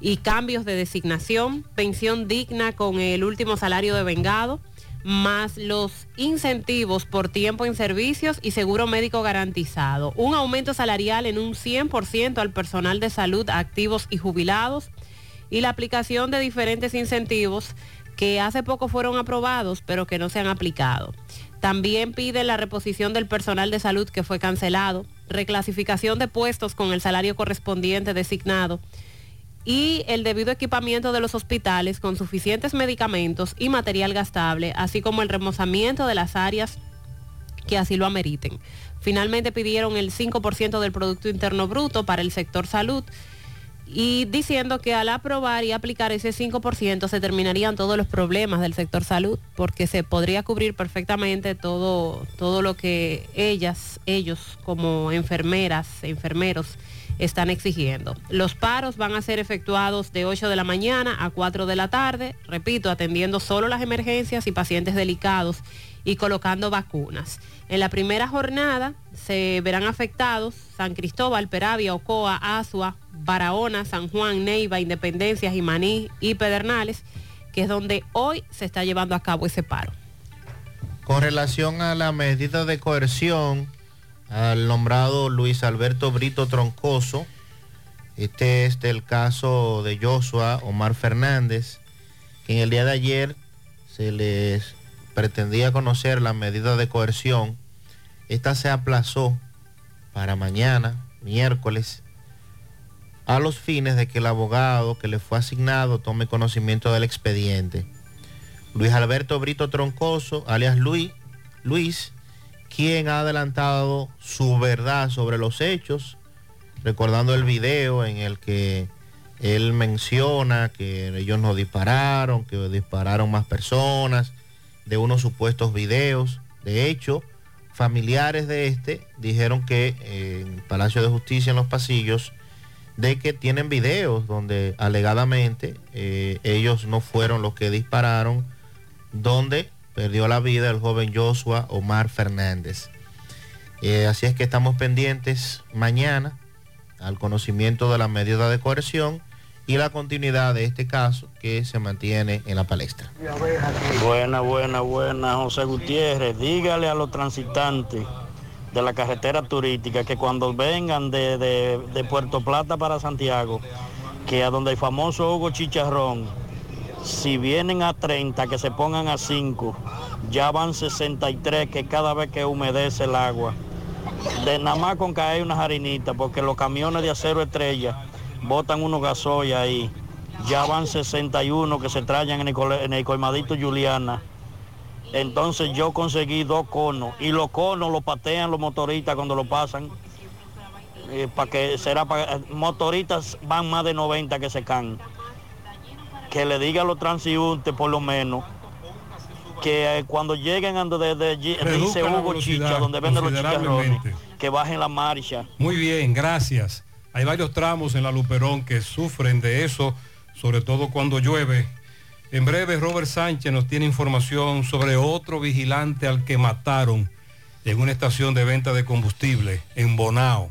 y cambios de designación, pensión digna con el último salario de vengado, más los incentivos por tiempo en servicios y seguro médico garantizado. Un aumento salarial en un 100% al personal de salud activos y jubilados y la aplicación de diferentes incentivos que hace poco fueron aprobados pero que no se han aplicado. También pide la reposición del personal de salud que fue cancelado, reclasificación de puestos con el salario correspondiente designado y el debido equipamiento de los hospitales con suficientes medicamentos y material gastable, así como el remozamiento de las áreas que así lo ameriten. Finalmente pidieron el 5% del Producto Interno Bruto para el sector salud y diciendo que al aprobar y aplicar ese 5% se terminarían todos los problemas del sector salud porque se podría cubrir perfectamente todo, todo lo que ellas, ellos como enfermeras, enfermeros están exigiendo. Los paros van a ser efectuados de 8 de la mañana a 4 de la tarde, repito, atendiendo solo las emergencias y pacientes delicados y colocando vacunas. En la primera jornada se verán afectados San Cristóbal, Peravia, Ocoa, Asua, Barahona, San Juan, Neiva, Independencia, Jimaní y Pedernales, que es donde hoy se está llevando a cabo ese paro. Con relación a la medida de coerción al nombrado Luis Alberto Brito Troncoso, este es del caso de Joshua Omar Fernández, que en el día de ayer se les pretendía conocer la medida de coerción. Esta se aplazó para mañana, miércoles, a los fines de que el abogado que le fue asignado tome conocimiento del expediente. Luis Alberto Brito Troncoso, alias Luis, Luis, quien ha adelantado su verdad sobre los hechos, recordando el video en el que él menciona que ellos no dispararon, que dispararon más personas, de unos supuestos videos. De hecho, familiares de este dijeron que eh, en Palacio de Justicia, en los pasillos, de que tienen videos donde alegadamente eh, ellos no fueron los que dispararon, donde perdió la vida el joven Joshua Omar Fernández. Eh, así es que estamos pendientes mañana al conocimiento de la medida de coerción y la continuidad de este caso que se mantiene en la palestra. Buena, buena, buena, José Gutiérrez. Dígale a los transitantes de la carretera turística que cuando vengan de, de- de Puerto Plata para Santiago, que a donde el famoso Hugo Chicharrón, si vienen a 30, que se pongan a 5, ya van 63, que cada vez que humedece el agua. De nada más con caer unas harinitas, porque los camiones de acero estrella botan unos gasoil ahí. Ya van 61 que se traen en el, en el colmadito Juliana. Entonces yo conseguí dos conos y los conos los patean los motoristas cuando lo pasan. para que será motoristas van más de 90 que se caen. Que le diga a los transeúntes por lo menos que eh, cuando lleguen ando de, de- dice Hugo Chicha, donde venden los chicharrones, que bajen la marcha. Muy bien, gracias. Hay varios tramos en la Luperón que sufren de eso, sobre todo cuando llueve. En breve, Robert Sánchez nos tiene información sobre otro vigilante al que mataron en una estación de venta de combustible en Bonao.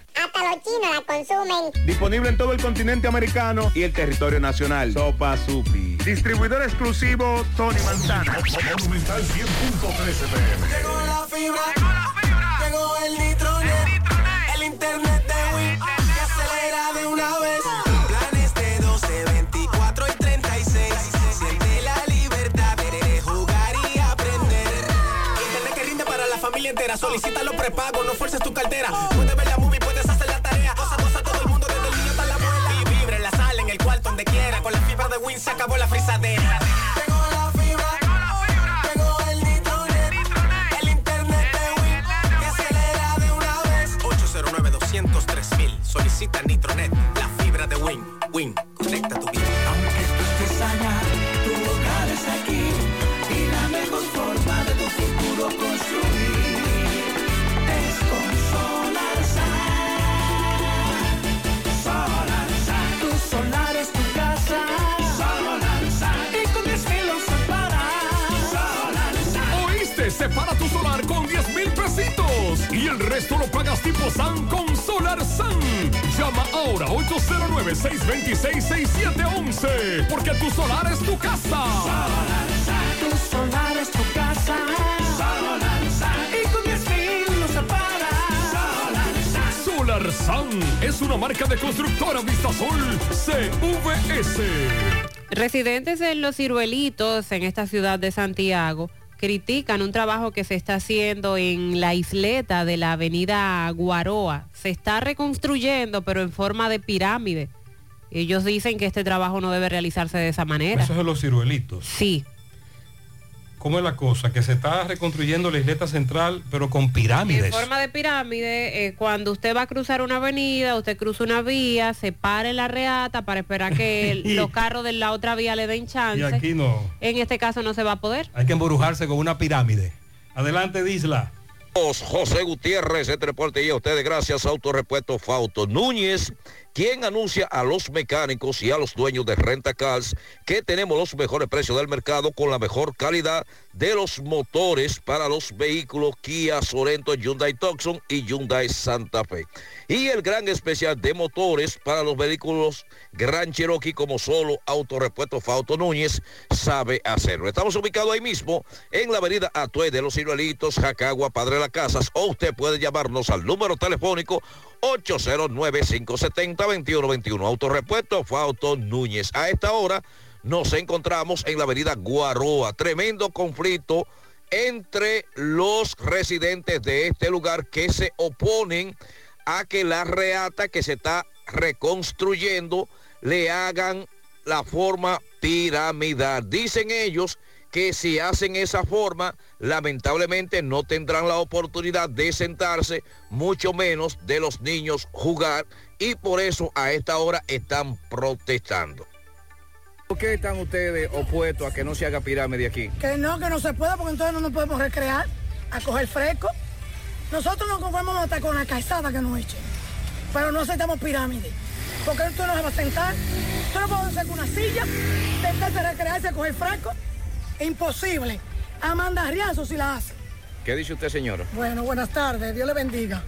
Hasta los chinos la consumen. Disponible en todo el continente americano y el territorio nacional. Sopa Supi. Distribuidor exclusivo Tony Manzana. Monumental 100.13 pm. Llegó la fibra, llegó el nitronet, el internet de Win que acelera de una vez. Planes de 12, 24 y 36. Siente la libertad de jugar y aprender. Internet que rinde para la familia entera. Solicita los prepagos, no fuerces tu cartera. Puedes ver de Win se acabó la frisadera. Llegó la fibra, llegó el nitronet, el internet de Win que acelera de una vez. 809 203 Solicita Nitronet, la fibra de Win. Win, conecta tu pagas tipo SAN con Solar SAN. Llama ahora 809-626-6711 porque tu solar es tu casa. Tu solar es tu casa. Y con 10 mil lo separas. Solar SAN es una marca de constructora Vistasol CVS. Residentes en Los Ciruelitos, en esta ciudad de Santiago, critican un trabajo que se está haciendo en la isleta de la avenida Guaroa. Se está reconstruyendo, pero en forma de pirámide. Ellos dicen que este trabajo no debe realizarse de esa manera. Eso es de los ciruelitos. Sí. ¿Cómo es la cosa? Que se está reconstruyendo la isleta central, pero con pirámides. En forma de pirámide, eh, cuando usted va a cruzar una avenida, usted cruza una vía, se para en la reata para esperar que el- los carros de la otra vía le den chance. Y aquí no. En este caso no se va a poder. Hay que embrujarse con una pirámide. Adelante, Disla. José Gutiérrez, este reporte y a ustedes gracias Autorepuesto Fauto Núñez, quien anuncia a los mecánicos y a los dueños de Renta Cars que tenemos los mejores precios del mercado con la mejor calidad de los motores para los vehículos Kia Sorento, Hyundai Tucson y Hyundai Santa Fe. Y el gran especial de motores para los vehículos Gran Cherokee como solo Autorepuesto Fauto Núñez sabe hacerlo. Estamos ubicados ahí mismo en la avenida Atue de los Ciruelitos, Jacagua, Padre de las Casas o usted puede llamarnos al número telefónico 809-570-2121. Autorepuesto Fauto Núñez. A esta hora nos encontramos en la avenida Guaroa. Tremendo conflicto entre los residentes de este lugar que se oponen a que la reata que se está reconstruyendo le hagan la forma piramidal. Dicen ellos que si hacen esa forma, lamentablemente no tendrán la oportunidad de sentarse, mucho menos de los niños jugar, y por eso a esta hora están protestando. ¿Por qué están ustedes opuestos a que no se haga pirámide aquí? Que no, que no se puede porque entonces no nos podemos recrear a coger fresco. Nosotros nos conformamos hasta con la calzada que nos echen, pero no aceptamos pirámide. Porque tú no se va a sentar, tú no puedes hacer con una silla, sentarse a recrearse a coger fresco. Imposible. Amanda Riazo si la hace. ¿Qué dice usted, señora? Bueno, buenas tardes, Dios le bendiga.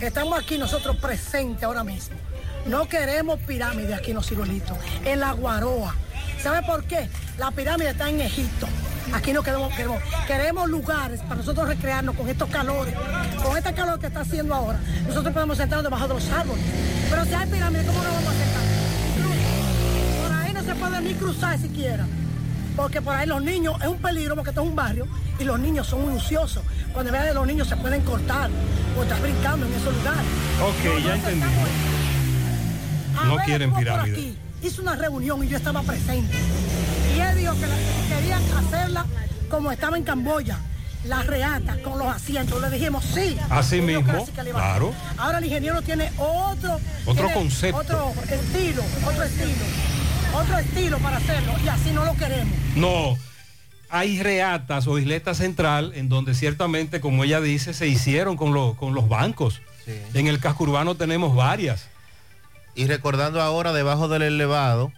Estamos aquí nosotros presentes ahora mismo. No queremos pirámide aquí en los ciruelitos, en la Guaroa. ¿Sabe por qué? La pirámide está en Egipto. Aquí no queremos, queremos, queremos lugares para nosotros recrearnos con estos calores, con este calor que está haciendo ahora. Nosotros podemos sentarnos debajo de los árboles. Pero si hay pirámide, ¿cómo no vamos a sentar? Por ahí no se puede ni cruzar siquiera. Porque por ahí los niños, es un peligro porque esto es un barrio y los niños son muy ociosos. Cuando vean a los niños se pueden cortar o estar brincando en esos lugares. Ok, ya entendí. No Abel quieren estuvo por pirámide. aquí, Hizo una reunión y yo estaba presente. Y él dijo que la- que querían hacerla como estaba en Camboya, la reata con los asientos. Le dijimos sí. Así mismo, claro. Ahora el ingeniero tiene otro, Otro tiene concepto. Otro estilo, otro estilo. Otro estilo para hacerlo y así no lo queremos. No, hay reatas o isleta central en donde ciertamente, como ella dice, se hicieron con, lo- con los bancos. En el casco urbano tenemos varias. Y recordando ahora debajo del elevado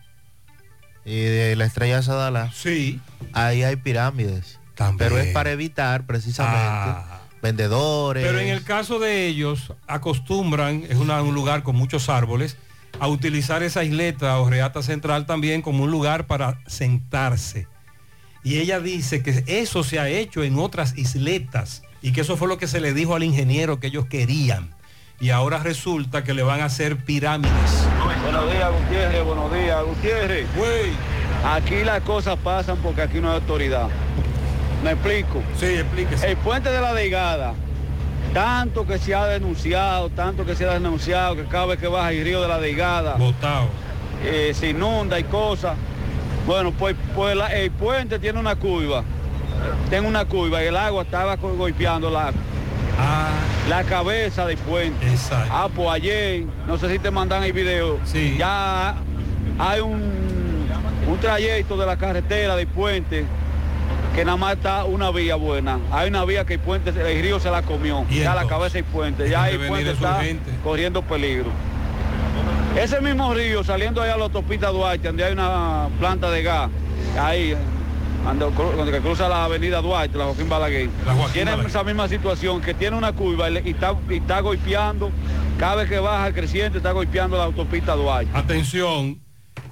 y de la estrella Sadala, sí. ahí hay pirámides. Pero es para evitar precisamente vendedores. Pero en el caso de ellos, acostumbran, es una- un lugar con muchos árboles, a utilizar esa isleta o reata central también como un lugar para sentarse. Y ella dice que eso se ha hecho en otras isletas y que eso fue lo que se le dijo al ingeniero que ellos querían. Y ahora resulta que le van a hacer pirámides. Buenos días, Gutiérrez, buenos días, Gutiérrez. Aquí las cosas pasan porque aquí no hay autoridad. ¿Me explico? Sí, explíquese. El puente de la Deigada, tanto que se ha denunciado, tanto que se ha denunciado, que cada vez que baja el río de la Deigada, Botado. eh, se inunda y cosas. Bueno, pues, pues la- el puente tiene una curva, tiene una curva y el agua estaba go- golpeando la, la cabeza del puente. Ah, pues ayer, no sé si te mandan el video, ya hay un, un trayecto de la carretera del puente que nada más está una vía buena. Hay una vía que el puente, el río se la comió, ¿Y ya la cabeza del puente, ¿Y ya el puente es está urgente? corriendo peligro. Ese mismo río, saliendo allá a la autopista Duarte, donde hay una planta de gas, ahí, donde cruza la avenida Duarte, la Joaquín Balaguer, tiene Balaguer. esa misma situación, que tiene una curva y, y está, y está golpeando, cada vez que baja el creciente está golpeando la autopista Duarte. Atención,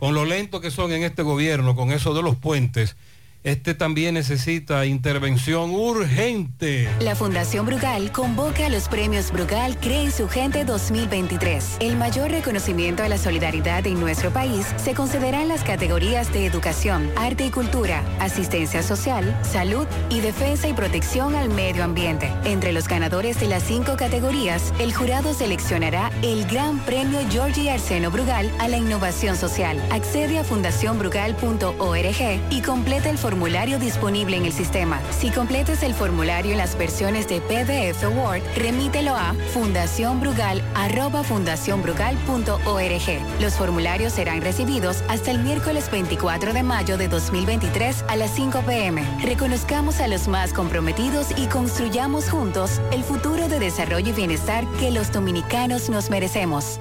con lo lento que son en este gobierno, con eso de los puentes, Este también necesita intervención urgente. La Fundación Brugal convoca a los premios Brugal Cree en su Gente 2023. El mayor reconocimiento a la solidaridad en nuestro país se concederá en las categorías de educación, arte y cultura, asistencia social, salud y defensa y protección al medio ambiente. Entre los ganadores de las cinco categorías, el jurado seleccionará el Gran Premio Georgie Arseno Brugal a la innovación social. Accede a fundacionbrugal.org y completa el formulario disponible en el sistema. Si completes el formulario en las versiones de PDF o Word, remítelo a fundacionbrugal.org. Los formularios serán recibidos hasta el miércoles 24 de mayo de 2023 a las 5 pm. Reconozcamos a los más comprometidos y construyamos juntos el futuro de desarrollo y bienestar que los dominicanos nos merecemos.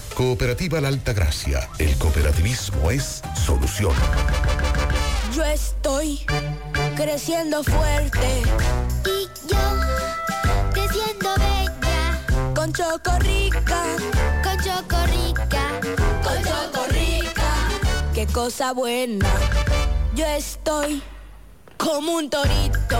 Cooperativa La Alta Gracia. El cooperativismo es solución. Yo estoy creciendo fuerte. Y yo creciendo bella. Con Chocorrica. Con Chocorrica. Con Chocorrica. Qué cosa buena. Yo estoy como un torito.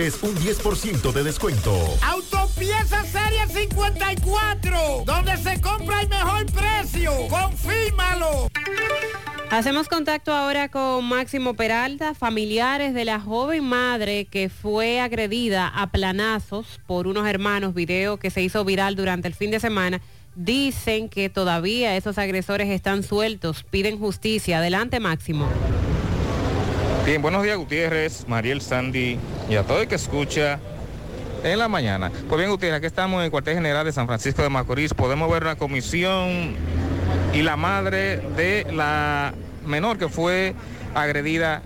un 10% de descuento. Autopieza Serie 54, donde se compra el mejor precio. Confírmalo. Hacemos contacto ahora con Máximo Peralta, familiares de la joven madre que fue agredida a planazos por unos hermanos, video que se hizo viral durante el fin de semana. Dicen que todavía esos agresores están sueltos, piden justicia. Adelante, Máximo. Bien, buenos días Gutiérrez, Mariel Sandy y a todo el que escucha en la mañana. Pues bien Gutiérrez, aquí estamos en el cuartel general de San Francisco de Macorís. Podemos ver una comisión y la madre de la menor que fue agredida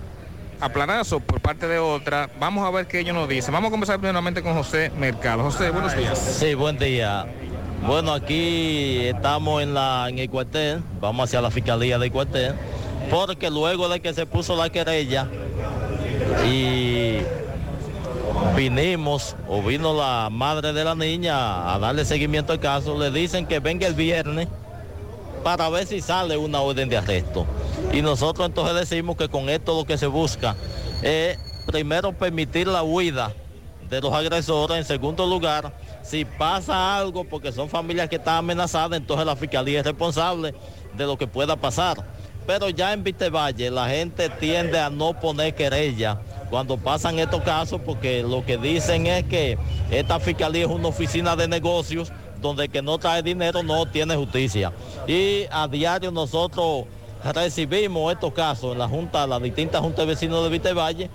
a planazo por parte de otra. Vamos a ver qué ellos nos dicen. Vamos a conversar primeramente con José Mercado. José, buenos días. Sí, buen día. Bueno, aquí estamos en, la, en el cuartel, vamos hacia la fiscalía del cuartel porque luego de que se puso la querella y vinimos o vino la madre de la niña a darle seguimiento al caso, le dicen que venga el viernes para ver si sale una orden de arresto. Y nosotros entonces decimos que con esto lo que se busca es primero permitir la huida de los agresores, en segundo lugar, si pasa algo, porque son familias que están amenazadas, entonces la fiscalía es responsable de lo que pueda pasar pero ya en Valle la gente tiende a no poner querella cuando pasan estos casos porque lo que dicen es que esta fiscalía es una oficina de negocios donde que no trae dinero no tiene justicia. Y a diario nosotros recibimos estos casos en la Junta, las distintas juntas de vecinos de Valle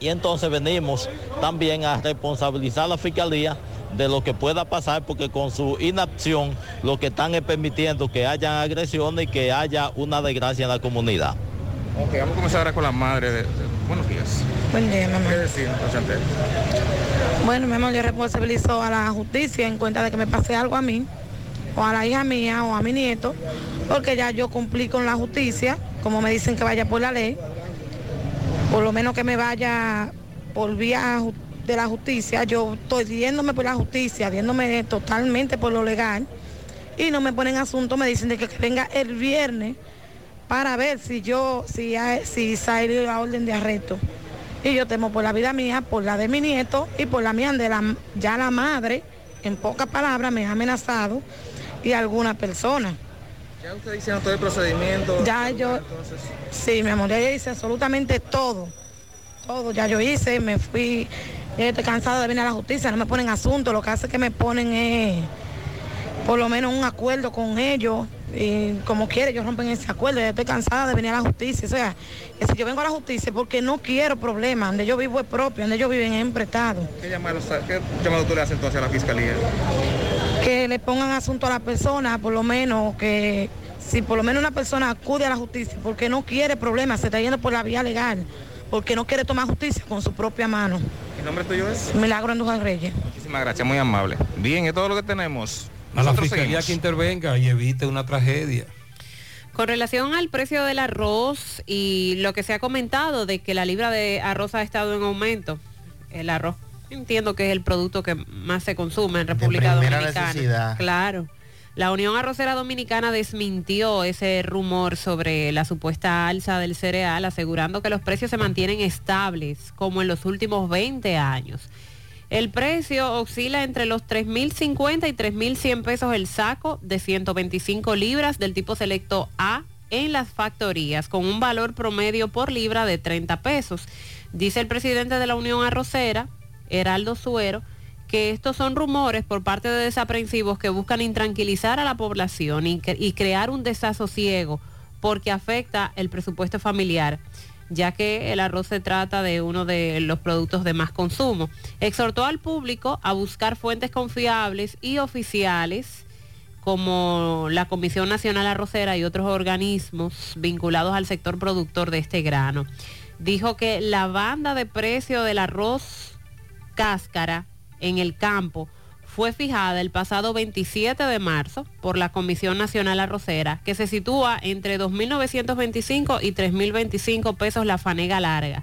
y entonces venimos también a responsabilizar a la fiscalía de lo que pueda pasar, porque con su inacción lo que están es permitiendo que haya agresiones y que haya una desgracia en la comunidad. Ok, vamos a comenzar ahora con la madre de... de- buenos días. Buen día, mi amor. ¿Qué decir? Bueno, mi amor, yo responsabilizo a la justicia en cuenta de que me pase algo a mí, o a la hija mía, o a mi nieto, porque ya yo cumplí con la justicia, como me dicen que vaya por la ley, por lo menos que me vaya por vía ju- de la justicia, yo estoy yéndome por la justicia, yéndome totalmente por lo legal, y no me ponen asunto, me dicen de que venga el viernes para ver si yo, si, hay- si sale la orden de arresto. Y yo temo por la vida mía, por la de mi nieto y por la mía de la, ya la madre, en pocas palabras, me ha amenazado y alguna persona. Ya ustedes hicieron todo el procedimiento. Ya yo, sí, mi amor, ya hice absolutamente todo. Todo, ya yo hice, me fui, ya estoy cansada de venir a la justicia, no me ponen asunto, lo que hace que me ponen es por lo menos un acuerdo con ellos y como quiere ellos rompen ese acuerdo, ya estoy cansada de venir a la justicia, o sea, que si yo vengo a la justicia porque no quiero problemas, donde yo vivo es propio, donde ellos viven es prestado. ¿Qué llamado, qué llamado tú le haces entonces a la fiscalía? que le pongan asunto a la persona, por lo menos que si por lo menos una persona acude a la justicia porque no quiere problemas, se está yendo por la vía legal, porque no quiere tomar justicia con su propia mano. ¿El nombre tuyo es? Milagro Andújar Reyes. Muchísimas gracias, muy amable. Bien, es todo lo que tenemos. A la fiscalía seguimos. que intervenga y evite una tragedia. Con relación al precio del arroz y lo que se ha comentado de que la libra de arroz ha estado en aumento, el arroz entiendo que es el producto que más se consume en República primera Dominicana. necesidad. Claro. La Unión Arrocera Dominicana desmintió ese rumor sobre la supuesta alza del cereal, asegurando que los precios se mantienen estables como en los últimos 20 años. El precio oscila entre los 3.050 y 3.100 pesos el saco de 125 libras del tipo selecto A en las factorías, con un valor promedio por libra de 30 pesos. Dice el presidente de la Unión Arrocera, Heraldo Suero, que estos son rumores por parte de desaprensivos que buscan intranquilizar a la población y, cre- y crear un desasosiego porque afecta el presupuesto familiar ya que el arroz se trata de uno de los productos de más consumo. Exhortó al público a buscar fuentes confiables y oficiales como la Comisión Nacional Arrocera y otros organismos vinculados al sector productor de este grano. Dijo que la banda de precio del arroz cáscara en el campo fue fijada el pasado 27 de marzo por la Comisión Nacional Arrocera, que se sitúa entre 2.925 y 3.025 pesos la fanega larga,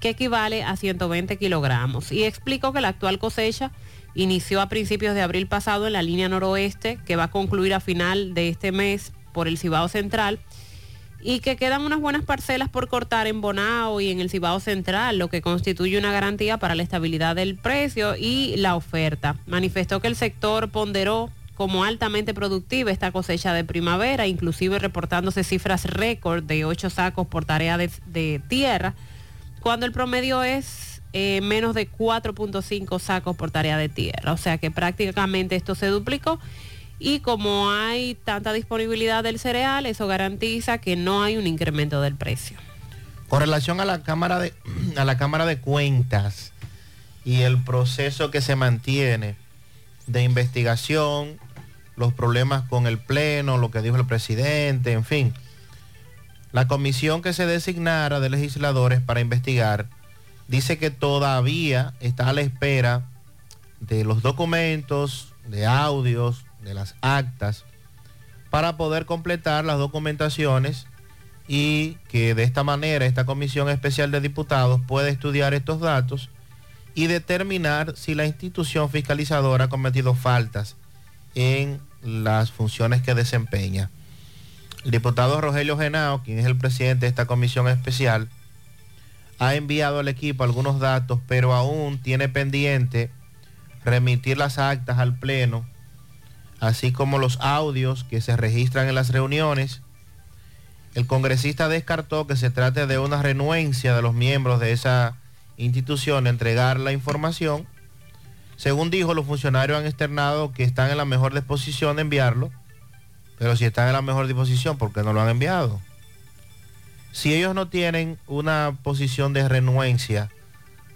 que equivale a 120 kilogramos. Y explicó que la actual cosecha inició a principios de abril pasado en la línea noroeste, que va a concluir a final de este mes por el Cibao Central, y que quedan unas buenas parcelas por cortar en Bonao y en el Cibao Central, lo que constituye una garantía para la estabilidad del precio y la oferta. Manifestó que el sector ponderó como altamente productiva esta cosecha de primavera, inclusive reportándose cifras récord de 8 sacos por tarea de, tierra, cuando el promedio es eh, menos de 4.5 sacos por tarea de tierra. O sea que prácticamente esto se duplicó y como hay tanta disponibilidad del cereal, eso garantiza que no hay un incremento del precio. Con relación a la Cámara de, a la Cámara de Cuentas y el proceso que se mantiene de investigación, los problemas con el Pleno, lo que dijo el presidente, en fin. La comisión que se designara de legisladores para investigar dice que todavía está a la espera de los documentos, de audios, de las actas, para poder completar las documentaciones y que de esta manera esta comisión especial de diputados puede estudiar estos datos y determinar si la institución fiscalizadora ha cometido faltas en las funciones que desempeña. El diputado Rogelio Genao, quien es el presidente de esta comisión especial, ha enviado al equipo algunos datos, pero aún tiene pendiente remitir las actas al Pleno, así como los audios que se registran en las reuniones. El congresista descartó que se trate de una renuencia de los miembros de esa institución a entregar la información. Según dijo, los funcionarios han externado que están en la mejor disposición de enviarlo, pero si están en la mejor disposición, ¿por qué no lo han enviado? Si ellos no tienen una posición de renuencia,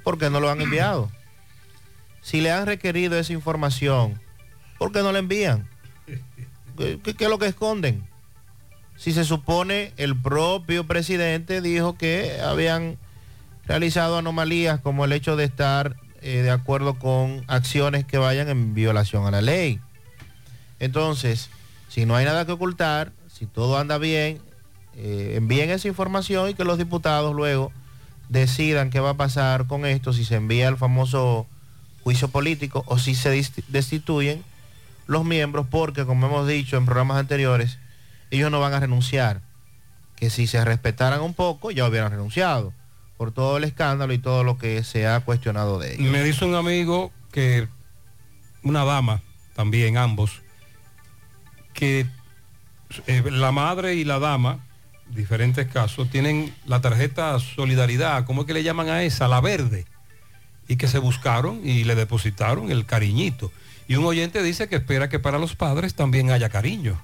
¿por qué no lo han enviado? si le han requerido esa información, ¿por qué no la envían? ¿Qué, es lo que esconden? Si se supone el propio presidente dijo que habían realizado anomalías como el hecho de estar eh, de acuerdo con acciones que vayan en violación a la ley. Entonces, si no hay nada que ocultar, si todo anda bien, eh, envíen esa información y que los diputados luego decidan qué va a pasar con esto, si se envía el famoso juicio político o si se destituyen los miembros, porque como hemos dicho en programas anteriores, ellos no van a renunciar. Que si se respetaran un poco, ya hubieran renunciado por todo el escándalo y todo lo que se ha cuestionado de ellos. Me dice un amigo que una dama, también ambos, que eh, la madre y la dama, diferentes casos, tienen la tarjeta Solidaridad, ¿cómo es que le llaman a esa? La verde. Y que se buscaron y le depositaron el cariñito. Y un oyente dice que espera que para los padres también haya cariño.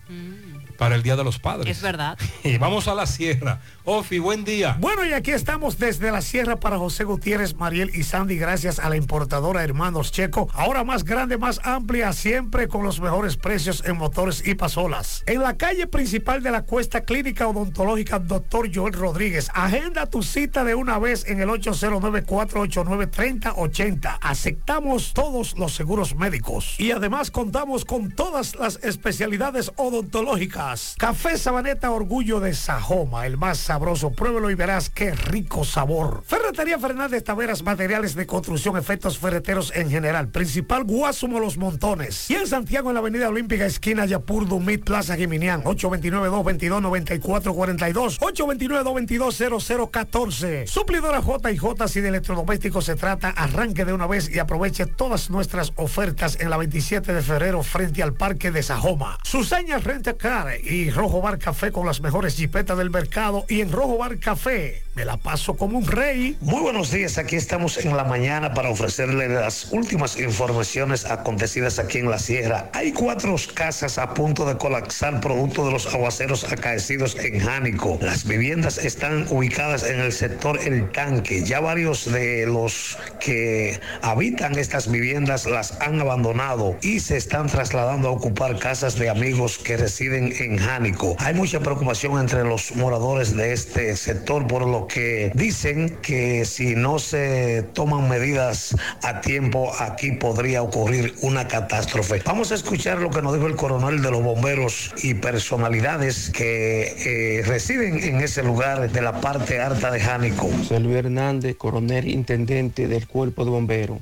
Para el Día de los Padres. Es verdad. Y vamos a la sierra. Ofi, buen día. Bueno, y aquí estamos desde la sierra para José Gutiérrez, Mariel y Sandy, gracias a la importadora Hermanos Checo. Ahora más grande, más amplia, siempre con los mejores precios en motores y pasolas. En la calle principal de la Cuesta Clínica Odontológica Dr. Joel Rodríguez. Agenda tu cita de una vez en el 809-489-3080. Aceptamos todos los seguros médicos. Y además contamos con todas las especialidades odontológicas. Café Sabaneta Orgullo de Sajoma, el más sabroso. Pruébelo y verás qué rico sabor. Ferretería Fernández Taveras, materiales de construcción, efectos ferreteros en general. Principal Guasumo Los Montones. Y en Santiago, en la Avenida Olímpica, esquina Yapur, Dumit, Plaza Jiminián. 829-222-9442. 829-222-0014. Suplidora J y J, si de electrodomésticos se trata, arranque de una vez y aproveche todas nuestras ofertas en la 27 de febrero frente al Parque de Sajoma. Susaña Renta Car y Rojo Bar Café con las mejores jipetas del mercado y en Rojo Bar Café me la paso como un rey. Muy buenos días, aquí estamos en la mañana para ofrecerle las últimas informaciones acontecidas aquí en la sierra. Hay cuatro casas a punto de colapsar producto de los aguaceros acaecidos en Jánico. Las viviendas están ubicadas en el sector El Tanque. Ya varios de los que habitan estas viviendas las han abandonado y se están trasladando a ocupar casas de amigos que residen en Jánico. Hay mucha preocupación entre los moradores de este sector por lo que dicen que si no se toman medidas a tiempo aquí podría ocurrir una catástrofe. Vamos a escuchar lo que nos dijo el coronel de los bomberos y personalidades que eh, residen en ese lugar de la parte alta de Jánico. José Luis Hernández, coronel intendente del cuerpo de bomberos.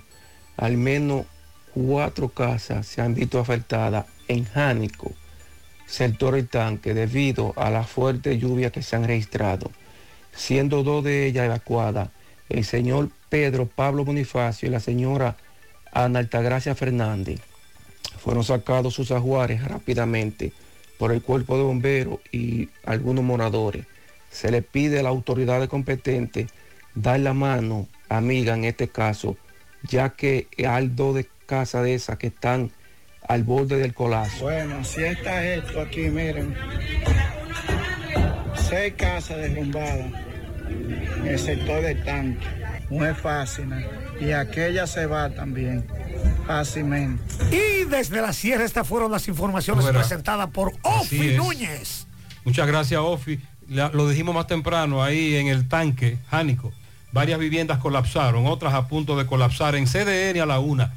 Al menos cuatro casas se han visto afectadas en Jánico, sector El Tanque, debido a la fuerte lluvia que se han registrado, siendo dos de ellas evacuadas. El señor Pedro Pablo Bonifacio y la señora Ana Altagracia Fernández fueron sacados sus ajuares rápidamente por el cuerpo de bomberos y algunos moradores. Se le pide a las autoridades competentes dar la mano, amiga, en este caso, ya que hay dos de casas de esas que están al borde del colapso. Bueno, así está esto aquí, miren. Seis casas derrumbadas en el sector del tanque. No es fácil, ¿no? Y aquella se va también, fácilmente. Y desde la sierra estas fueron las informaciones presentadas por Ofi. Núñez. Muchas gracias, Ofi. La- lo dijimos más temprano, ahí en el tanque, Jánico. Varias viviendas colapsaron, otras a punto de colapsar en CDN a la una.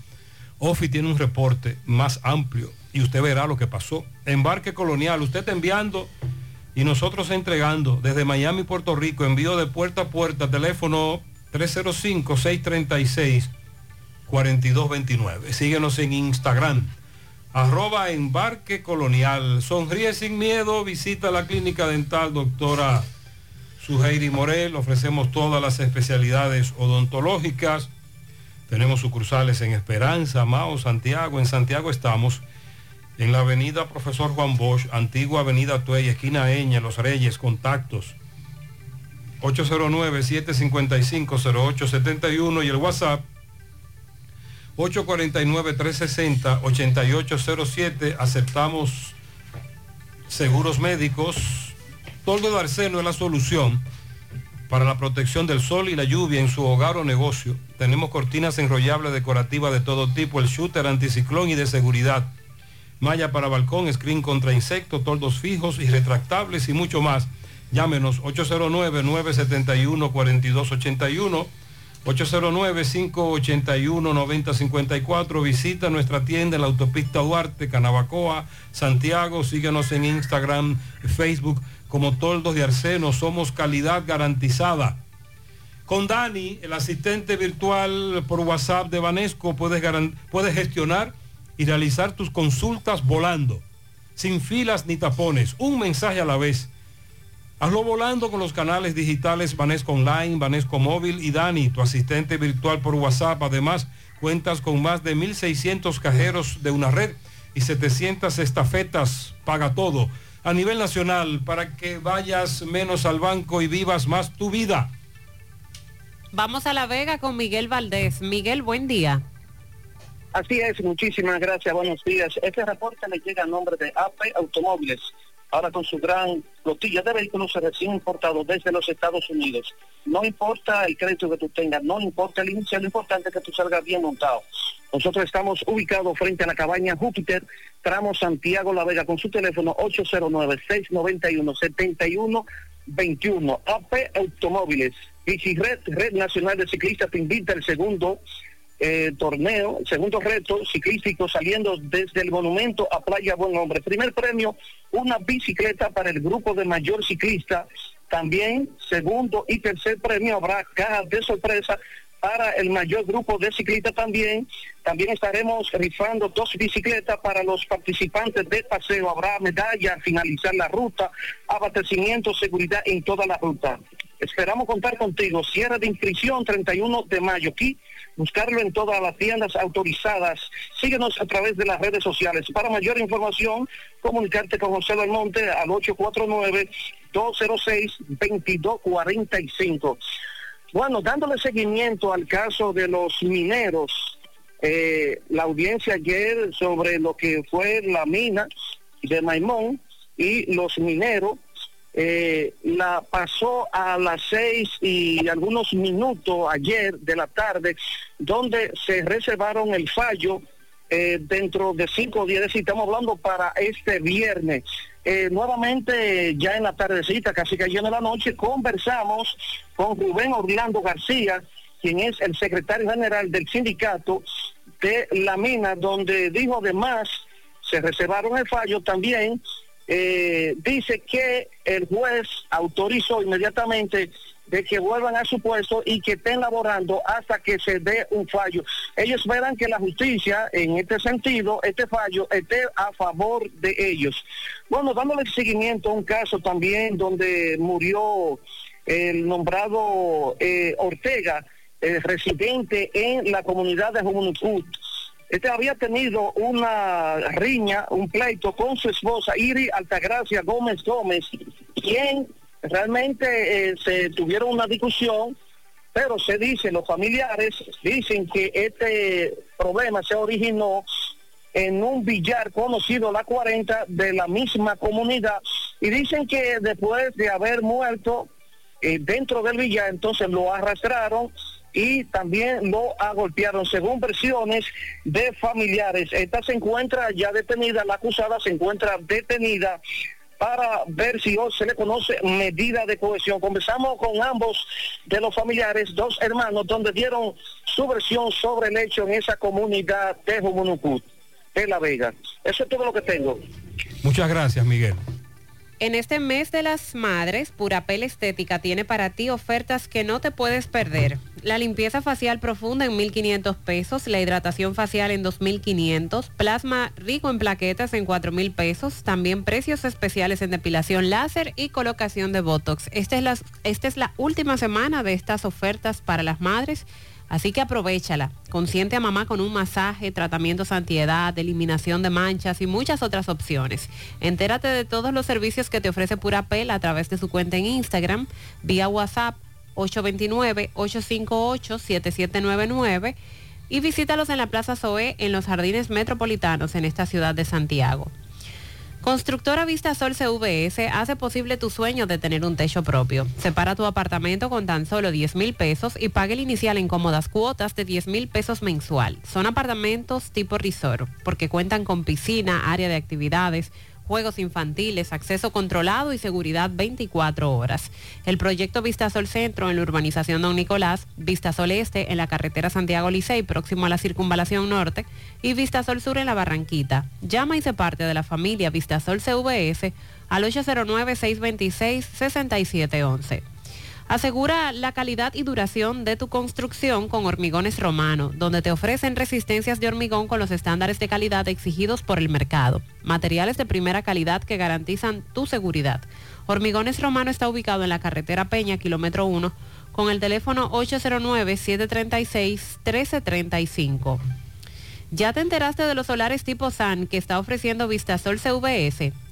Ofi tiene un reporte más amplio y usted verá lo que pasó. Embarque colonial, usted enviando y nosotros entregando desde Miami, Puerto Rico, envío de puerta a puerta, teléfono 305-636-4229. Síguenos en Instagram, arroba embarque colonial. Sonríe sin miedo, visita la clínica dental doctora Suheiri Morel. Ofrecemos todas las especialidades odontológicas. Tenemos sucursales en Esperanza, Mao, Santiago. En Santiago estamos en la avenida Profesor Juan Bosch, antigua avenida Tuey, esquina Eña, Los Reyes, contactos 809-755-0871 y el WhatsApp 849-360-8807. Aceptamos seguros médicos. Toldo de es la solución para la protección del sol y la lluvia en su hogar o negocio. Tenemos cortinas enrollables decorativas de todo tipo, el shooter anticiclón y de seguridad. Malla para balcón, screen contra insectos, toldos fijos y y mucho más. Llámenos 809-971-4281, 809-581-9054. Visita nuestra tienda en la autopista Duarte, Canabacoa, Santiago. Síguenos en Instagram, Facebook como Toldos de Arseno. Somos calidad garantizada. Con Dani, el asistente virtual por WhatsApp de Banesco, puedes, puedes gestionar y realizar tus consultas volando, sin filas ni tapones, un mensaje a la vez. Hazlo volando con los canales digitales Banesco Online, Banesco Móvil y Dani, tu asistente virtual por WhatsApp. Además, cuentas con más de 1.600 cajeros de una red y 700 estafetas. Paga todo a nivel nacional para que vayas menos al banco y vivas más tu vida. Vamos a La Vega con Miguel Valdés. Miguel, buen día. Así es, muchísimas gracias, buenos días. Este reporte le llega a nombre de AP Automóviles, ahora con su gran flotilla de vehículos recién importados desde los Estados Unidos. No importa el crédito que tú tengas, no importa el inicio, lo importante es que tú salgas bien montado. Nosotros estamos ubicados frente a la cabaña Júpiter, tramo Santiago La Vega, con su teléfono 809-691-7121. AP Automóviles, Red, Red Nacional de Ciclistas te invita al segundo eh, torneo, el segundo reto ciclístico saliendo desde el monumento a Playa Buen Hombre. Primer premio, una bicicleta para el grupo de mayor ciclista. También segundo y tercer premio habrá cajas de sorpresa para el mayor grupo de ciclistas también. También estaremos rifando dos bicicletas para los participantes de paseo. Habrá medalla al finalizar la ruta, abastecimiento, seguridad en toda la ruta. Esperamos contar contigo. Cierre de inscripción 31 de mayo. Aquí buscarlo en todas las tiendas autorizadas. Síguenos a través de las redes sociales. Para mayor información, comunicarte con José Monte al 849-206-2245. Bueno, dándole seguimiento al caso de los mineros, eh, la audiencia ayer sobre lo que fue la mina de Maimón y los mineros, eh, la pasó a las seis y algunos minutos ayer de la tarde, donde se reservaron el fallo eh, dentro de cinco días, y estamos hablando para este viernes. Eh, nuevamente, ya en la tardecita, casi en la noche, conversamos con Rubén Orlando García, quien es el secretario general del sindicato de la mina, donde dijo además, se reservaron el fallo también, eh, dice que el juez autorizó inmediatamente de que vuelvan a su puesto y que estén laborando hasta que se dé un fallo. Ellos esperan que la justicia, en este sentido, este fallo esté a favor de ellos. Bueno, dándole seguimiento a un caso también donde murió el nombrado eh, Ortega, residente en la comunidad de Jumunucut. Este había tenido una riña, un pleito con su esposa Iri Altagracia Gómez Gómez, quien realmente eh, se tuvieron una discusión, pero se dice, los familiares dicen que este problema se originó en un billar conocido la 40 de la misma comunidad y dicen que después de haber muerto eh, dentro del billar, entonces lo arrastraron y también lo agolpearon, según versiones de familiares. Esta se encuentra ya detenida, la acusada se encuentra detenida para ver si hoy se le conoce medida de cohesión. Conversamos con ambos de los familiares, dos hermanos, donde dieron su versión sobre el hecho en esa comunidad de Jumunucut, de La Vega. Eso es todo lo que tengo. Muchas gracias, Miguel. En este mes de las madres, Purapel Estética tiene para ti ofertas que no te puedes perder. La limpieza facial profunda en 1.500 pesos, la hidratación facial en 2.500, plasma rico en plaquetas en 4.000 pesos, también precios especiales en depilación láser y colocación de Botox. Esta es, la, esta es la última semana de estas ofertas para las madres. Así que aprovechala. Consiente a mamá con un masaje, tratamientos antiedad, eliminación de manchas y muchas otras opciones. Entérate de todos los servicios que te ofrece Purapel a través de su cuenta en Instagram, vía WhatsApp 829-858-7799 y visítalos en la Plaza Zoe en los Jardines Metropolitanos en esta ciudad de Santiago. Constructora Vista Sol CVS hace posible tu sueño de tener un techo propio. Separa tu apartamento con tan solo 10 mil pesos y pague el inicial en cómodas cuotas de 10 mil pesos mensual. Son apartamentos tipo resort porque cuentan con piscina, área de actividades, juegos infantiles, acceso controlado y seguridad 24 horas. El proyecto Vistasol Centro en la urbanización Don Nicolás, Vistasol Este en la carretera Santiago Licey próximo a la circunvalación norte y Vistasol Sur en la Barranquita. Llama y se parte de la familia Vistasol CVS al 809-626-6711. Asegura la calidad y duración de tu construcción con Hormigones Romano, donde te ofrecen resistencias de hormigón con los estándares de calidad exigidos por el mercado. Materiales de primera calidad que garantizan tu seguridad. Hormigones Romano está ubicado en la carretera Peña, kilómetro 1, con el teléfono 809-736-1335. ¿Ya te enteraste de los solares tipo SAN que está ofreciendo Vistasol CVS?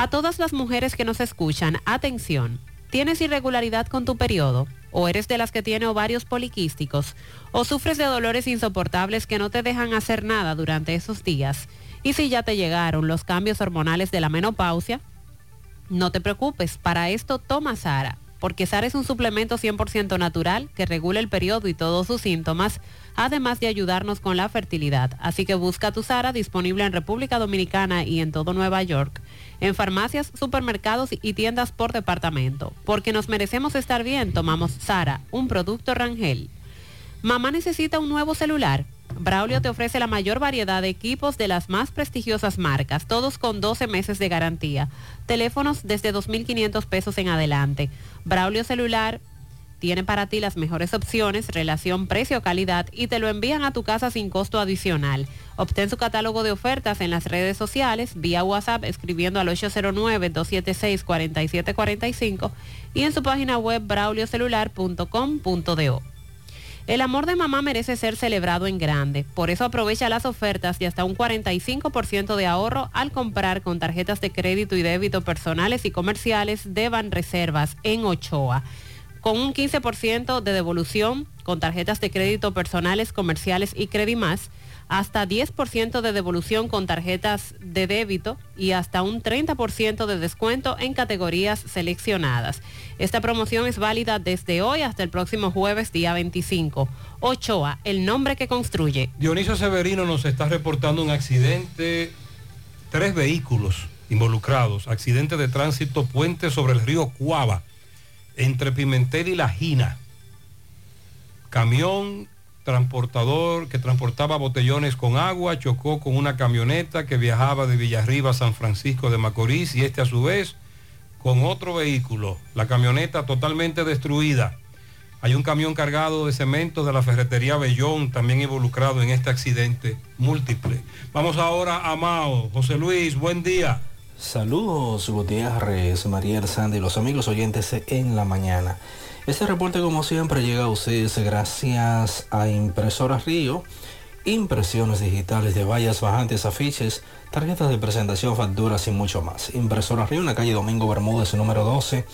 A todas las mujeres que nos escuchan, atención. ¿Tienes irregularidad con tu periodo? ¿O eres de las que tiene ovarios poliquísticos? ¿O sufres de dolores insoportables que no te dejan hacer nada durante esos días? ¿Y si ya te llegaron los cambios hormonales de la menopausia? No te preocupes, para esto toma Sara, porque Sara es un suplemento 100% natural que regula el periodo y todos sus síntomas, además de ayudarnos con la fertilidad. Así que busca tu Sara disponible en República Dominicana y en todo Nueva York, en farmacias, supermercados y tiendas por departamento. Porque nos merecemos estar bien, tomamos Sara, un producto Rangel. Mamá necesita un nuevo celular. Braulio te ofrece la mayor variedad de equipos de las más prestigiosas marcas, todos con 12 meses de garantía. Teléfonos desde 2.500 pesos en adelante. Braulio Celular tiene para ti las mejores opciones, relación precio-calidad y te lo envían a tu casa sin costo adicional. Obtén su catálogo de ofertas en las redes sociales, vía WhatsApp escribiendo al 809-276-4745 y en su página web brauliocelular.com.do. El amor de mamá merece ser celebrado en grande. Por eso aprovecha las ofertas de hasta un 45% de ahorro al comprar con tarjetas de crédito y débito personales y comerciales de Banreservas en Ochoa. Con un 15% de devolución con tarjetas de crédito personales, comerciales y Credimás, hasta 10% de devolución con tarjetas de débito y hasta un 30% de descuento en categorías seleccionadas. Esta promoción es válida desde hoy hasta el próximo jueves, día 25. Ochoa, el nombre que construye. Dionisio Severino nos está reportando un accidente, tres vehículos involucrados, accidente de tránsito puente sobre el río Cuava, entre Pimentel y La Gina. Camión transportador que transportaba botellones con agua chocó con una camioneta que viajaba de Villarriba a San Francisco de Macorís y este a su vez con otro vehículo, la camioneta totalmente destruida. Hay un camión cargado de cemento de la ferretería Bellón también involucrado en este accidente múltiple. Vamos ahora a Mao. José Luis, buen día. Saludos Gutiérrez, María Sandy y los amigos oyentes en la mañana. Este reporte como siempre llega a ustedes gracias a Impresora Río, impresiones digitales de vallas bajantes, afiches, tarjetas de presentación, facturas y mucho más. Impresora Río en la calle Domingo Bermúdez número 12,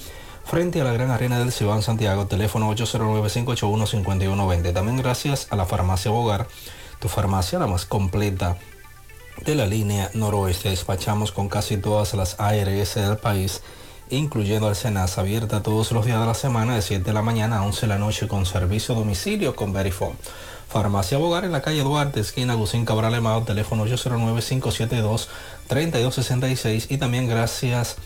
frente a la Gran Arena del Cibán Santiago, teléfono 809-581-5120. También gracias a la farmacia Bogar, tu farmacia la más completa de la línea noroeste. Despachamos con casi todas las ARS del país incluyendo al abierta todos los días de la semana de 7 de la mañana a 11 de la noche con servicio a domicilio con Verifone. Farmacia Bogar en la calle Duarte, esquina Gusín Cabral Emao, teléfono 809-572-3266 y también gracias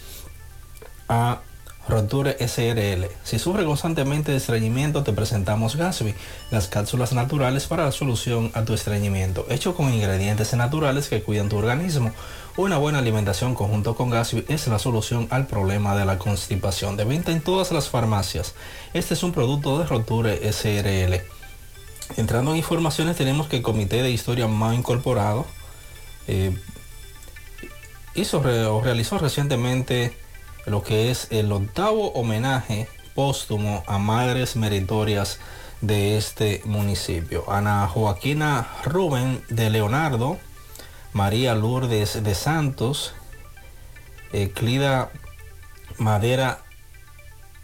a Roture SRL. Si sufre constantemente de estreñimiento, te presentamos Gasby, las cápsulas naturales para la solución a tu estreñimiento, hecho con ingredientes naturales que cuidan tu organismo. Una buena alimentación conjunto con Gasby es la solución al problema de la constipación. De venta en todas las farmacias. Este es un producto de Roture SRL. Entrando en informaciones, tenemos que el Comité de Historia más incorporado eh, hizo realizó recientemente lo que es el octavo homenaje póstumo a madres meritorias de este municipio. Ana Joaquina Rubén de Leonardo, María Lourdes de Santos, Clida Madera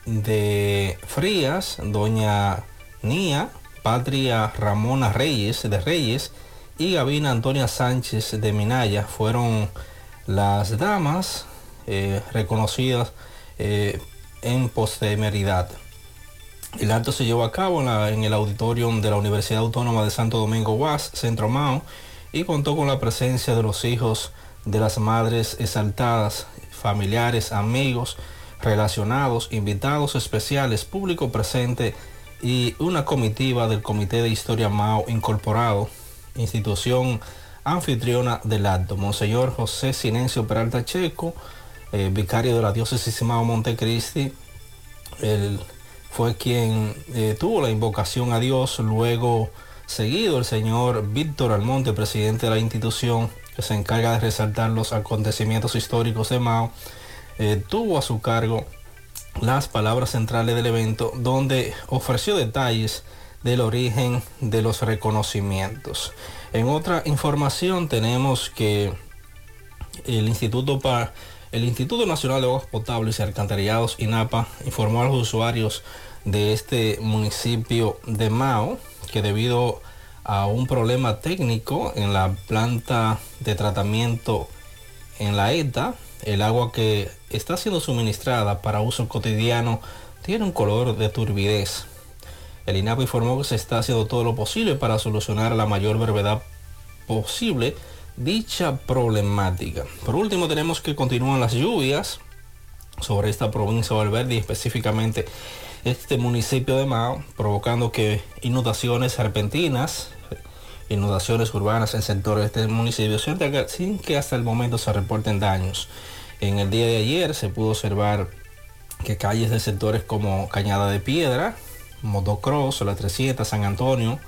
de Frías, Doña Nia, Patria Ramona Reyes de Reyes y Gabina Antonia Sánchez de Minaya fueron las damas eh, reconocidas eh, en postemeridad. El acto se llevó a cabo en, el auditorium de la Universidad Autónoma de Santo Domingo UAS, Centro Mao, y contó con la presencia de los hijos de las madres exaltadas, familiares, amigos, relacionados, invitados especiales, público presente y una comitiva del Comité de Historia Mao Incorporado, institución anfitriona del acto. Monseñor José Silencio Peralta Checo, eh, vicario de la diócesis Mao Montecristi, él fue quien eh, tuvo la invocación a Dios, luego seguido el señor Víctor Almonte, presidente de la institución que se encarga de resaltar los acontecimientos históricos de Mao, eh, tuvo a su cargo las palabras centrales del evento donde ofreció detalles del origen de los reconocimientos. En otra información tenemos que el Instituto para el Instituto Nacional de Aguas Potables y Alcantarillados INAPA informó a los usuarios de este municipio de Mao que debido a un problema técnico en la planta de tratamiento en la ETA, el agua que está siendo suministrada para uso cotidiano tiene un color de turbidez. El INAPA informó que se está haciendo todo lo posible para solucionar la mayor brevedad posible dicha problemática. Por último, tenemos que continúan las lluvias sobre esta provincia de Valverde y específicamente este municipio de Mao, provocando que inundaciones repentinas, inundaciones urbanas en sectores de este municipio, sin que- hasta el momento se reporten daños. En el día de ayer se pudo observar que calles de sectores como Cañada de Piedra, Motocross, La 300, San Antonio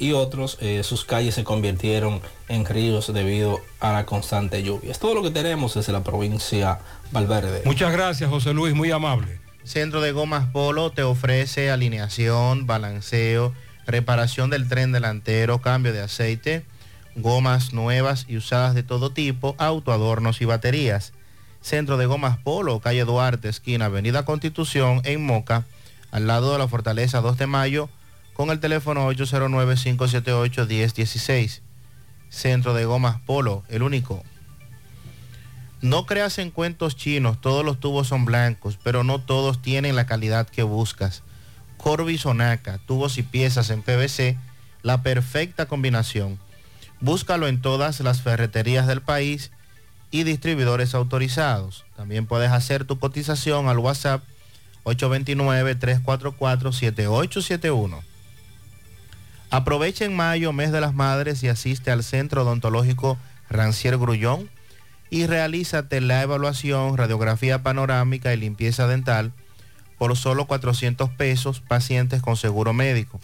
y otros, eh, sus calles se convirtieron en ríos debido a la constante lluvia. Es todo lo que tenemos desde la provincia Valverde. Muchas gracias, José Luis, muy amable. Centro de Gomas Polo te ofrece alineación, balanceo, reparación del tren delantero, cambio de aceite, gomas nuevas y usadas de todo tipo, autoadornos y baterías. Centro de Gomas Polo, calle Duarte, esquina Avenida Constitución, en Moca, al lado de la Fortaleza 2 de Mayo, con el teléfono 809-578-1016. Centro de Gomas Polo, el único. No creas en cuentos chinos, todos los tubos son blancos, pero no todos tienen la calidad que buscas. Corby Sonaca, tubos y piezas en PVC, la perfecta combinación. Búscalo en todas las ferreterías del país y distribuidores autorizados. También puedes hacer tu cotización al WhatsApp 829-344-7871. Aprovecha en mayo, mes de las madres, y asiste al Centro Odontológico Rancier Grullón y realízate la evaluación, radiografía panorámica y limpieza dental por solo 400 pesos pacientes con seguro médico.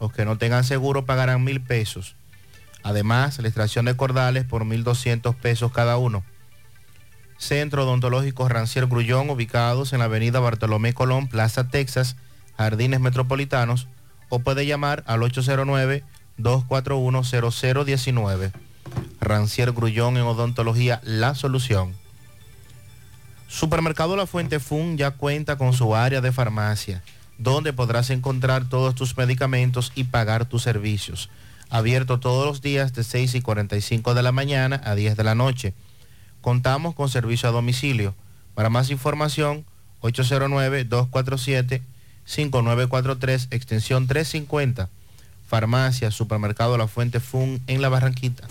Los que no tengan seguro pagarán mil pesos. Además, la extracción de cordales por 1.200 pesos cada uno. Centro Odontológico Rancier Grullón, ubicados en la avenida Bartolomé Colón, Plaza Texas, Jardines Metropolitanos, o puede llamar al 809-241-0019. Rancier Grullón en Odontología, la solución. Supermercado La Fuente Fun ya cuenta con su área de farmacia, donde podrás encontrar todos tus medicamentos y pagar tus servicios. Abierto todos los días de 6 y 45 de la mañana a 10 de la noche. Contamos con servicio a domicilio. Para más información, 809-247-5943, extensión 350. Farmacia, Supermercado La Fuente Fun en La Barranquita.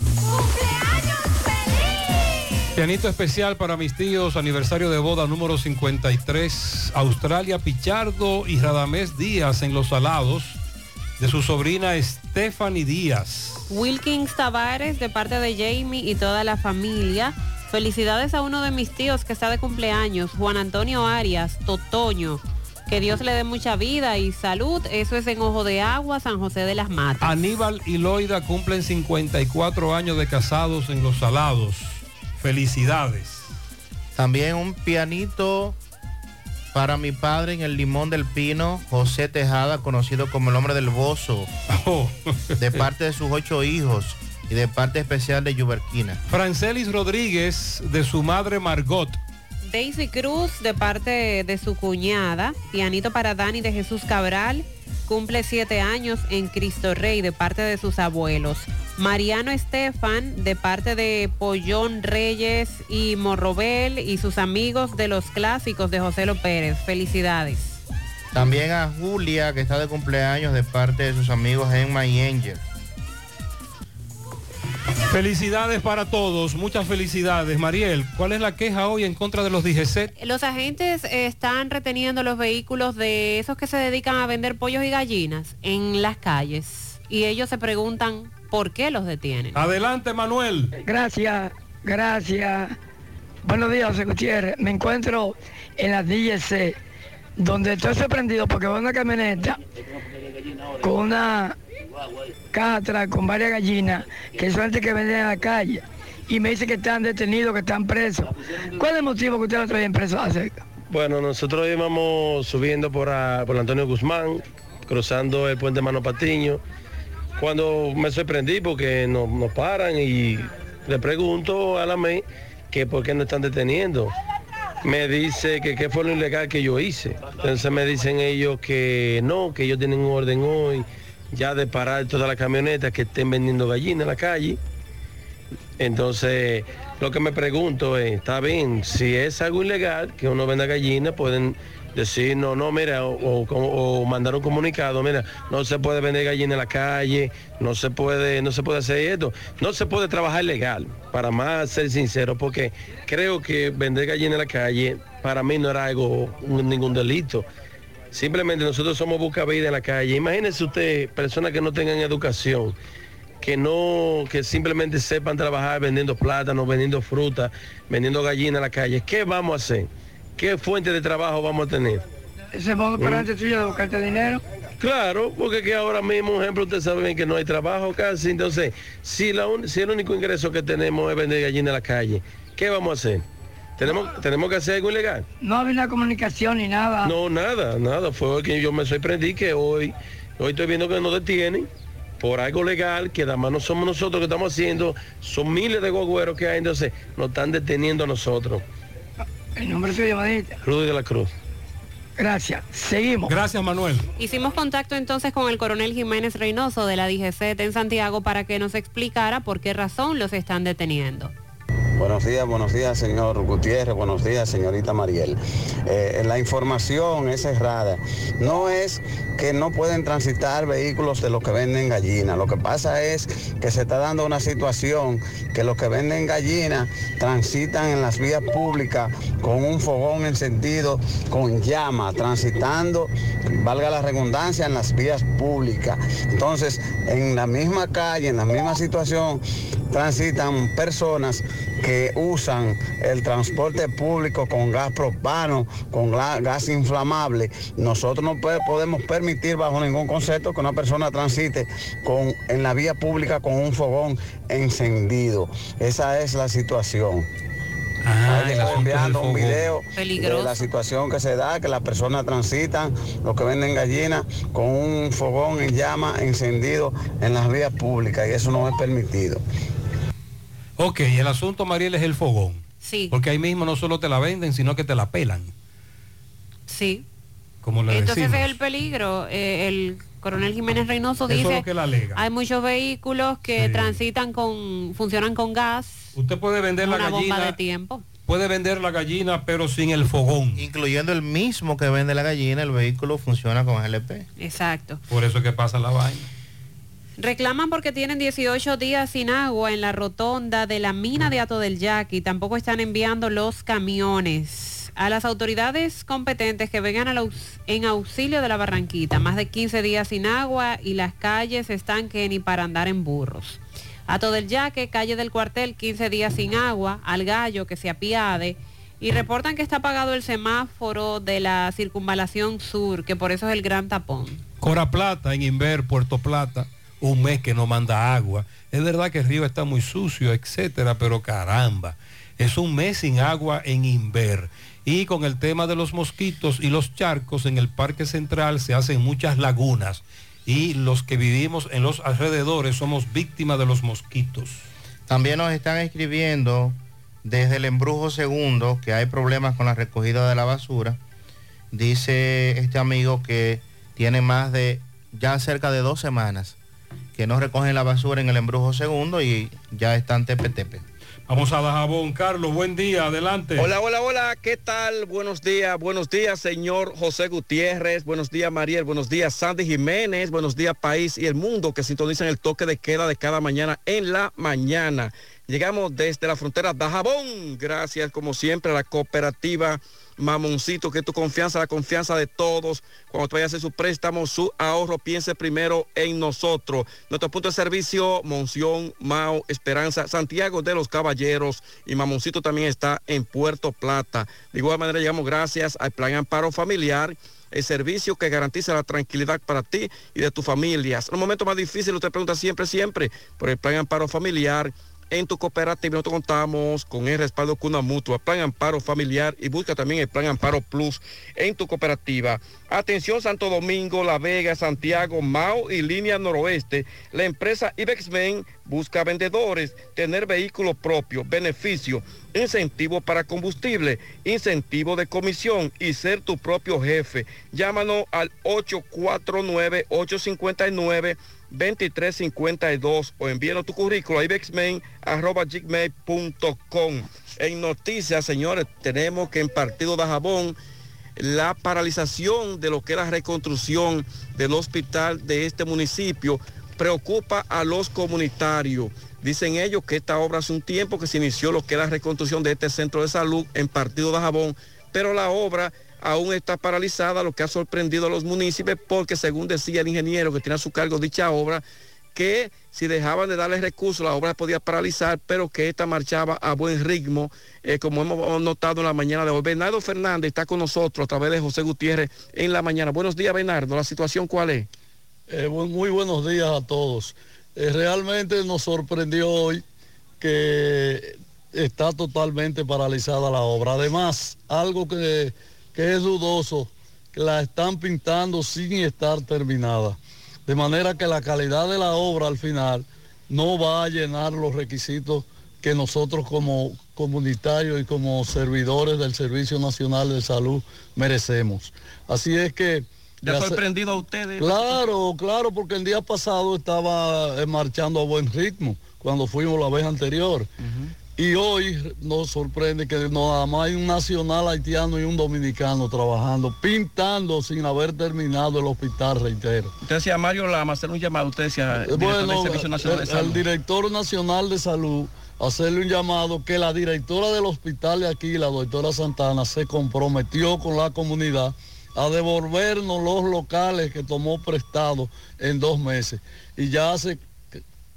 Pianito especial para mis tíos, aniversario de boda número 53, Australia Pichardo y Radamés Díaz en Los Salados, de su sobrina Stephanie Díaz. Wilkins Tavares de parte de Jamie y toda la familia. Felicidades a uno de mis tíos que está de cumpleaños, Juan Antonio Arias, Totoño. Que Dios le dé mucha vida y salud. Eso es en Ojo de Agua, San José de las Matas. Aníbal y Loida cumplen 54 años de casados en Los Salados. Felicidades. También un pianito para mi padre en el Limón del Pino, José Tejada, conocido como el hombre del bozo, de parte de sus ocho hijos y de parte especial de Yuberquina. Francelis Rodríguez, de su madre Margot. Daisy Cruz de parte de su cuñada, pianito para Dani de Jesús Cabral, cumple siete años en Cristo Rey de parte de sus abuelos. Mariano Estefan de parte de Pollón Reyes y Morrobel y sus amigos de los clásicos de José Lo Pérez. Felicidades. También a Julia, que está de cumpleaños de parte de sus amigos Emma y Angel. Felicidades para todos, muchas felicidades. Mariel, ¿cuál es la queja hoy en contra de los DGCET? Los agentes eh, están reteniendo los vehículos de esos que se dedican a vender pollos y gallinas en las calles. Y ellos se preguntan por qué los detienen. Adelante, Manuel. Gracias, gracias. Buenos días, José Gutiérrez. Me encuentro en la DGC, donde estoy sorprendido porque veo una camioneta con una atrás con varias gallinas que son gente que venden en la calle y me dice que están detenidos, que están presos. ¿Cuál es el motivo que ustedes lo traen presos acerca? Bueno, nosotros íbamos subiendo por, por Antonio Guzmán, cruzando el puente Mano Patiño, cuando me sorprendí porque nos, nos paran y le pregunto a la MEI que por qué no están deteniendo. Me dice que qué fue lo ilegal que yo hice. Entonces me dicen ellos que no, que ellos tienen un orden hoy ya de parar todas las camionetas que estén vendiendo gallinas en la calle. Entonces, lo que me pregunto es, está bien, si es algo ilegal que uno venda gallinas, pueden decir, no, no, mira, o, o- mandar un comunicado, mira, no se puede vender gallina en la calle, no se puede, no se puede hacer esto, no se puede trabajar legal, para más ser sincero, porque creo que vender gallina en la calle para mí no era algo, ningún delito. Simplemente nosotros somos buscavidas en la calle. Imagínense usted, personas que no tengan educación, que no, que simplemente sepan trabajar vendiendo plátanos, vendiendo fruta, vendiendo gallinas en la calle. ¿Qué vamos a hacer? ¿Qué fuente de trabajo vamos a tener? Ese modo operante tuyo de buscarte dinero. Claro, porque que ahora mismo, por ejemplo, ustedes saben que no hay trabajo casi, entonces, si, la un- si el único ingreso que tenemos es vender gallinas en la calle, ¿qué vamos a hacer? ¿Tenemos, tenemos que hacer algo ilegal? No había una comunicación ni nada. No, nada, nada. Fue hoy que yo me sorprendí que hoy, hoy estoy viendo que nos detienen por algo legal, que además no somos nosotros que estamos haciendo, son miles de guagüeros que hay, entonces nos están deteniendo a nosotros. El nombre suyo, llamadita. Rudy de la Cruz. Gracias. Seguimos. Gracias, Manuel. Hicimos contacto entonces con el coronel Jiménez Reynoso de la DGC en Santiago para que nos explicara por qué razón los están deteniendo. Buenos días, buenos días, señor Gutiérrez, buenos días, señorita Mariel. Eh, la información es errada. No es que no pueden transitar vehículos de los que venden gallinas. Lo que pasa es que se está dando una situación que los que venden gallinas transitan en las vías públicas con un fogón encendido con llama, transitando, valga la redundancia, en las vías públicas. Entonces, en la misma calle, en la misma situación, transitan personas que usan el transporte público con gas propano, con gas inflamable. Nosotros no podemos permitir bajo ningún concepto que una persona transite con, en la vía pública con un fogón encendido. Esa es la situación. Ah, Ahí enviando un video Peligroso. de la situación que se da, que las personas transitan, los que venden gallinas, con un fogón en llama encendido en las vías públicas y eso no es permitido. Ok, el asunto, Mariel, es el fogón. Sí. Porque ahí mismo no solo te la venden, sino que te la pelan, Sí. como le Entonces decimos. es el peligro. Eh, el coronel Jiménez Reynoso Eso es dice lo que alega. hay muchos vehículos que Sí. transitan con, funcionan con gas, Usted puede vender la bomba de gallina, tiempo. puede vender la gallina, pero sin el fogón. Incluyendo el mismo que vende la gallina, el vehículo funciona con GLP. Exacto. Por eso es que pasa la vaina. Reclaman porque tienen 18 días sin agua en la rotonda de la mina de Ato del Yaqui. Tampoco están enviando los camiones. A las autoridades competentes que vengan en auxilio de la Barranquita. Más de 15 días sin agua y las calles están que ni para andar en burros. Ato del Yaque, calle del cuartel, 15 días sin agua. Al gallo que se apiade. Y reportan que está apagado el semáforo de la circunvalación sur, que por eso es el gran tapón. Cora Plata, en Inver, Puerto Plata, un mes que no manda agua. Es verdad que el río está muy sucio, etcétera, pero caramba. Es un mes sin agua en Inver. Y con el tema de los mosquitos y los charcos en el Parque Central se hacen muchas lagunas. Y los que vivimos en los alrededores somos víctimas de los mosquitos. También nos están escribiendo desde el embrujo segundo que hay problemas con la recogida de la basura. Dice este amigo que tiene más de ya cerca de dos semanas que no recogen la basura en el embrujo segundo y ya están tepe-tepe. Vamos a Dajabón. Carlos, buen día, adelante. Hola, hola, hola, ¿qué tal? Buenos días, buenos días, señor José Gutiérrez, buenos días, Mariel, buenos días, Sandy Jiménez, buenos días, país y el mundo que sintonizan el toque de queda de cada mañana en la mañana. Llegamos desde la frontera Dajabón, gracias como siempre a la cooperativa Mamoncito, que tu confianza, la confianza de todos. Cuando tú vayas a hacer su préstamo, su ahorro, piense primero en nosotros. Nuestro punto de servicio, Monción, Mao, Esperanza, Santiago de los Caballeros y Mamoncito también está en Puerto Plata. De igual manera, llegamos gracias al Plan Amparo Familiar el servicio que garantiza la tranquilidad para ti y de tu familia. En los momentos más difíciles, usted pregunta siempre, siempre por el Plan Amparo Familiar en tu cooperativa nosotros contamos con el respaldo Cuna Mutua, Plan Amparo Familiar y busca también el Plan Amparo Plus en tu cooperativa. Atención Santo Domingo, La Vega, Santiago, Mao y Línea Noroeste. La empresa Ibexmen busca vendedores, tener vehículo propio, beneficio, incentivo para combustible, incentivo de comisión y ser tu propio jefe. Llámanos al 849 859 2352 o envíenos tu currículo a ibexmain.com. En noticias, señores, tenemos que en Partido de Jabón la paralización de lo que es la reconstrucción del hospital de este municipio preocupa a los comunitarios. Dicen ellos que esta obra hace un tiempo que se inició lo que es la reconstrucción de este centro de salud en Partido de Jabón, pero la obra aún está paralizada, lo que ha sorprendido a los municipios, porque según decía el ingeniero que tiene a su cargo dicha obra, que si dejaban de darle recursos la obra podía paralizar, pero que esta marchaba a buen ritmo, eh, como hemos notado en la mañana de hoy. Bernardo Fernández está con nosotros a través de José Gutiérrez en la mañana. Buenos días, Bernardo. ¿La situación cuál es? Eh, muy buenos días a todos. Eh, realmente nos sorprendió hoy que está totalmente paralizada la obra. Además, algo que que es dudoso, que la están pintando sin estar terminada. De manera que la calidad de la obra al final no va a llenar los requisitos que nosotros como comunitarios y como servidores del Servicio Nacional de Salud merecemos. Así es que... ¿Ya ha sorprendido a ustedes? Claro, claro, porque el día pasado estaba eh, marchando a buen ritmo cuando fuimos la vez anterior. Y hoy nos sorprende que nada más hay un nacional haitiano y un dominicano trabajando, pintando sin haber terminado el hospital, reitero. Usted decía Mario Lama, hacer un llamado, usted decía, eh, bueno, el, director nacional de salud, hacerle un llamado que la directora del hospital de aquí, la doctora Santana, se comprometió con la comunidad a devolvernos los locales que tomó prestado en dos meses. Y ya hace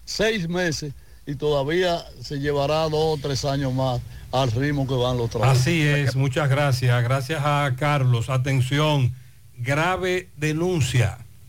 seis meses y todavía se llevará dos o tres años más al ritmo que van los trabajos. Así es, muchas gracias. Gracias a Carlos. Atención, grave denuncia.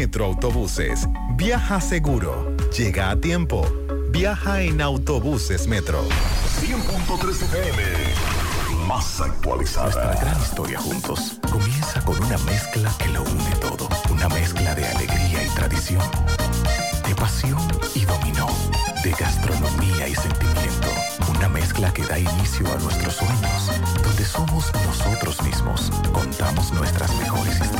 Metroautobuses. Viaja seguro. Llega a tiempo. Viaja en autobuses Metro. 100.3 FM. Más actualizada. Nuestra gran historia juntos comienza con una mezcla que lo une todo. Una mezcla de alegría y tradición. De pasión y dominó. De gastronomía y sentimiento. Una mezcla que da inicio a nuestros sueños, donde somos nosotros mismos, contamos nuestras mejores historias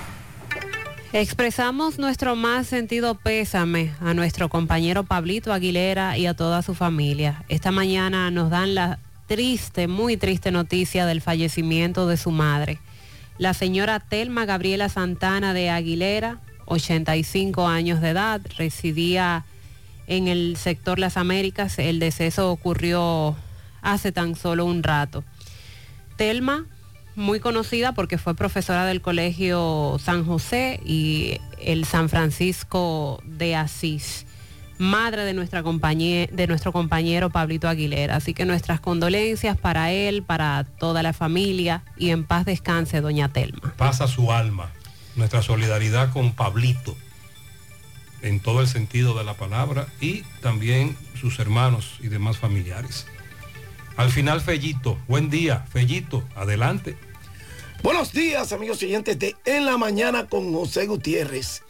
Expresamos nuestro más sentido pésame a nuestro compañero Pablito Aguilera y a toda su familia. Esta mañana nos dan la triste, muy triste noticia del fallecimiento de su madre. La señora Telma Gabriela Santana de Aguilera, 85 años de edad, residía en el sector Las Américas. El deceso ocurrió hace tan solo un rato. Telma muy conocida porque fue profesora del Colegio San José y el San Francisco de Asís, madre de, nuestra de nuestro compañero Pablito Aguilera. Así que nuestras condolencias para él, para toda la familia y en paz descanse, doña Telma. Pasa su alma, nuestra solidaridad con Pablito, en todo el sentido de la palabra, y también sus hermanos y demás familiares. Al final, Fellito, buen día, Fellito, adelante. Buenos días, amigos oyentes de En la Mañana con José Gutiérrez.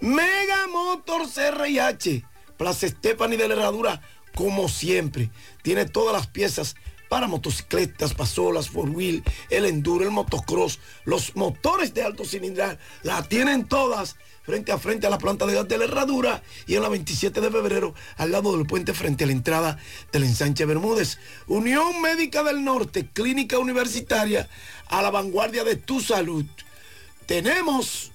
Mega Motor CRIH, Plaza Stephanie de la Herradura, como siempre, tiene todas las piezas para motocicletas, pasolas, four wheel, el enduro, el motocross, los motores de alto cilindraje, la tienen todas frente a frente a la planta de gas de la Herradura y en la 27 de febrero al lado del puente frente a la entrada del ensanche Bermúdez. Unión Médica del Norte, clínica universitaria a la vanguardia de tu salud. Tenemos